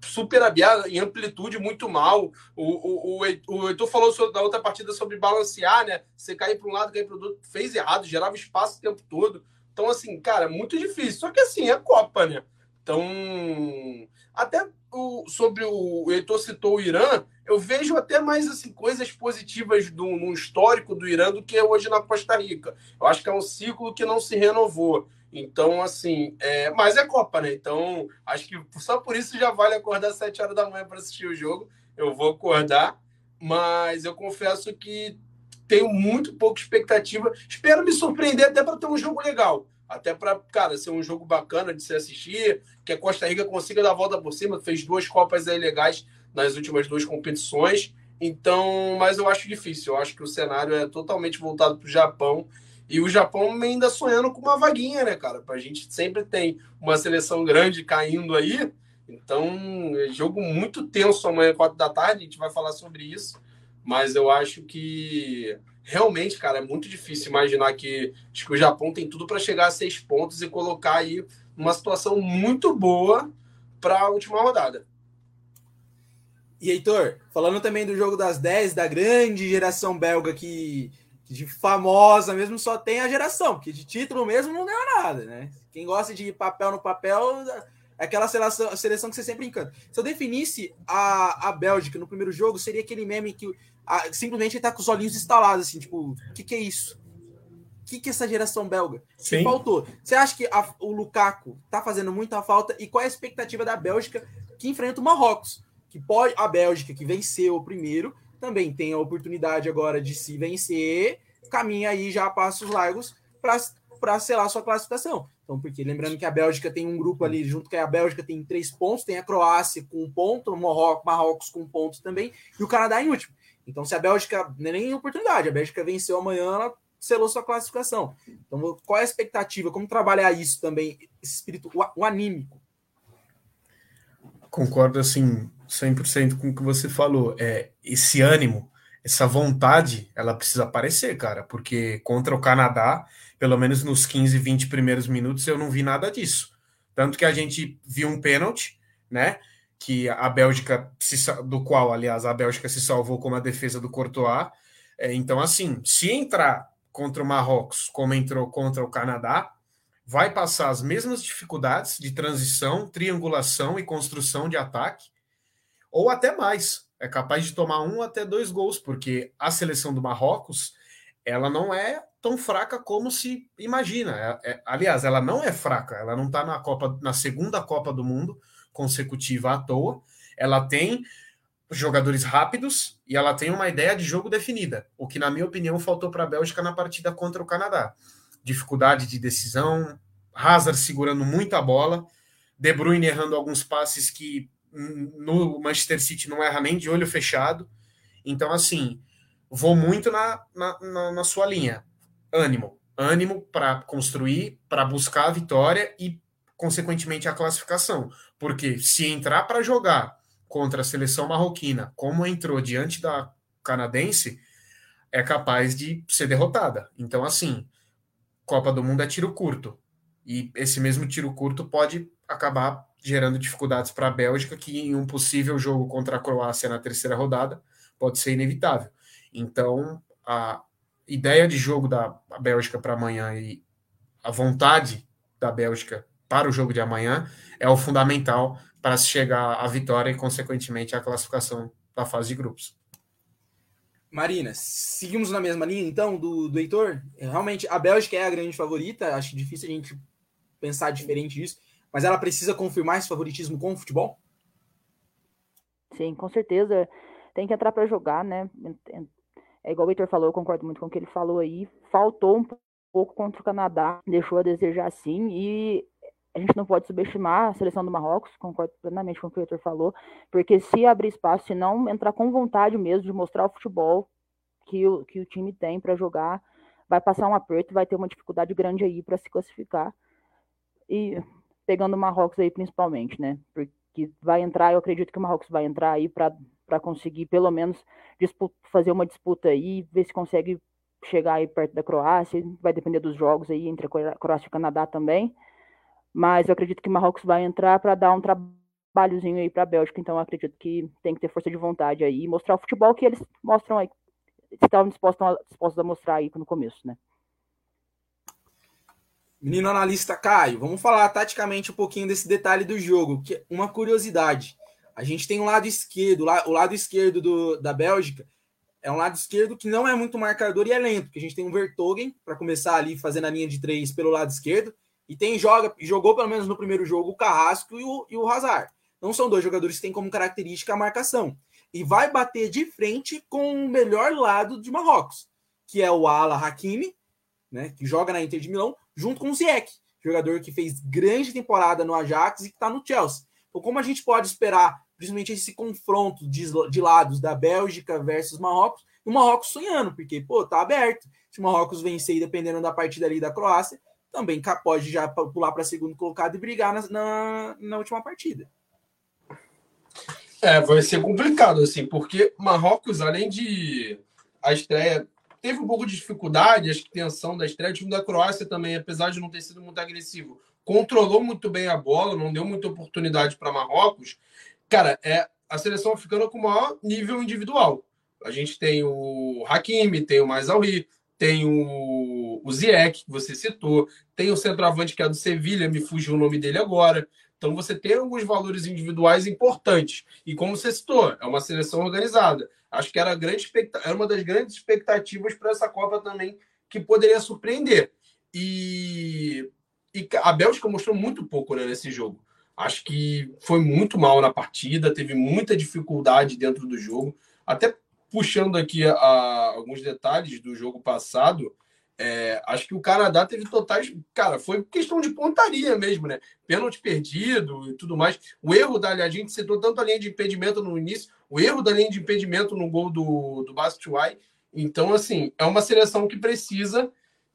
super abertas em amplitude muito mal. O, o, o, o Heitor falou sobre, da outra partida sobre balancear, né? Você cair para um lado, cair para o outro, fez errado, gerava espaço o tempo todo. Então, assim, cara, muito difícil. Só que assim, é Copa, né? Então, até o, sobre o, o Heitor citou o Irã, eu vejo até mais assim coisas positivas do, no histórico do Irã do que hoje na Costa Rica. Eu acho que é um ciclo que não se renovou. Então, assim, é, mas é Copa, né? Então, acho que só por isso já vale acordar às 7 horas da manhã para assistir o jogo. Eu vou acordar, mas eu confesso que tenho muito pouca expectativa. Espero me surpreender até para ter um jogo legal. Até para, cara, ser um jogo bacana de se assistir, que a Costa Rica consiga dar a volta por cima, fez duas Copas aí legais nas últimas duas competições. Então, mas eu acho difícil. Eu acho que o cenário é totalmente voltado para o Japão. E o Japão ainda sonhando com uma vaguinha, né, cara? A gente sempre tem uma seleção grande caindo aí. Então, é jogo muito tenso amanhã, quatro da tarde. A gente vai falar sobre isso. Mas eu acho que realmente, cara, é muito difícil imaginar que, que o Japão tem tudo para chegar a seis pontos e colocar aí uma situação muito boa para a última rodada. E Heitor, falando também do jogo das 10, da grande geração belga que, que, de famosa mesmo só tem a geração, porque de título mesmo não ganhou nada, né? Quem gosta de papel no papel é aquela seleção, seleção que você sempre encanta. Se eu definisse a, a Bélgica no primeiro jogo, seria aquele meme que a, simplesmente está com os olhinhos instalados, assim, tipo, o que, que é isso? O que, que é essa geração belga? Sim. Que faltou. Você acha que a, o Lukaku tá fazendo muita falta? E qual é a expectativa da Bélgica que enfrenta o Marrocos? que pode a Bélgica, que venceu o primeiro, também tem a oportunidade agora de se vencer, caminha aí já a passos largos para selar sua classificação. Então, porque lembrando que a Bélgica tem um grupo ali, junto com a Bélgica tem três pontos, tem a Croácia com um ponto, o Marrocos com um ponto também, e o Canadá em último. Então, se a Bélgica, é nem oportunidade, a Bélgica venceu amanhã, ela selou sua classificação. Então, qual é a expectativa? Como trabalhar isso também, esse espírito, o, o anímico? Concordo, assim, 100% com o que você falou. É, esse ânimo, essa vontade, ela precisa aparecer, cara, porque contra o Canadá, pelo menos nos 15, 20 primeiros minutos, eu não vi nada disso. Tanto que a gente viu um pênalti, né? Que a Bélgica, se, do qual, aliás, a Bélgica se salvou com a defesa do Courtois. É, então, assim, se entrar contra o Marrocos como entrou contra o Canadá, vai passar as mesmas dificuldades de transição, triangulação e construção de ataque ou até mais. É capaz de tomar um até dois gols, porque a seleção do Marrocos ela não é tão fraca como se imagina. É, é, aliás, ela não é fraca. Ela não está na Copa, na segunda Copa do Mundo consecutiva à toa. Ela tem jogadores rápidos e ela tem uma ideia de jogo definida, o que na minha opinião faltou para a Bélgica na partida contra o Canadá. Dificuldade de decisão, Hazard segurando muita bola, De Bruyne errando alguns passes que no Manchester City não erra nem de olho fechado. Então, assim, vou muito na, na, na, na sua linha. Ânimo. Ânimo para construir, para buscar a vitória e, consequentemente, a classificação. Porque se entrar para jogar contra a seleção marroquina, como entrou diante da canadense, é capaz de ser derrotada. Então, assim, Copa do Mundo é tiro curto. E esse mesmo tiro curto pode acabar gerando dificuldades para a Bélgica, que em um possível jogo contra a Croácia na terceira rodada pode ser inevitável. Então, a ideia de jogo da Bélgica para amanhã e a vontade da Bélgica para o jogo de amanhã é o fundamental para se chegar à vitória e, consequentemente, à classificação da fase de grupos. Marina, seguimos na mesma linha, então, do, do Heitor? Realmente, a Bélgica é a grande favorita, acho difícil a gente pensar diferente disso mas ela precisa confirmar esse favoritismo com o futebol? Sim, com certeza. Tem que entrar para jogar, né? É igual o Victor falou, eu concordo muito com o que ele falou aí. Faltou um pouco contra o Canadá, deixou a desejar sim, e a gente não pode subestimar a seleção do Marrocos, concordo plenamente com o que o Victor falou, porque se abrir espaço, se não entrar com vontade mesmo de mostrar o futebol que o, que o time tem para jogar, vai passar um aperto, vai ter uma dificuldade grande aí para se classificar. E pegando o Marrocos aí principalmente, né? Porque vai entrar, eu acredito que o Marrocos vai entrar aí para conseguir pelo menos fazer uma disputa aí, ver se consegue chegar aí perto da Croácia, vai depender dos jogos aí entre a Croácia e o Canadá também. Mas eu acredito que Marrocos vai entrar para dar um trabalhozinho aí para a Bélgica, então eu acredito que tem que ter força de vontade aí e mostrar o futebol que eles mostram aí, estavam dispostos a, dispostos a mostrar aí no começo, né? Menino analista Caio, vamos falar taticamente um pouquinho desse detalhe do jogo, que é uma curiosidade. A gente tem um lado esquerdo, o lado esquerdo do, da Bélgica é um lado esquerdo que não é muito marcador e é lento, porque a gente tem um Vertogen para começar ali fazendo a linha de três pelo lado esquerdo, e tem joga jogou pelo menos no primeiro jogo o Carrasco e o, e o Hazard. Não são dois jogadores que têm como característica a marcação. E vai bater de frente com o melhor lado de Marrocos, que é o Ala Hakimi, né, que joga na Inter de Milão, junto com o Ziyech, jogador que fez grande temporada no Ajax e que está no Chelsea. Então, como a gente pode esperar principalmente esse confronto de, de lados da Bélgica versus Marrocos, e o Marrocos sonhando, porque, pô, tá aberto. Se o Marrocos vencer, dependendo da partida ali da Croácia, também pode já pular para segundo colocado e brigar na, na, na, última partida. É, vai ser complicado, assim, porque Marrocos, além de a estreia, teve um pouco de dificuldade, acho que tensão da estreia, o time da Croácia também, apesar de não ter sido muito agressivo, controlou muito bem a bola, não deu muita oportunidade para Marrocos. Cara, é a seleção africana com o maior nível individual. A gente tem o Hakimi, tem o Mais tem o, o Ziyech, que você citou, tem o centroavante que é do Sevilha, me fugiu o nome dele agora. Então você tem alguns valores individuais importantes. E como você citou, é uma seleção organizada. Acho que era, grande era uma das grandes expectativas para essa Copa também, que poderia surpreender. E, e a Bélgica mostrou muito pouco né, nesse jogo. Acho que foi muito mal na partida, teve muita dificuldade dentro do jogo. Até puxando aqui a, a, alguns detalhes do jogo passado, é, acho que o Canadá teve totais. Cara, foi questão de pontaria mesmo, né? Pênalti perdido e tudo mais. O erro da. A gente citou tanto a linha de impedimento no início, o erro da linha de impedimento no gol do, do Bastiuai. Então, assim, é uma seleção que precisa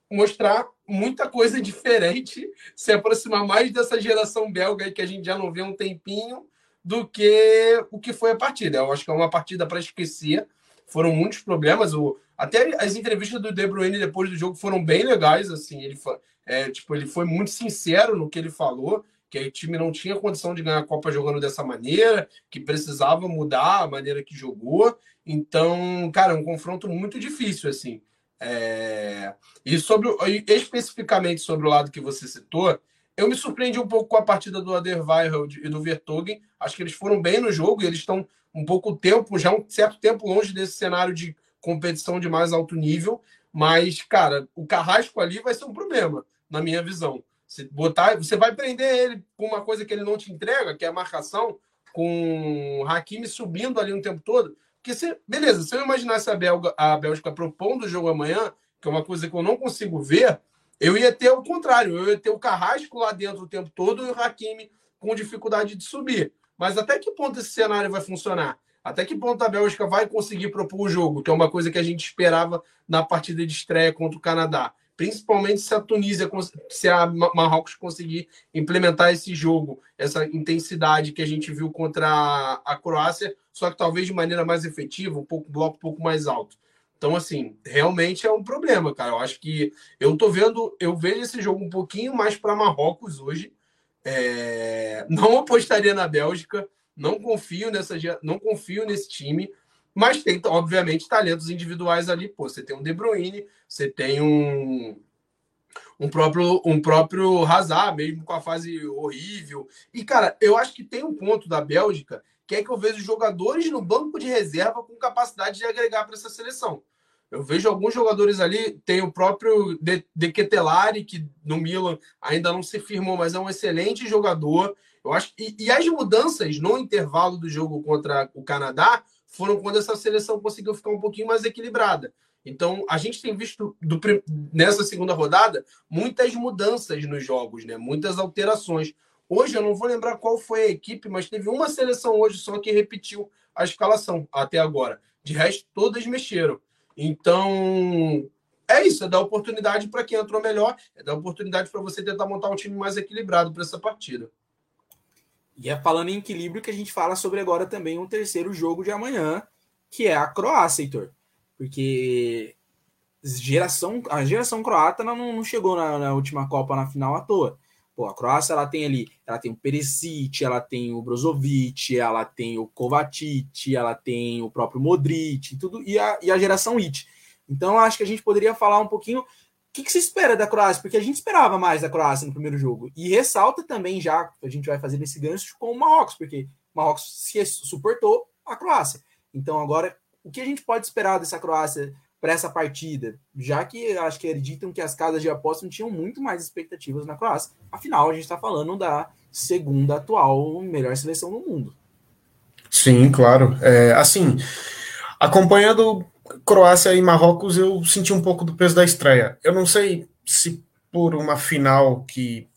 mostrar muita coisa diferente, se aproximar mais dessa geração belga que a gente já não vê um tempinho, do que o que foi a partida. Eu acho que é uma partida para esquecer foram muitos problemas. O, até as entrevistas do De Bruyne depois do jogo foram bem legais. Assim, ele, é, tipo, ele foi muito sincero no que ele falou, que o time não tinha condição de ganhar a Copa jogando dessa maneira, que precisava mudar a maneira que jogou. Então, cara, um confronto muito difícil, assim. É... E sobre especificamente sobre o lado que você citou, eu me surpreendi um pouco com a partida do Aderweireld e do Vertogen. Acho que eles foram bem no jogo e eles estão um pouco tempo, já um certo tempo longe desse cenário de competição de mais alto nível. Mas, cara, o Carrasco ali vai ser um problema, na minha visão. Você, botar, você vai prender ele com uma coisa que ele não te entrega, que é a marcação, com o Hakimi subindo ali o tempo todo. Porque, beleza, se eu imaginasse a, Belga, a Bélgica propondo o jogo amanhã, que é uma coisa que eu não consigo ver, eu ia ter o contrário, eu ia ter o Carrasco lá dentro o tempo todo e o Hakimi com dificuldade de subir. Mas até que ponto esse cenário vai funcionar? Até que ponto a Bélgica vai conseguir propor o jogo, que é uma coisa que a gente esperava na partida de estreia contra o Canadá? Principalmente se a Tunísia, se a Marrocos conseguir implementar esse jogo, essa intensidade que a gente viu contra a Croácia, só que talvez de maneira mais efetiva, um pouco bloco um pouco mais alto. Então, assim, realmente é um problema, cara. Eu acho que eu tô vendo, eu vejo esse jogo um pouquinho mais para Marrocos hoje, é, não apostaria na Bélgica, não confio nessa, não confio nesse time, mas tem obviamente talentos individuais ali. Pô, você tem um De Bruyne, você tem um um próprio um próprio Hazard, mesmo com a fase horrível. E cara, eu acho que tem um ponto da Bélgica que é que eu vejo jogadores no banco de reserva com capacidade de agregar para essa seleção. Eu vejo alguns jogadores ali, tem o próprio De, De Ketelari, que no Milan ainda não se firmou, mas é um excelente jogador. Eu acho e, e as mudanças no intervalo do jogo contra o Canadá foram quando essa seleção conseguiu ficar um pouquinho mais equilibrada. Então, a gente tem visto do, nessa segunda rodada muitas mudanças nos jogos, né? Muitas alterações. Hoje eu não vou lembrar qual foi a equipe, mas teve uma seleção hoje só que repetiu a escalação até agora. De resto, todas mexeram. Então, é isso, é dar oportunidade para quem entrou melhor, é dar oportunidade para você tentar montar um time mais equilibrado para essa partida. E é falando em equilíbrio que a gente fala sobre agora também um terceiro jogo de amanhã, que é a Croácia, Heitor. Porque geração, a geração croata não, não chegou na, na, última Copa na final à toa. Pô, a Croácia ela tem ali, ela tem o Perisic, ela tem o Brozovic, ela tem o Kovacic, ela tem o próprio Modric, tudo e a, e a geração It. Então acho que a gente poderia falar um pouquinho que, que, se espera da Croácia, porque a gente esperava mais da Croácia no primeiro jogo. E ressalta também já, a gente vai fazer nesse gancho com o Marrocos, porque o Marrocos se suportou a Croácia. Então agora, o que a gente pode esperar dessa Croácia para essa partida, já que acho que acreditam que as casas de aposta não tinham muito mais expectativas na Croácia. Afinal, a gente está falando da segunda atual melhor seleção do mundo. Sim, claro. É, assim, acompanhando Croácia e Marrocos, eu senti um pouco do peso da estreia. Eu não sei se por uma final que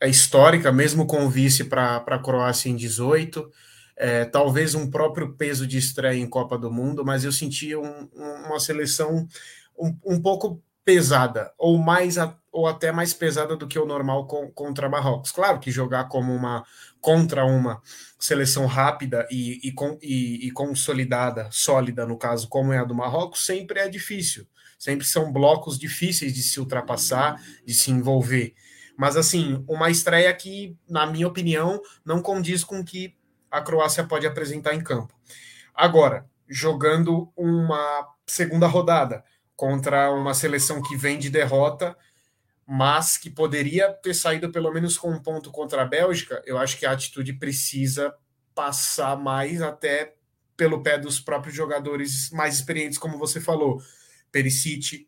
é histórica, mesmo com o vice para a Croácia em 18, é, talvez um próprio peso de estreia em Copa do Mundo, mas eu senti um, uma seleção um, um pouco pesada, ou mais ou até mais pesada do que o normal com, contra Marrocos. Claro que jogar como uma contra uma seleção rápida e, e, e, e consolidada, sólida no caso, como é a do Marrocos, sempre é difícil. Sempre são blocos difíceis de se ultrapassar, de se envolver. Mas assim, uma estreia que, na minha opinião, não condiz com o que a Croácia pode apresentar em campo. Agora, jogando uma segunda rodada contra uma seleção que vem de derrota, mas que poderia ter saído pelo menos com um ponto contra a Bélgica, eu acho que a atitude precisa passar mais até pelo pé dos próprios jogadores mais experientes, como você falou. Perisic,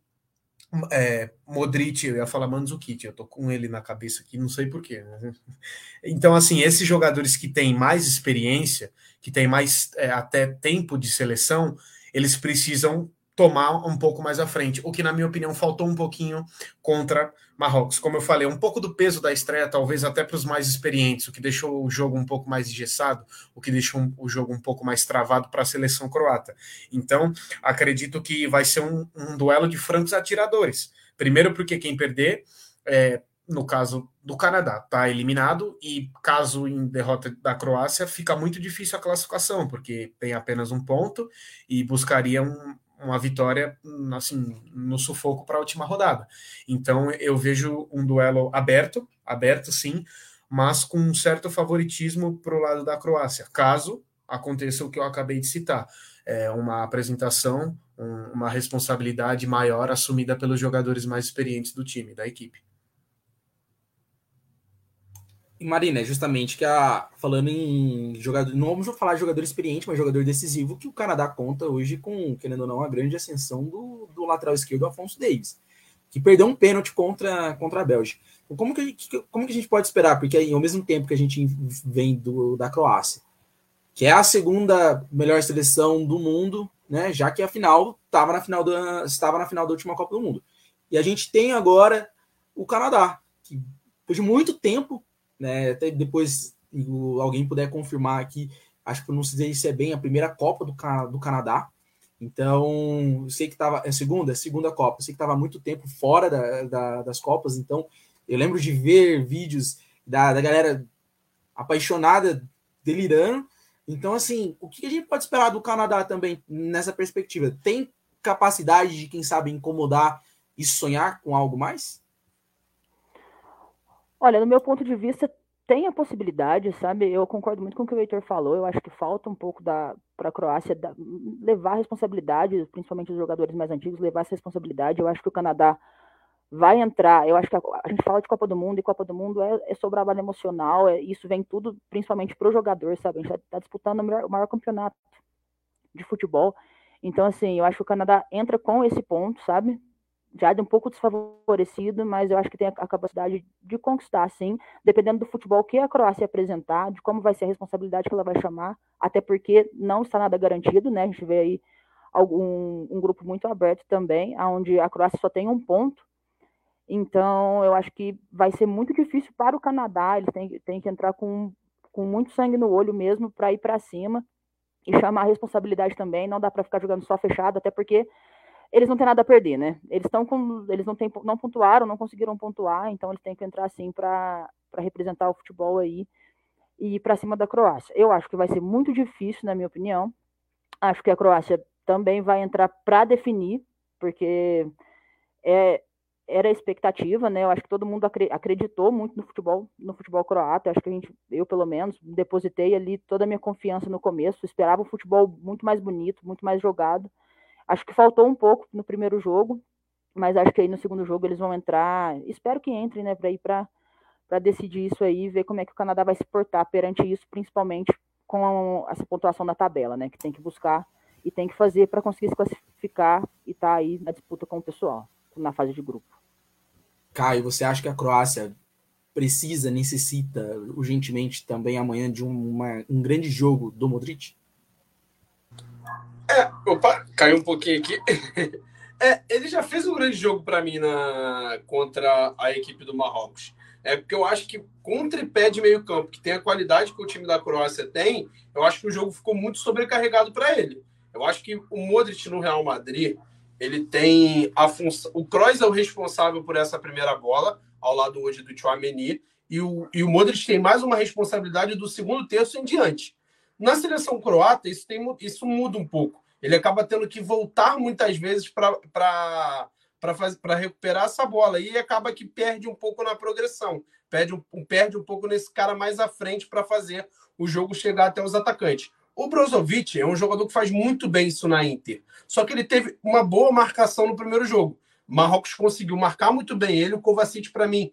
é, Modric, eu ia falar Mandzukic, eu tô com ele na cabeça aqui, não sei porquê. Né? Então, assim, esses jogadores que têm mais experiência, que têm mais é, até tempo de seleção, eles precisam tomar um pouco mais à frente, o que, na minha opinião, faltou um pouquinho contra Marrocos. Como eu falei, um pouco do peso da estreia, talvez até para os mais experientes, o que deixou o jogo um pouco mais engessado, o que deixou o jogo um pouco mais travado para a seleção croata. Então, acredito que vai ser um, um duelo de francos atiradores. Primeiro, porque quem perder. É, no caso do Canadá, está eliminado e caso em derrota da Croácia, fica muito difícil a classificação, porque tem apenas um ponto e buscaria um, uma vitória assim no sufoco para a última rodada. Então eu vejo um duelo aberto, aberto sim, mas com um certo favoritismo para o lado da Croácia, caso aconteça o que eu acabei de citar, é uma apresentação, um, uma responsabilidade maior assumida pelos jogadores mais experientes do time, da equipe. Marina, é justamente que a falando em jogador, não vamos falar de jogador experiente, mas jogador decisivo que o Canadá conta hoje com, querendo ou não, a grande ascensão do, do lateral esquerdo Afonso Davis, que perdeu um pênalti contra, contra a Bélgica. Então, como que, como que a gente pode esperar? Porque aí, ao mesmo tempo que a gente vem do, da Croácia, que é a segunda melhor seleção do mundo, né? Já que a final estava na final da estava na final da última Copa do Mundo. E a gente tem agora o Canadá, que depois de muito tempo né? Até depois alguém puder confirmar aqui, acho que não sei se é bem a primeira Copa do, do Canadá. Então, eu sei que estava. É segunda? É segunda Copa. Eu sei que estava muito tempo fora da, da, das Copas. Então, eu lembro de ver vídeos da, da galera apaixonada, delirando. Então, assim, o que a gente pode esperar do Canadá também nessa perspectiva? Tem capacidade de, quem sabe, incomodar e sonhar com algo mais? Olha, no meu ponto de vista, tem a possibilidade, sabe? Eu concordo muito com o que o Heitor falou. Eu acho que falta um pouco para a Croácia da, levar a responsabilidade, principalmente os jogadores mais antigos, levar essa responsabilidade. Eu acho que o Canadá vai entrar. Eu acho que a, a gente fala de Copa do Mundo e Copa do Mundo é, é sobre trabalho emocional. É, isso vem tudo principalmente para o jogador, sabe? A gente está tá disputando o o maior campeonato de futebol. Então, assim, eu acho que o Canadá entra com esse ponto, sabe? Já de um pouco desfavorecido, mas eu acho que tem a, capacidade de conquistar, sim, dependendo do futebol que a Croácia apresentar, de como vai ser a responsabilidade que ela vai chamar, até porque não está nada garantido, né? A gente vê aí algum, um grupo muito aberto também, onde a Croácia só tem um ponto. Então, eu acho que vai ser muito difícil para o Canadá, eles têm, têm que entrar com, com muito sangue no olho mesmo para ir para cima e chamar a responsabilidade também, não dá para ficar jogando só fechado, até porque eles não têm nada a perder, né? Eles estão com. Eles não, tem, não pontuaram, não conseguiram pontuar, então eles têm que entrar assim para representar o futebol aí e ir para cima da Croácia. Eu acho que vai ser muito difícil, na minha opinião. Acho que a Croácia também vai entrar para definir, porque é, era a expectativa, né? Eu acho que todo mundo acreditou muito no futebol, no futebol croata. acho que a gente, eu pelo menos, depositei ali toda a minha confiança no começo. Esperava um futebol muito mais bonito, muito mais jogado. Acho que faltou um pouco no primeiro jogo, mas acho que aí no segundo jogo eles vão entrar. Espero que entrem, né, para ir para para decidir isso aí, ver como é que o Canadá vai se portar perante isso, principalmente com essa pontuação da tabela, né, que tem que buscar e tem que fazer para conseguir se classificar e estar tá aí na disputa com o pessoal, na fase de grupo. Caio, você acha que a Croácia precisa, necessita urgentemente também amanhã de uma, um grande jogo do Modric? Opa, caiu um pouquinho aqui. É, ele já fez um grande jogo para mim na, contra a equipe do Marrocos. É porque eu acho que com o tripé de meio campo, que tem a qualidade que o time da Croácia tem, eu acho que o jogo ficou muito sobrecarregado para ele. Eu acho que o Modric no Real Madrid, ele tem a função. O Kroos é o responsável por essa primeira bola, ao lado hoje do Chouameni, e o, e o Modric tem mais uma responsabilidade do segundo terço em diante. Na seleção croata, isso, tem, isso muda um pouco. Ele acaba tendo que voltar muitas vezes para recuperar essa bola e acaba que perde um pouco na progressão, perde um, perde um pouco nesse cara mais à frente para fazer o jogo chegar até os atacantes. O Brozovic é um jogador que faz muito bem isso na Inter, só que ele teve uma boa marcação no primeiro jogo. Marrocos conseguiu marcar muito bem ele, o Kovacic, para mim,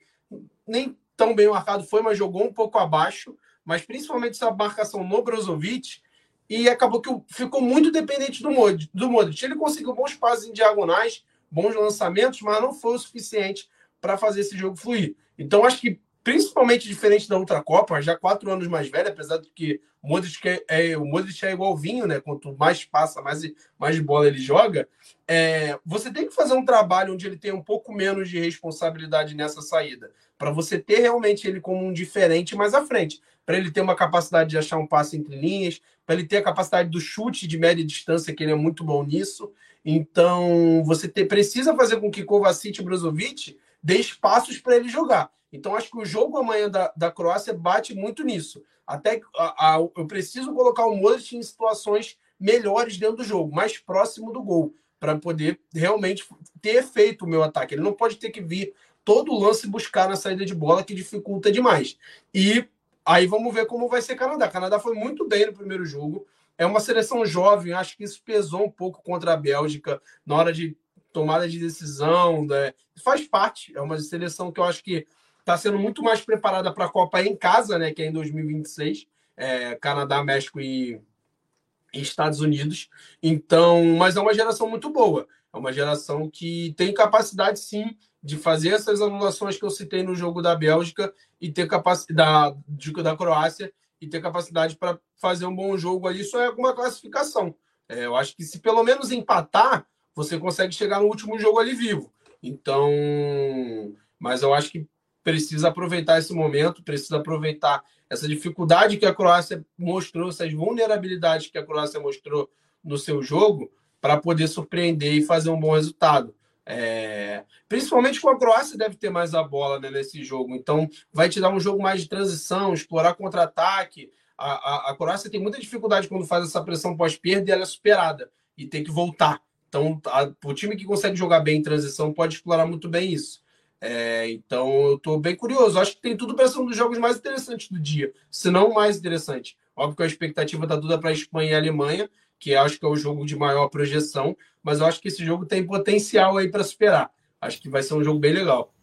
nem tão bem marcado foi, mas jogou um pouco abaixo, mas principalmente essa marcação no Brozovic, e acabou que ficou muito dependente do Modric. Do Modric. Ele conseguiu bons passes em diagonais, bons lançamentos, mas não foi o suficiente para fazer esse jogo fluir. Então, acho que principalmente diferente da outra Copa, já quatro anos mais velho, apesar de que o Modric é, é, o Modric é igual vinho, né? Quanto mais passa, mais, mais bola ele joga. É, você tem que fazer um trabalho onde ele tem um pouco menos de responsabilidade nessa saída, para você ter realmente ele como um diferente mais à frente, para ele ter uma capacidade de achar um passe entre linhas, para ele ter a capacidade do chute de média distância, que ele é muito bom nisso. Então, você precisa fazer com que Kovacic e Brozovic dê espaços para ele jogar. Então, acho que o jogo amanhã da, da Croácia bate muito nisso. Até a, a, eu preciso colocar o Modric em situações melhores dentro do jogo, mais próximo do gol, para poder realmente ter efeito o meu ataque. Ele não pode ter que vir todo lance buscar na saída de bola, que dificulta demais. E aí vamos ver como vai ser Canadá. Canadá foi muito bem no primeiro jogo. É uma seleção jovem, acho que isso pesou um pouco contra a Bélgica na hora de tomada de decisão. Né? Faz parte. É uma seleção que eu acho que está sendo muito mais preparada para a Copa em casa, né, que é em 2026, é, Canadá, México e, e, Estados Unidos. Então, mas é uma geração muito boa. É uma geração que tem capacidade, sim, de fazer essas anulações que eu citei no jogo da Bélgica e ter capacidade da, da Croácia e ter capacidade para fazer um bom jogo ali. Isso é alguma classificação. É, eu acho que se pelo menos empatar, você consegue chegar no último jogo ali vivo. Então, mas eu acho que precisa aproveitar esse momento, precisa aproveitar essa dificuldade que a Croácia mostrou, essas vulnerabilidades que a Croácia mostrou no seu jogo, para poder surpreender e fazer um bom resultado. É... Principalmente com a Croácia deve ter mais a bola né, nesse jogo, então vai te dar um jogo mais de transição, explorar contra-ataque. A, a, a, Croácia tem muita dificuldade quando faz essa pressão pós-perda e ela é superada e tem que voltar. Então, a, o time que consegue jogar bem em transição pode explorar muito bem isso. É, então eu estou bem curioso. Acho que tem tudo para ser um dos jogos mais interessantes do dia, se não o mais interessante. Óbvio que a expectativa está toda para a Espanha e a Alemanha, que acho que é o jogo de maior projeção, mas eu acho que esse jogo tem potencial aí para superar. Acho que vai ser um jogo bem legal.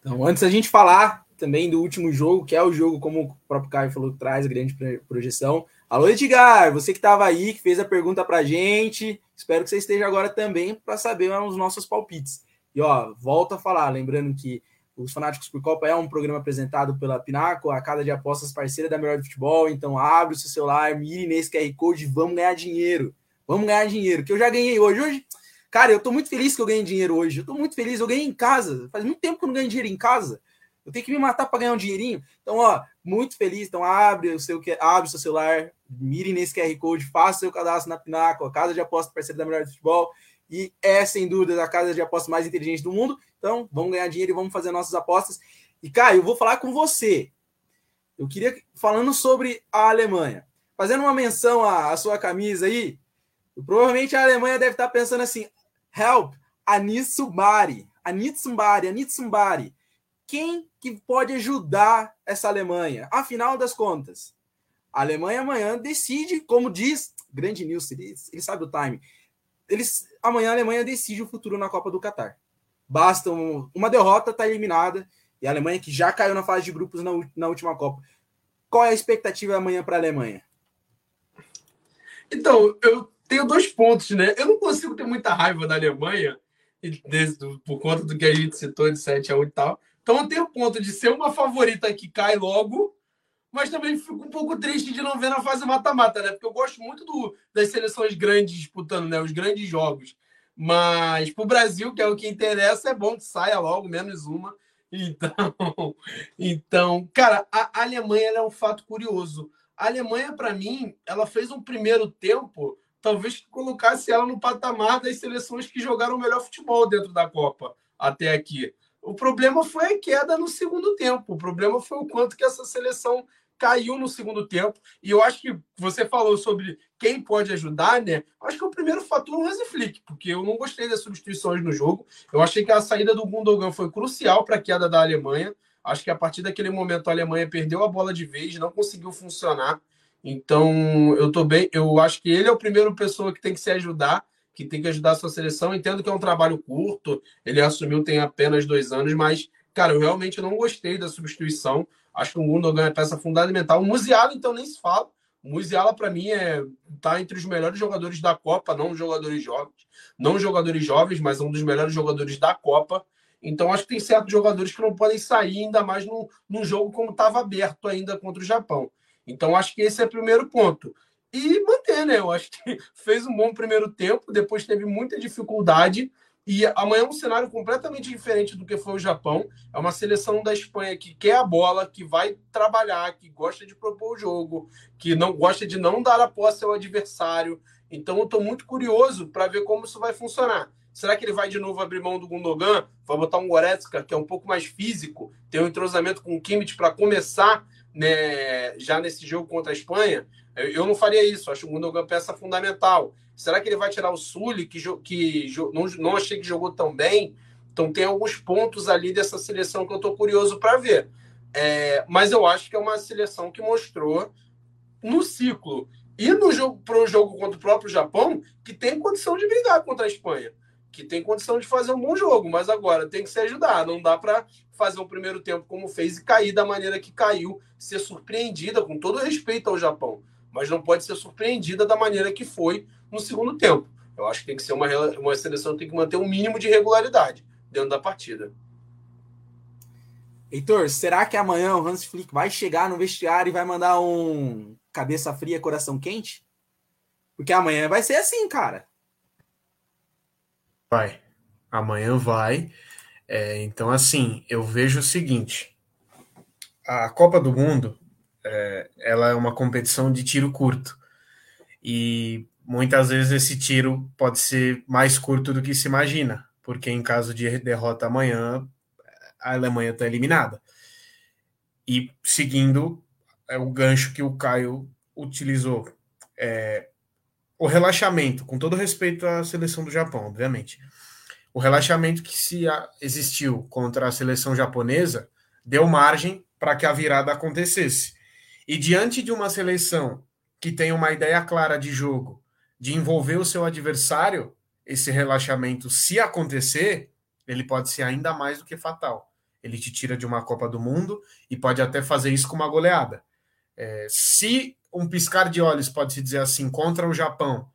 Então, antes da gente falar também do último jogo, que é o jogo, como o próprio Caio falou, que traz grande projeção. Alô, Edgar, você que estava aí, que fez a pergunta para gente, espero que você esteja agora também para saber os nossos palpites. E ó, volto a falar, lembrando que os Fanáticos por Copa é um programa apresentado pela Pinaco, a casa de apostas parceira da Melhor do Futebol. Então abre o seu celular, mire nesse QR Code, vamos ganhar dinheiro. Vamos ganhar dinheiro, que eu já ganhei hoje. Hoje, cara, eu tô muito feliz que eu ganhei dinheiro hoje. Eu tô muito feliz, eu ganhei em casa. Faz muito tempo que eu não ganho dinheiro em casa. Eu tenho que me matar para ganhar um dinheirinho. Então, ó, muito feliz. Então, abre o seu, abre o seu celular, mire nesse QR Code, faça seu cadastro na Pinaco, a casa de apostas parceira da Melhor do Futebol e é sem dúvida a casa de apostas mais inteligente do mundo. Então, vamos ganhar dinheiro e vamos fazer nossas apostas. E Caio, eu vou falar com você. Eu queria falando sobre a Alemanha, fazendo uma menção à, à sua camisa aí. Provavelmente a Alemanha deve estar pensando assim: help, Anitsubari, Anitsubari, Anitsubari. Quem que pode ajudar essa Alemanha? Afinal das contas, a Alemanha amanhã decide, como diz grande news, ele, ele sabe o time eles amanhã a Alemanha decide o futuro na Copa do Catar. Basta um, uma derrota, tá eliminada. E a Alemanha que já caiu na fase de grupos na, na última Copa. Qual é a expectativa amanhã para a Alemanha? Então, eu tenho dois pontos, né? Eu não consigo ter muita raiva da Alemanha por conta do que a gente citou de 7 a 8 e tal. Então eu tenho o ponto de ser uma favorita que cai logo mas também fico um pouco triste de não ver na fase mata-mata, né? Porque eu gosto muito do, das seleções grandes disputando, né? Os grandes jogos. Mas para o Brasil, que é o que interessa, é bom que saia logo, menos uma. Então, então cara, a Alemanha é um fato curioso. A Alemanha, para mim, ela fez um primeiro tempo, talvez que colocasse ela no patamar das seleções que jogaram o melhor futebol dentro da Copa até aqui. O problema foi a queda no segundo tempo. O problema foi o quanto que essa seleção caiu no segundo tempo. E eu acho que você falou sobre quem pode ajudar, né? Acho que o primeiro fator é o Hansi Flick, porque eu não gostei das substituições no jogo. Eu achei que a saída do Gundogan foi crucial para a queda da Alemanha. Acho que a partir daquele momento a Alemanha perdeu a bola de vez, não conseguiu funcionar. Então, eu tô bem, eu acho que ele é o primeiro pessoa que tem que se ajudar, que tem que ajudar a sua seleção. Entendo que é um trabalho curto, ele assumiu tem apenas dois anos, mas, cara, eu realmente não gostei da substituição. Acho que o Gundogan é peça fundamental. O Musiala, então, nem se fala. O Musiala, para mim, é, tá entre os melhores jogadores da Copa, não jogadores jovens, não jogadores jovens, mas um dos melhores jogadores da Copa. Então, acho que tem certos jogadores que não podem sair, ainda mais num, num jogo como estava aberto ainda contra o Japão. Então, acho que esse é o primeiro ponto. E manter, né? Eu acho que fez um bom primeiro tempo, depois teve muita dificuldade, e amanhã é um cenário completamente diferente do que foi o Japão. É uma seleção da Espanha que quer a bola, que vai trabalhar, que gosta de propor o jogo, que não gosta de não dar a posse ao adversário. Então eu estou muito curioso para ver como isso vai funcionar. Será que ele vai de novo abrir mão do Gundogan? Vai botar um Goretzka, que é um pouco mais físico, ter um entrosamento com o Kimmich para começar né, já nesse jogo contra a Espanha? Eu não faria isso. Acho o Gundogan peça fundamental. Será que ele vai tirar o Sully, que, que não, não achei que jogou tão bem? Então tem alguns pontos ali dessa seleção que eu estou curioso para ver. É, mas eu acho que é uma seleção que mostrou no ciclo e no jogo para o jogo contra o próprio Japão que tem condição de brigar contra a Espanha, que tem condição de fazer um bom jogo, mas agora tem que se ajudar. Não dá para fazer um primeiro tempo como fez e cair da maneira que caiu, ser surpreendida com todo respeito ao Japão, mas não pode ser surpreendida da maneira que foi no segundo tempo. Eu acho que tem que ser uma, uma seleção que tem que manter um mínimo de regularidade dentro da partida. Heitor, será que amanhã o Hans Flick vai chegar no vestiário e vai mandar um cabeça fria, coração quente? Porque amanhã vai ser assim, cara. Vai. Amanhã vai. É, então, assim, eu vejo o seguinte: a Copa do Mundo é, ela é uma competição de tiro curto. E muitas vezes esse tiro pode ser mais curto do que se imagina, porque em caso de derrota amanhã, a Alemanha está eliminada. E seguindo é o gancho que o Caio utilizou, é, o relaxamento, com todo respeito à seleção do Japão, obviamente, o relaxamento que se existiu contra a seleção japonesa deu margem para que a virada acontecesse. E diante de uma seleção que tem uma ideia clara de jogo, de envolver o seu adversário, esse relaxamento, se acontecer, ele pode ser ainda mais do que fatal. Ele te tira de uma Copa do Mundo e pode até fazer isso com uma goleada. É, se um piscar de olhos, pode-se dizer assim, contra o Japão,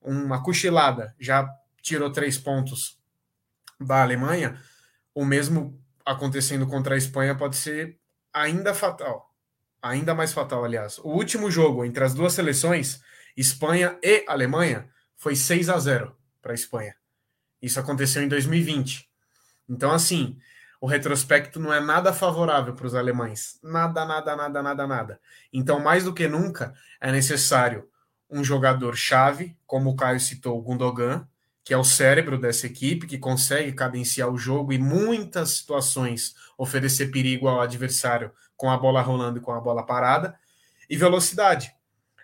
uma cochilada já tirou três pontos da Alemanha, o mesmo acontecendo contra a Espanha pode ser ainda fatal. Ainda mais fatal, aliás. O último jogo entre as duas seleções Espanha e Alemanha, foi 6 a 0 para a Espanha. Isso aconteceu em 2020. Então, assim, o retrospecto não é nada favorável para os alemães. Nada, nada, nada, nada, nada. Então, mais do que nunca, é necessário um jogador-chave, como o Caio citou, o Gundogan, que é o cérebro dessa equipe, que consegue cadenciar o jogo e muitas situações oferecer perigo ao adversário com a bola rolando e com a bola parada, e velocidade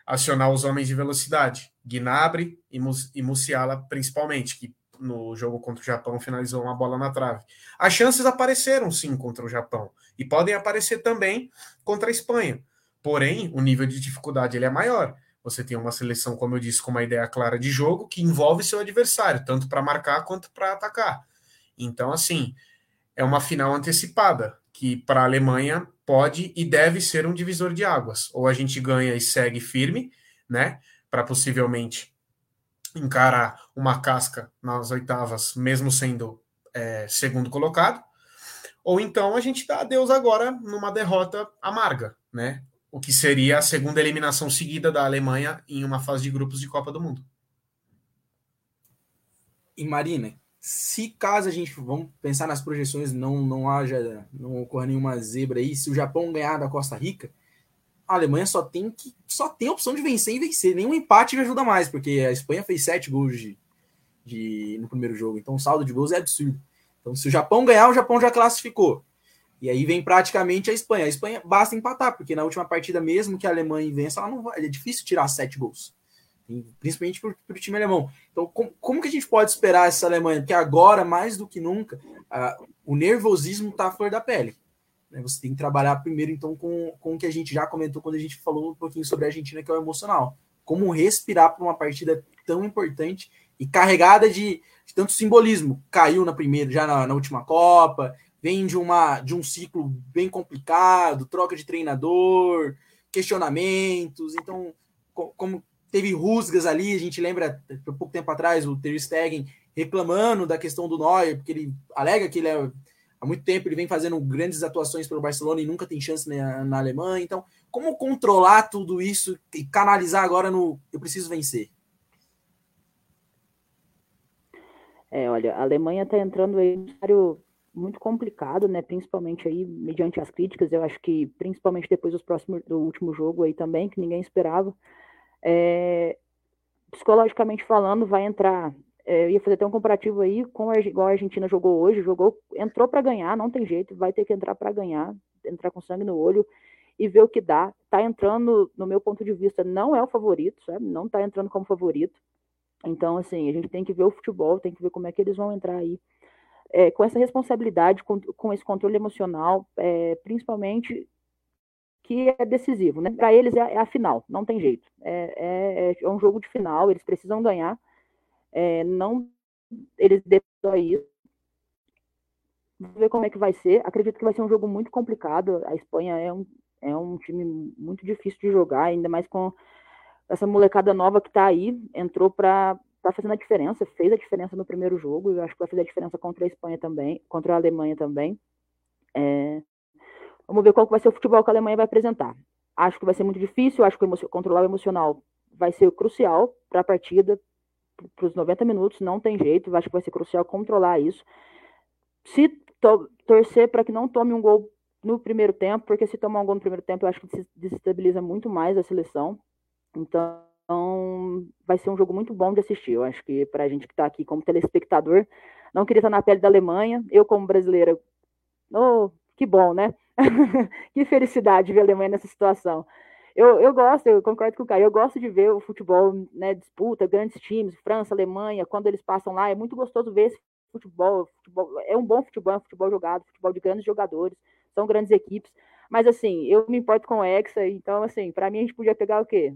acionar os homens de velocidade, Gnabry e, Mus e Musiala principalmente, que no jogo contra o Japão finalizou uma bola na trave. As chances apareceram sim contra o Japão e podem aparecer também contra a Espanha. Porém, o nível de dificuldade ele é maior. Você tem uma seleção, como eu disse, com uma ideia clara de jogo que envolve seu adversário, tanto para marcar quanto para atacar. Então, assim, é uma final antecipada, que para a Alemanha pode e deve ser um divisor de águas. Ou a gente ganha e segue firme, né, para possivelmente encarar uma casca nas oitavas, mesmo sendo é, segundo colocado, ou então a gente dá adeus agora numa derrota amarga, né? O que seria a segunda eliminação seguida da Alemanha em uma fase de grupos de Copa do Mundo. E Marina, se caso a gente vamos pensar nas projeções, não não haja, não ocorra nenhuma zebra aí, se o Japão ganhar da Costa Rica, a Alemanha só tem que só tem a opção de vencer e vencer. Nenhum empate ajuda mais, porque a Espanha fez sete gols de, de, no primeiro jogo, então o saldo de gols é absurdo. Então, se o Japão ganhar, o Japão já classificou. E aí vem praticamente a Espanha. A Espanha basta empatar, porque na última partida, mesmo que a Alemanha vença, ela não vai, é difícil tirar sete gols principalmente para o time alemão. Então, com, como que a gente pode esperar essa Alemanha? Porque agora, mais do que nunca, o nervosismo está à flor da pele. Né? Você tem que trabalhar primeiro, então, com, com o que a gente já comentou quando a gente falou um pouquinho sobre a Argentina, que é o emocional. Como respirar para uma partida tão importante e carregada de, de, tanto simbolismo. Caiu na primeira, já na, na última Copa, vem de, uma, de um ciclo bem complicado, troca de treinador, questionamentos. Então, como teve rusgas ali, a gente lembra, pouco tempo atrás, o Ter Stegen reclamando da questão do Neuer, porque ele alega que ele é, há muito tempo ele vem fazendo grandes atuações pelo Barcelona e nunca tem chance na, na Alemanha. Então, como controlar tudo isso e canalizar agora no eu preciso vencer? É, olha, a Alemanha está entrando em um cenário muito complicado, né? Principalmente aí mediante as críticas. Eu acho que principalmente depois dos próximos do último jogo aí também, que ninguém esperava. É, psicologicamente falando, vai entrar. É, eu ia fazer até um comparativo aí com a, igual a Argentina jogou hoje, jogou, entrou para ganhar, não tem jeito, vai ter que entrar para ganhar, entrar com sangue no olho e ver o que dá. Tá entrando, no meu ponto de vista, não é o favorito, sabe? Não tá entrando como favorito. Então, assim, a gente tem que ver o futebol, tem que ver como é que eles vão entrar aí. É, com essa responsabilidade, com, com esse controle emocional, é, principalmente que é decisivo, né? Para eles é, é, a final, não tem jeito. É, é, é, um jogo de final, eles precisam ganhar. É, não, eles decidem isso. Vamos ver como é que vai ser. Acredito que vai ser um jogo muito complicado. A Espanha é um, é um time muito difícil de jogar, ainda mais com essa molecada nova que está aí, entrou para tá fazendo a diferença, fez a diferença no primeiro jogo, eu acho que vai fazer a diferença contra a Espanha também, contra a Alemanha também. É, Vamos ver qual vai ser o futebol que a Alemanha vai apresentar. Acho que vai ser muito difícil, acho que controlar o emocional vai ser crucial para a partida, para os 90 minutos, não tem jeito, acho que vai ser crucial controlar isso. Se to torcer para que não tome um gol no primeiro tempo, porque se tomar um gol no primeiro tempo, eu acho que se desestabiliza muito mais a seleção. Então, vai ser um jogo muito bom de assistir. Eu acho que para a gente que está aqui como telespectador, não queria estar na pele da Alemanha. Eu, como brasileira, oh, que bom, né? que felicidade ver a Alemanha nessa situação. Eu, eu gosto, eu concordo com o Caio, eu gosto de ver o futebol, né, disputa, grandes times, França, Alemanha, quando eles passam lá, é muito gostoso ver esse futebol, futebol é um bom futebol, é um futebol jogado, futebol de grandes jogadores, são grandes equipes, mas assim, eu me importo com o Hexa, então assim, para mim a gente podia pegar o quê?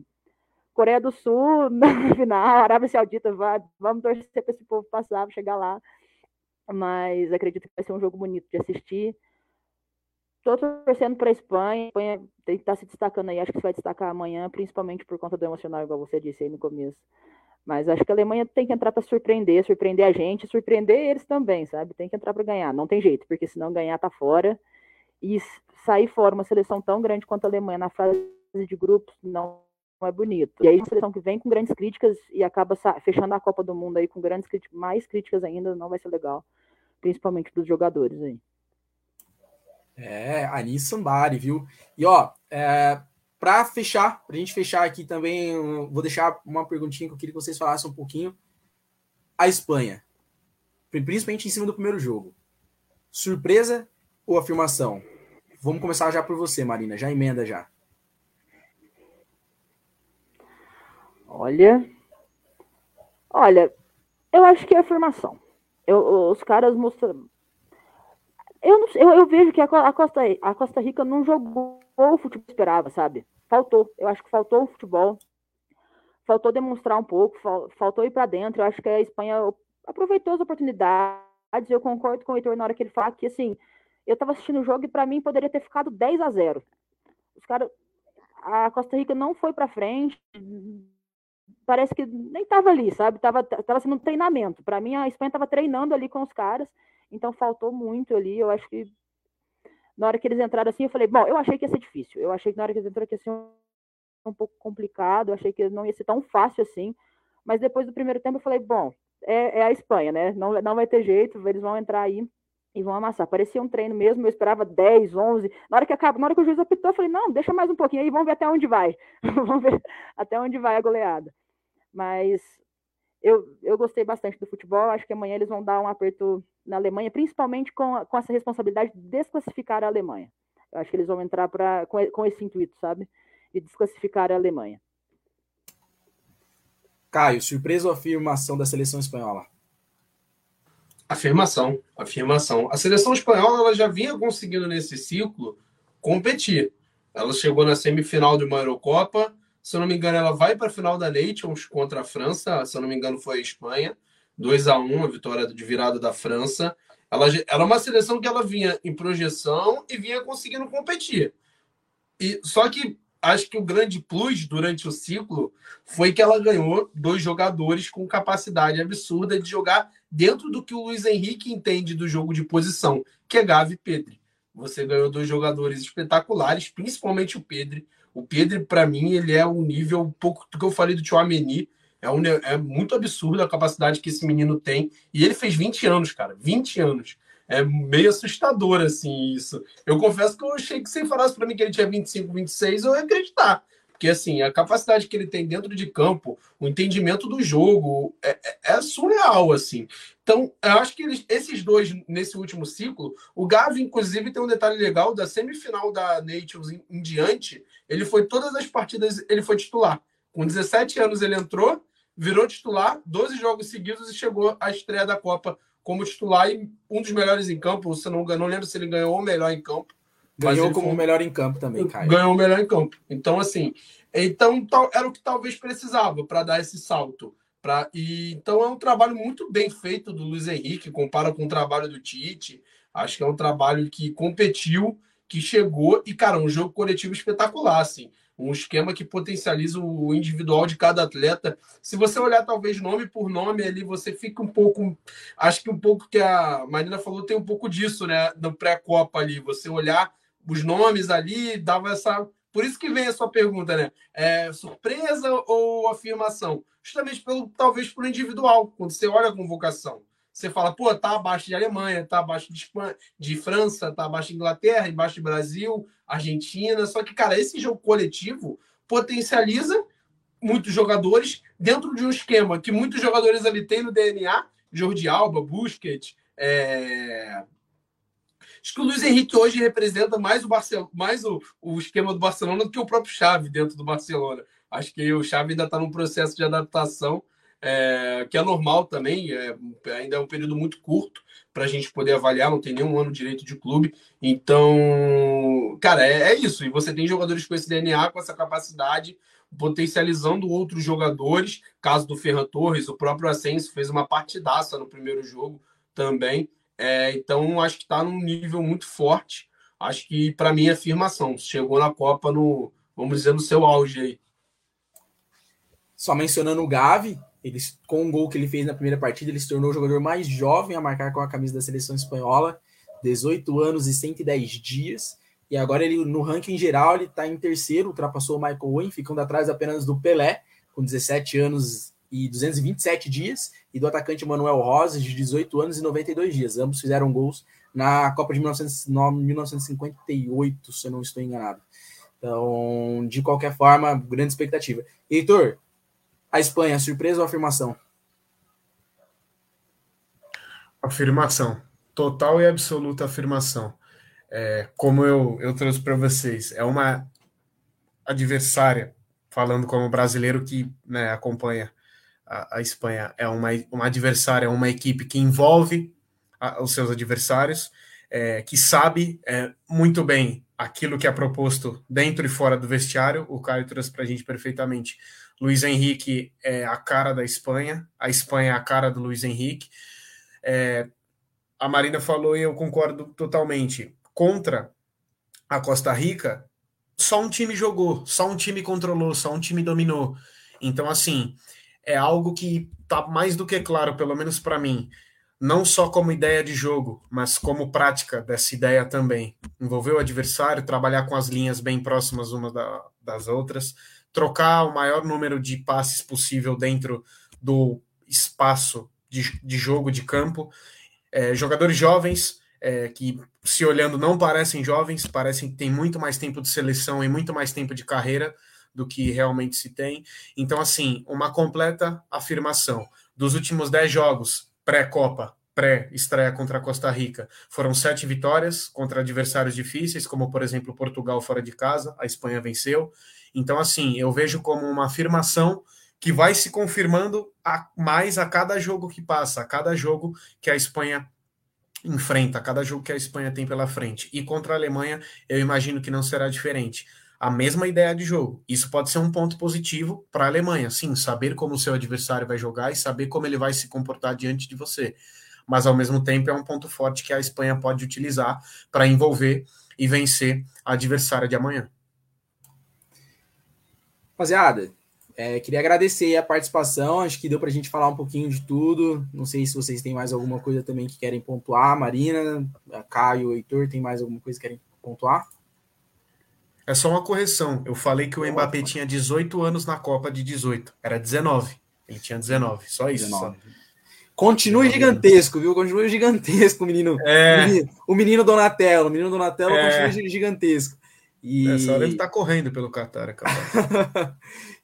Coreia do Sul na final, Arábia Saudita, vai, vamos torcer para esse povo passar, chegar lá, mas acredito que vai ser um jogo bonito de assistir, Estou torcendo para a Espanha. A Espanha está se destacando aí. Acho que vai destacar amanhã, principalmente por conta do emocional, igual você disse aí no começo. Mas acho que a Alemanha tem que entrar para surpreender, surpreender a gente, surpreender eles também, sabe? Tem que entrar para ganhar. Não tem jeito, porque se não ganhar, tá fora. E sair fora uma seleção tão grande quanto a Alemanha na fase de grupos não é bonito. E aí, uma seleção que vem com grandes críticas e acaba fechando a Copa do Mundo aí com grandes críticas, mais críticas ainda, não vai ser legal. Principalmente dos jogadores aí. É, Anis Sambari, viu? E ó, é, para fechar, para a gente fechar aqui também, vou deixar uma perguntinha que eu queria que vocês falassem um pouquinho. A Espanha, principalmente em cima do primeiro jogo. Surpresa ou afirmação? Vamos começar já por você, Marina. Já emenda já. Olha, olha, eu acho que é afirmação. Eu, os caras mostram, eu, não, eu, eu, vejo que a, a, Costa, a Costa Rica não jogou o futebol que esperava, sabe? Faltou. Eu acho que faltou o futebol. Faltou demonstrar um pouco, faltou ir para dentro. Eu acho que a Espanha aproveitou as oportunidades. Eu concordo com o Heitor na hora que ele fala que, assim, eu estava assistindo o jogo e para mim poderia ter ficado 10 a 0. Os caras. A Costa Rica não foi para frente. Parece que nem estava ali, sabe? Tava, tava sendo um treinamento. Para mim, a Espanha estava treinando ali com os caras então faltou muito ali. Eu acho que na hora que eles entraram assim, eu falei, bom, eu achei que ia ser difícil. Eu achei que na hora que eles entraram aqui ia ser um, um pouco complicado, eu achei que não ia ser tão fácil assim. Mas depois do primeiro tempo eu falei, bom, é, é, a Espanha, né? Não, não vai ter jeito, eles vão entrar aí e vão amassar. Parecia um treino mesmo, eu esperava 10, 11. Na hora que acaba, na hora que o juiz apitou, eu falei: "Não, deixa mais um pouquinho aí, vamos ver até onde vai". vamos ver até onde vai a goleada. Mas eu, eu gostei bastante do futebol, acho que amanhã eles vão dar um aperto na Alemanha, principalmente com, com essa responsabilidade de desclassificar a Alemanha. Eu acho que eles vão entrar pra, com, com esse intuito, sabe? De desclassificar a Alemanha. Caio, surpresa ou afirmação da seleção espanhola? Afirmação, afirmação. A seleção espanhola ela já vinha conseguindo nesse ciclo competir. Ela chegou na semifinal de uma Eurocopa, se eu não me engano, ela vai para a final da Nations contra a França, se eu não me engano, foi a Espanha, 2 a 1 a vitória de virada da França. Ela, é uma seleção que ela vinha em projeção e vinha conseguindo competir. E só que acho que o grande plus durante o ciclo foi que ela ganhou dois jogadores com capacidade absurda de jogar dentro do que o Luiz Henrique entende do jogo de posição, que é Gavi e Pedri. Você ganhou dois jogadores espetaculares, principalmente o Pedri. O Pedri, para mim, ele é um nível um pouco do que eu falei do Tchouameni. É, um, é muito absurdo a capacidade que esse menino tem. E ele fez 20 anos, cara. 20 anos é meio assustador, assim, isso. Eu confesso que eu achei que se falasse para mim que ele tinha 25, 26, eu ia acreditar. Porque, assim, a capacidade que ele tem dentro de campo, o entendimento do jogo, é, é, é surreal, assim. Então, eu acho que eles, esses dois, nesse último ciclo, o Gavi, inclusive, tem um detalhe legal, da semifinal da Nations em, em diante, ele foi todas as partidas, ele foi titular. Com 17 anos ele entrou, virou titular, 12 jogos seguidos e chegou à estreia da Copa como titular e um dos melhores em campo. Você não, não lembro se ele ganhou o melhor em campo. Ganhou como o melhor em campo também, Caio. Ganhou o melhor em campo. Então, assim, então era o que talvez precisava para dar esse salto. Pra, e, então é um trabalho muito bem feito do Luiz Henrique, compara com o trabalho do Tite. Acho que é um trabalho que competiu, que chegou e, cara, um jogo coletivo espetacular, assim um esquema que potencializa o individual de cada atleta. Se você olhar talvez nome por nome ali, você fica um pouco, acho que um pouco que a Marina falou tem um pouco disso, né, no pré-copa ali, você olhar os nomes ali, dava essa por isso que vem a sua pergunta, né? É surpresa ou afirmação? Justamente pelo talvez por individual, quando você olha a convocação. Você fala, pô, tá abaixo de Alemanha, tá abaixo de, de França, tá abaixo de Inglaterra, abaixo de Brasil, Argentina. Só que, cara, esse jogo coletivo potencializa muitos jogadores dentro de um esquema que muitos jogadores ali têm no DNA, Jordi Alba, Busquets, é... Acho que o Luiz Henrique hoje representa mais o, Barcel... mais o, o esquema do Barcelona do que o próprio Xavi dentro do Barcelona. Acho que o Xavi ainda está num processo de adaptação é, que é normal também, é, ainda é um período muito curto para a gente poder avaliar, não tem nenhum ano direito de clube. Então, cara, é, é, isso. E você tem jogadores com esse DNA, com essa capacidade, potencializando outros jogadores. Caso do Ferran Torres, o próprio Ascenso fez uma partidaça no primeiro jogo também. É, então, acho que está num nível muito forte. Acho que, para mim, é afirmação. Chegou na Copa no, vamos dizer, no seu auge aí. Só mencionando o Gavi, ele, com o gol que ele fez na primeira partida, ele se tornou o jogador mais jovem a marcar com a camisa da seleção espanhola, 18 anos e 110 dias. E agora ele no ranking geral ele está em terceiro, ultrapassou o Michael Owen, ficando atrás apenas do Pelé, com 17 anos e 227 dias, e do atacante Manuel Rosa, de 18 anos e 92 dias. Ambos fizeram gols na Copa de 1958, se eu não estou enganado. Então, de qualquer forma, grande expectativa. Heitor, a Espanha, surpresa ou afirmação? Afirmação. Total e absoluta afirmação. É, como eu, eu trouxe para vocês, é uma adversária, falando como brasileiro que né, acompanha a, a, Espanha, é uma, uma adversária, é uma equipe que envolve a, os seus adversários, é, que sabe é, muito bem aquilo que é proposto dentro e fora do vestiário. O Caio trouxe para a gente perfeitamente Luiz Henrique é a cara da Espanha, a Espanha é a cara do Luiz Henrique. É, a Marina falou e eu concordo totalmente. Contra a Costa Rica, só um time jogou, só um time controlou, só um time dominou. Então, assim, é algo que tá mais do que claro, pelo menos para mim, não só como ideia de jogo, mas como prática dessa ideia também. Envolver o adversário, trabalhar com as linhas bem próximas umas da, das outras trocar o maior número de passes possível dentro do espaço de, de jogo, de campo. É, jogadores jovens, é, que se olhando não parecem jovens, parecem que têm muito mais tempo de seleção e muito mais tempo de carreira do que realmente se tem. Então, assim, uma completa afirmação. Dos últimos 10 jogos pré-Copa, pré-estreia contra a Costa Rica, foram sete vitórias contra adversários difíceis, como, por exemplo, Portugal fora de casa, a Espanha venceu. Então, assim, eu vejo como uma afirmação que vai se confirmando a, mais a cada jogo que passa, a cada jogo que a Espanha enfrenta, a cada jogo que a Espanha tem pela frente. E contra a Alemanha, eu imagino que não será diferente. A mesma ideia de jogo. Isso pode ser um ponto positivo para a Alemanha, sim, saber como o seu adversário vai jogar e saber como ele vai se comportar diante de você. Mas ao mesmo tempo é um ponto forte que a Espanha pode utilizar para envolver e vencer a adversária de amanhã. Rapaziada, é, queria agradecer a participação. Acho que deu para a gente falar um pouquinho de tudo. Não sei se vocês têm mais alguma coisa também que querem pontuar. Marina, Caio, Heitor, tem mais alguma coisa que querem pontuar? É só uma correção. Eu falei que o Mbappé tinha 18 anos na Copa de 18. Era 19. Ele tinha 19. Só isso. 19. Só. Continue gigantesco, viu? Continue gigantesco, menino. É. O, menino o menino Donatello. O menino Donatello é. continua gigantesco. E... Essa hora ele tá correndo pelo Qatar,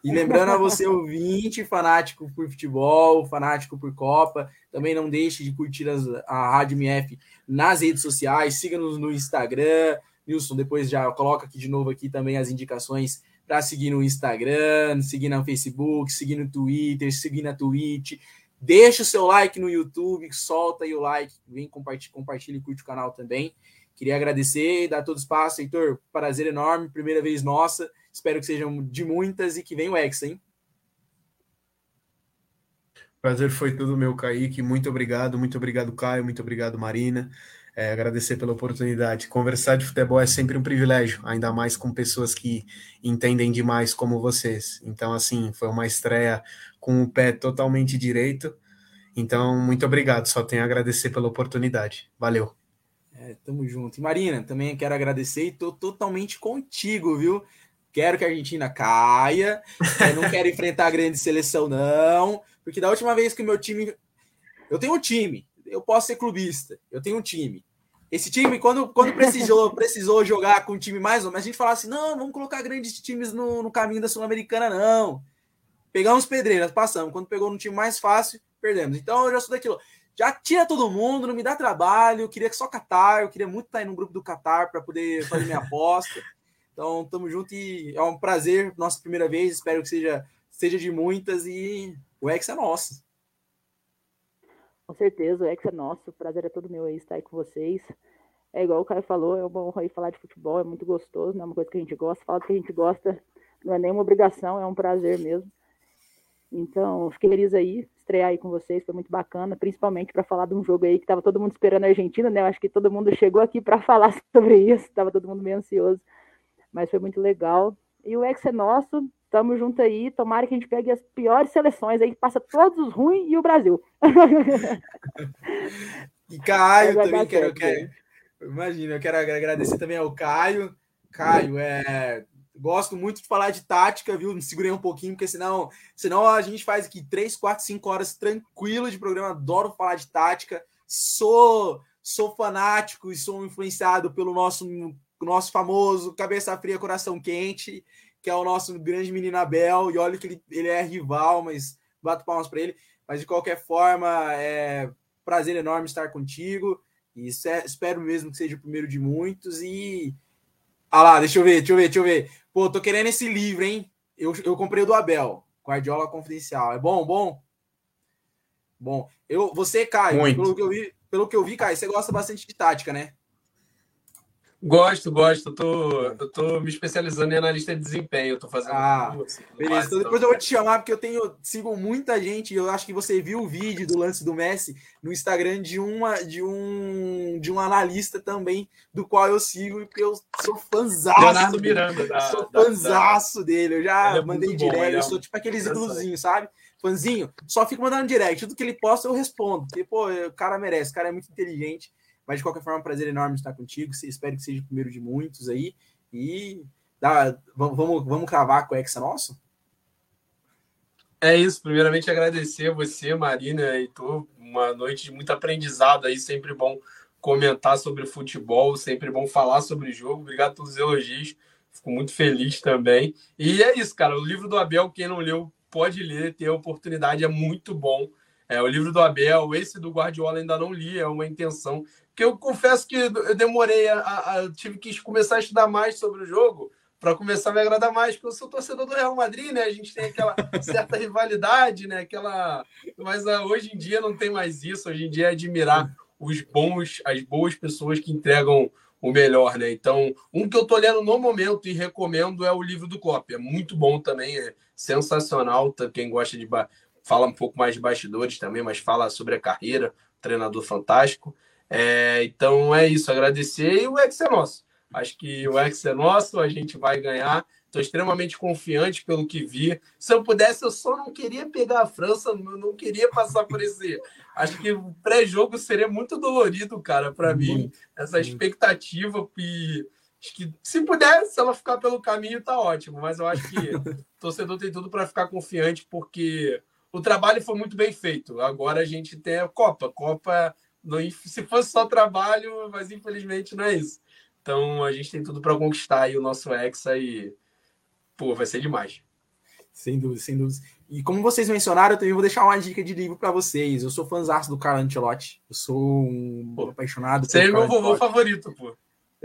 E lembrando a você, ouvinte, fanático por futebol, fanático por Copa, também não deixe de curtir as, a Rádio MF nas redes sociais, siga-nos no Instagram. Nilson, depois já coloca aqui de novo aqui também as indicações para seguir no Instagram, seguir no Facebook, seguir no Twitter, seguir na Twitch. Deixa o seu like no YouTube, solta aí o like, vem compartilha, compartilha e curte o canal também. Queria agradecer dar todo espaço, Heitor. Prazer enorme, primeira vez nossa. Espero que sejam de muitas e que venha o Hexa, hein? Prazer foi todo meu, Kaique. Muito obrigado, muito obrigado, Caio, muito obrigado, Marina. É, agradecer pela oportunidade. Conversar de futebol é sempre um privilégio, ainda mais com pessoas que entendem demais como vocês. Então, assim, foi uma estreia com o pé totalmente direito. Então, muito obrigado. Só tenho a agradecer pela oportunidade. Valeu. É, tamo junto. E Marina, também quero agradecer e tô totalmente contigo, viu? Quero que a Argentina caia. Não quero enfrentar a grande seleção, não. Porque da última vez que o meu time. Eu tenho um time, eu posso ser clubista, eu tenho um time. Esse time, quando, quando precisou, precisou jogar com um time mais ou menos, a gente falava assim: não, vamos colocar grandes times no, no caminho da Sul-Americana, não. Pegamos pedreiras, passamos. Quando pegou no time mais fácil, perdemos. Então eu já sou daquilo já tira todo mundo, não me dá trabalho. Eu queria que só Qatar, eu queria muito estar aí no grupo do Qatar para poder fazer minha aposta. Então, tamo junto e é um prazer, nossa primeira vez. Espero que seja, seja de muitas e o Ex é nosso. Com certeza, o Ex é nosso. O prazer é todo meu aí estar aí com vocês. É igual o Caio falou, é uma honra aí falar de futebol, é muito gostoso, não é uma coisa que a gente gosta. Falar do que a gente gosta não é nenhuma obrigação, é um prazer mesmo. Então, fiquei feliz aí, estrear aí com vocês, foi muito bacana, principalmente para falar de um jogo aí que estava todo mundo esperando a Argentina, né? Eu acho que todo mundo chegou aqui para falar sobre isso, estava todo mundo meio ansioso, mas foi muito legal. E o ex é nosso, tamo junto aí, tomara que a gente pegue as piores seleções aí, passa todos os ruins e o Brasil. e Caio também, quero, quero, imagina, eu quero agradecer também ao Caio. Caio, é Gosto muito de falar de tática, viu? Me segurei um pouquinho, porque senão, senão a gente faz aqui 3, 4, 5 horas tranquilo de programa. Adoro falar de tática. Sou sou fanático e sou influenciado pelo nosso nosso famoso cabeça fria, coração quente, que é o nosso grande menino Abel. E olha que ele, ele é rival, mas bato palmas para ele. Mas de qualquer forma, é prazer enorme estar contigo. E espero mesmo que seja o primeiro de muitos. E. Ah lá, deixa eu ver, deixa eu ver, deixa eu ver. Pô, tô querendo esse livro, hein? Eu, eu comprei o do Abel, Guardiola Confidencial. É bom, bom? Bom. Eu, você, Caio, pelo que eu vi, pelo que eu vi, Caio, você gosta bastante de tática, né? Gosto, gosto. Eu tô, eu tô me especializando em analista de desempenho. Eu tô fazendo. Ah, curso, beleza. Então depois eu vou te chamar, porque eu tenho sigo muita gente. Eu acho que você viu o vídeo do lance do Messi no Instagram de uma de um de um analista também, do qual eu sigo, porque eu sou fãzaço. Leonardo Miranda, da, sou da, dele. Eu já é mandei direct. É eu sou tipo aqueles ídolozinhos, sabe? Fãzinho, só fico mandando direct. Tudo que ele posta eu respondo. Porque, pô, o cara merece, o cara é muito inteligente. Mas de qualquer forma, é um prazer enorme estar contigo. Espero que seja o primeiro de muitos aí. E dá, vamos, vamos, vamos cravar com o Hexa nosso? É isso. Primeiramente, agradecer a você, Marina e Heitor. Uma noite de muito aprendizado aí. Sempre bom comentar sobre futebol, sempre bom falar sobre jogo. Obrigado pelos elogios. Fico muito feliz também. E é isso, cara. O livro do Abel, quem não leu, pode ler, ter a oportunidade, é muito bom. É, o livro do Abel, esse do Guardiola ainda não li, é uma intenção. Porque eu confesso que eu demorei, a, a, a tive que começar a estudar mais sobre o jogo para começar a me agradar mais, porque eu sou torcedor do Real Madrid, né? A gente tem aquela certa rivalidade, né? Aquela, mas uh, hoje em dia não tem mais isso. Hoje em dia é admirar os bons, as boas pessoas que entregam o melhor, né? Então, um que eu tô lendo no momento e recomendo é o livro do Klopp. É muito bom também, é sensacional. Quem gosta de fala um pouco mais de bastidores também, mas fala sobre a carreira, treinador fantástico. É, então é isso, agradecer e o ex é nosso. Acho que o ex é nosso, a gente vai ganhar. Estou extremamente confiante pelo que vi. Se eu pudesse, eu só não queria pegar a França, eu não queria passar por esse. Acho que o pré-jogo seria muito dolorido, cara, para mim. Essa expectativa e acho que se puder, se ela ficar pelo caminho, tá ótimo. Mas eu acho que o torcedor tem tudo para ficar confiante, porque o trabalho foi muito bem feito. Agora a gente tem a Copa. Copa, se fosse só trabalho, mas infelizmente não é isso. Então a gente tem tudo para conquistar aí o nosso Hexa e, pô, vai ser demais. Sem dúvida, sem dúvida. E como vocês mencionaram, eu também vou deixar uma dica de livro para vocês. Eu sou fãzão do Carlo Ancelotti. Eu sou um pô, apaixonado. Você é meu vovô favorito, pô.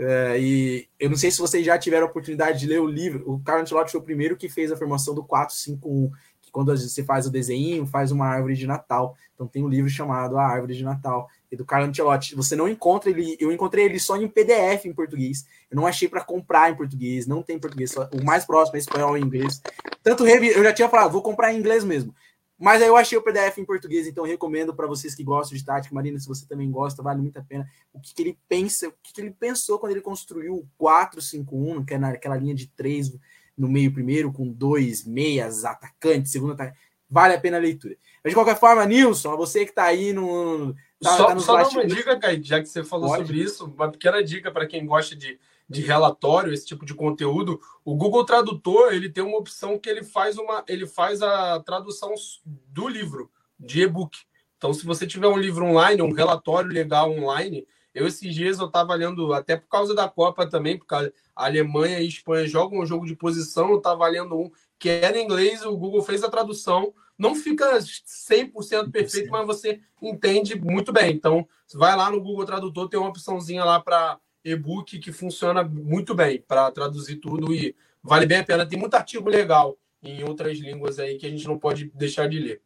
É, e eu não sei se vocês já tiveram a oportunidade de ler o livro. O Carlo Ancelotti foi o primeiro que fez a formação do 451, que quando você faz o desenho, faz uma árvore de Natal. Então tem um livro chamado A Árvore de Natal e do Carlo Ancelotti. Você não encontra ele, eu encontrei ele só em PDF em português. Eu não achei para comprar em português, não tem em português, o mais próximo é espanhol e inglês. Tanto eu já tinha falado, vou comprar em inglês mesmo. Mas aí eu achei o PDF em português, então recomendo para vocês que gostam de tática, Marina, se você também gosta, vale muito a pena. O que, que ele pensa, o que, que, ele pensou quando ele construiu o 4-5-1, que é naquela linha de três no meio primeiro, com dois meias atacantes, segundo atacante. Vale a pena a leitura. Mas de qualquer forma, Nilson, você que está aí no, Tá, só, tá só dar uma dica, Kai, já que você falou Pode. sobre isso, uma pequena dica para quem gosta de, de relatório, esse tipo de conteúdo. O Google Tradutor ele tem uma opção que ele faz uma, ele faz a tradução do livro de e-book. Então, se você tiver um livro online, um relatório legal online, eu esses dias eu estava lendo, até por causa da Copa também, porque a Alemanha e a Espanha jogam um jogo de posição, eu estava lendo um que era em inglês, o Google fez a tradução não fica 100% perfeito, mas você entende muito bem. Então, vai lá no Google Tradutor, tem uma opçãozinha lá para e-book que funciona muito bem para traduzir tudo e vale bem a pena. Tem muito artigo legal em outras línguas aí que a gente não pode deixar de ler.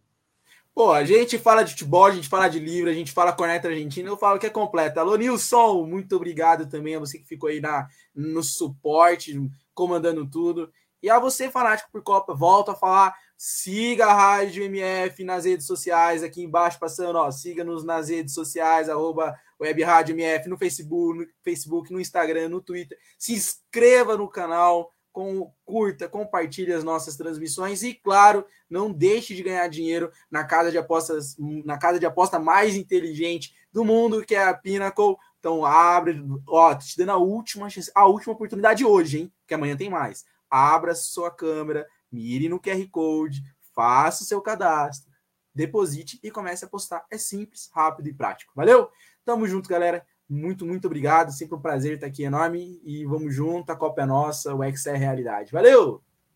Pô, a gente fala de futebol, a gente fala de livro, a gente fala corneta argentina, eu falo que é completa. Alô, Nilson, muito obrigado também a você que ficou aí na, no suporte, comandando tudo. E a você, fanático por Copa, volto a falar, siga a Rádio MF nas redes sociais, aqui embaixo passando, ó, siga-nos nas redes sociais, arroba Web Rádio MF, no Facebook, no Facebook, no Instagram, no Twitter. Se inscreva no canal, com, curta, compartilhe as nossas transmissões e, claro, não deixe de ganhar dinheiro na casa de apostas, na casa de aposta mais inteligente do mundo, que é a Pinnacle. Então, abre, ó, te dando a última chance, a última oportunidade hoje, hein? Que amanhã tem mais abra sua câmera, mire no QR Code, faça o seu cadastro, deposite e comece a postar. É simples, rápido e prático. Valeu? Tamo junto, galera. Muito, muito obrigado. Sempre um prazer estar aqui enorme. E vamos junto, a Copa é nossa, o X é realidade. Valeu!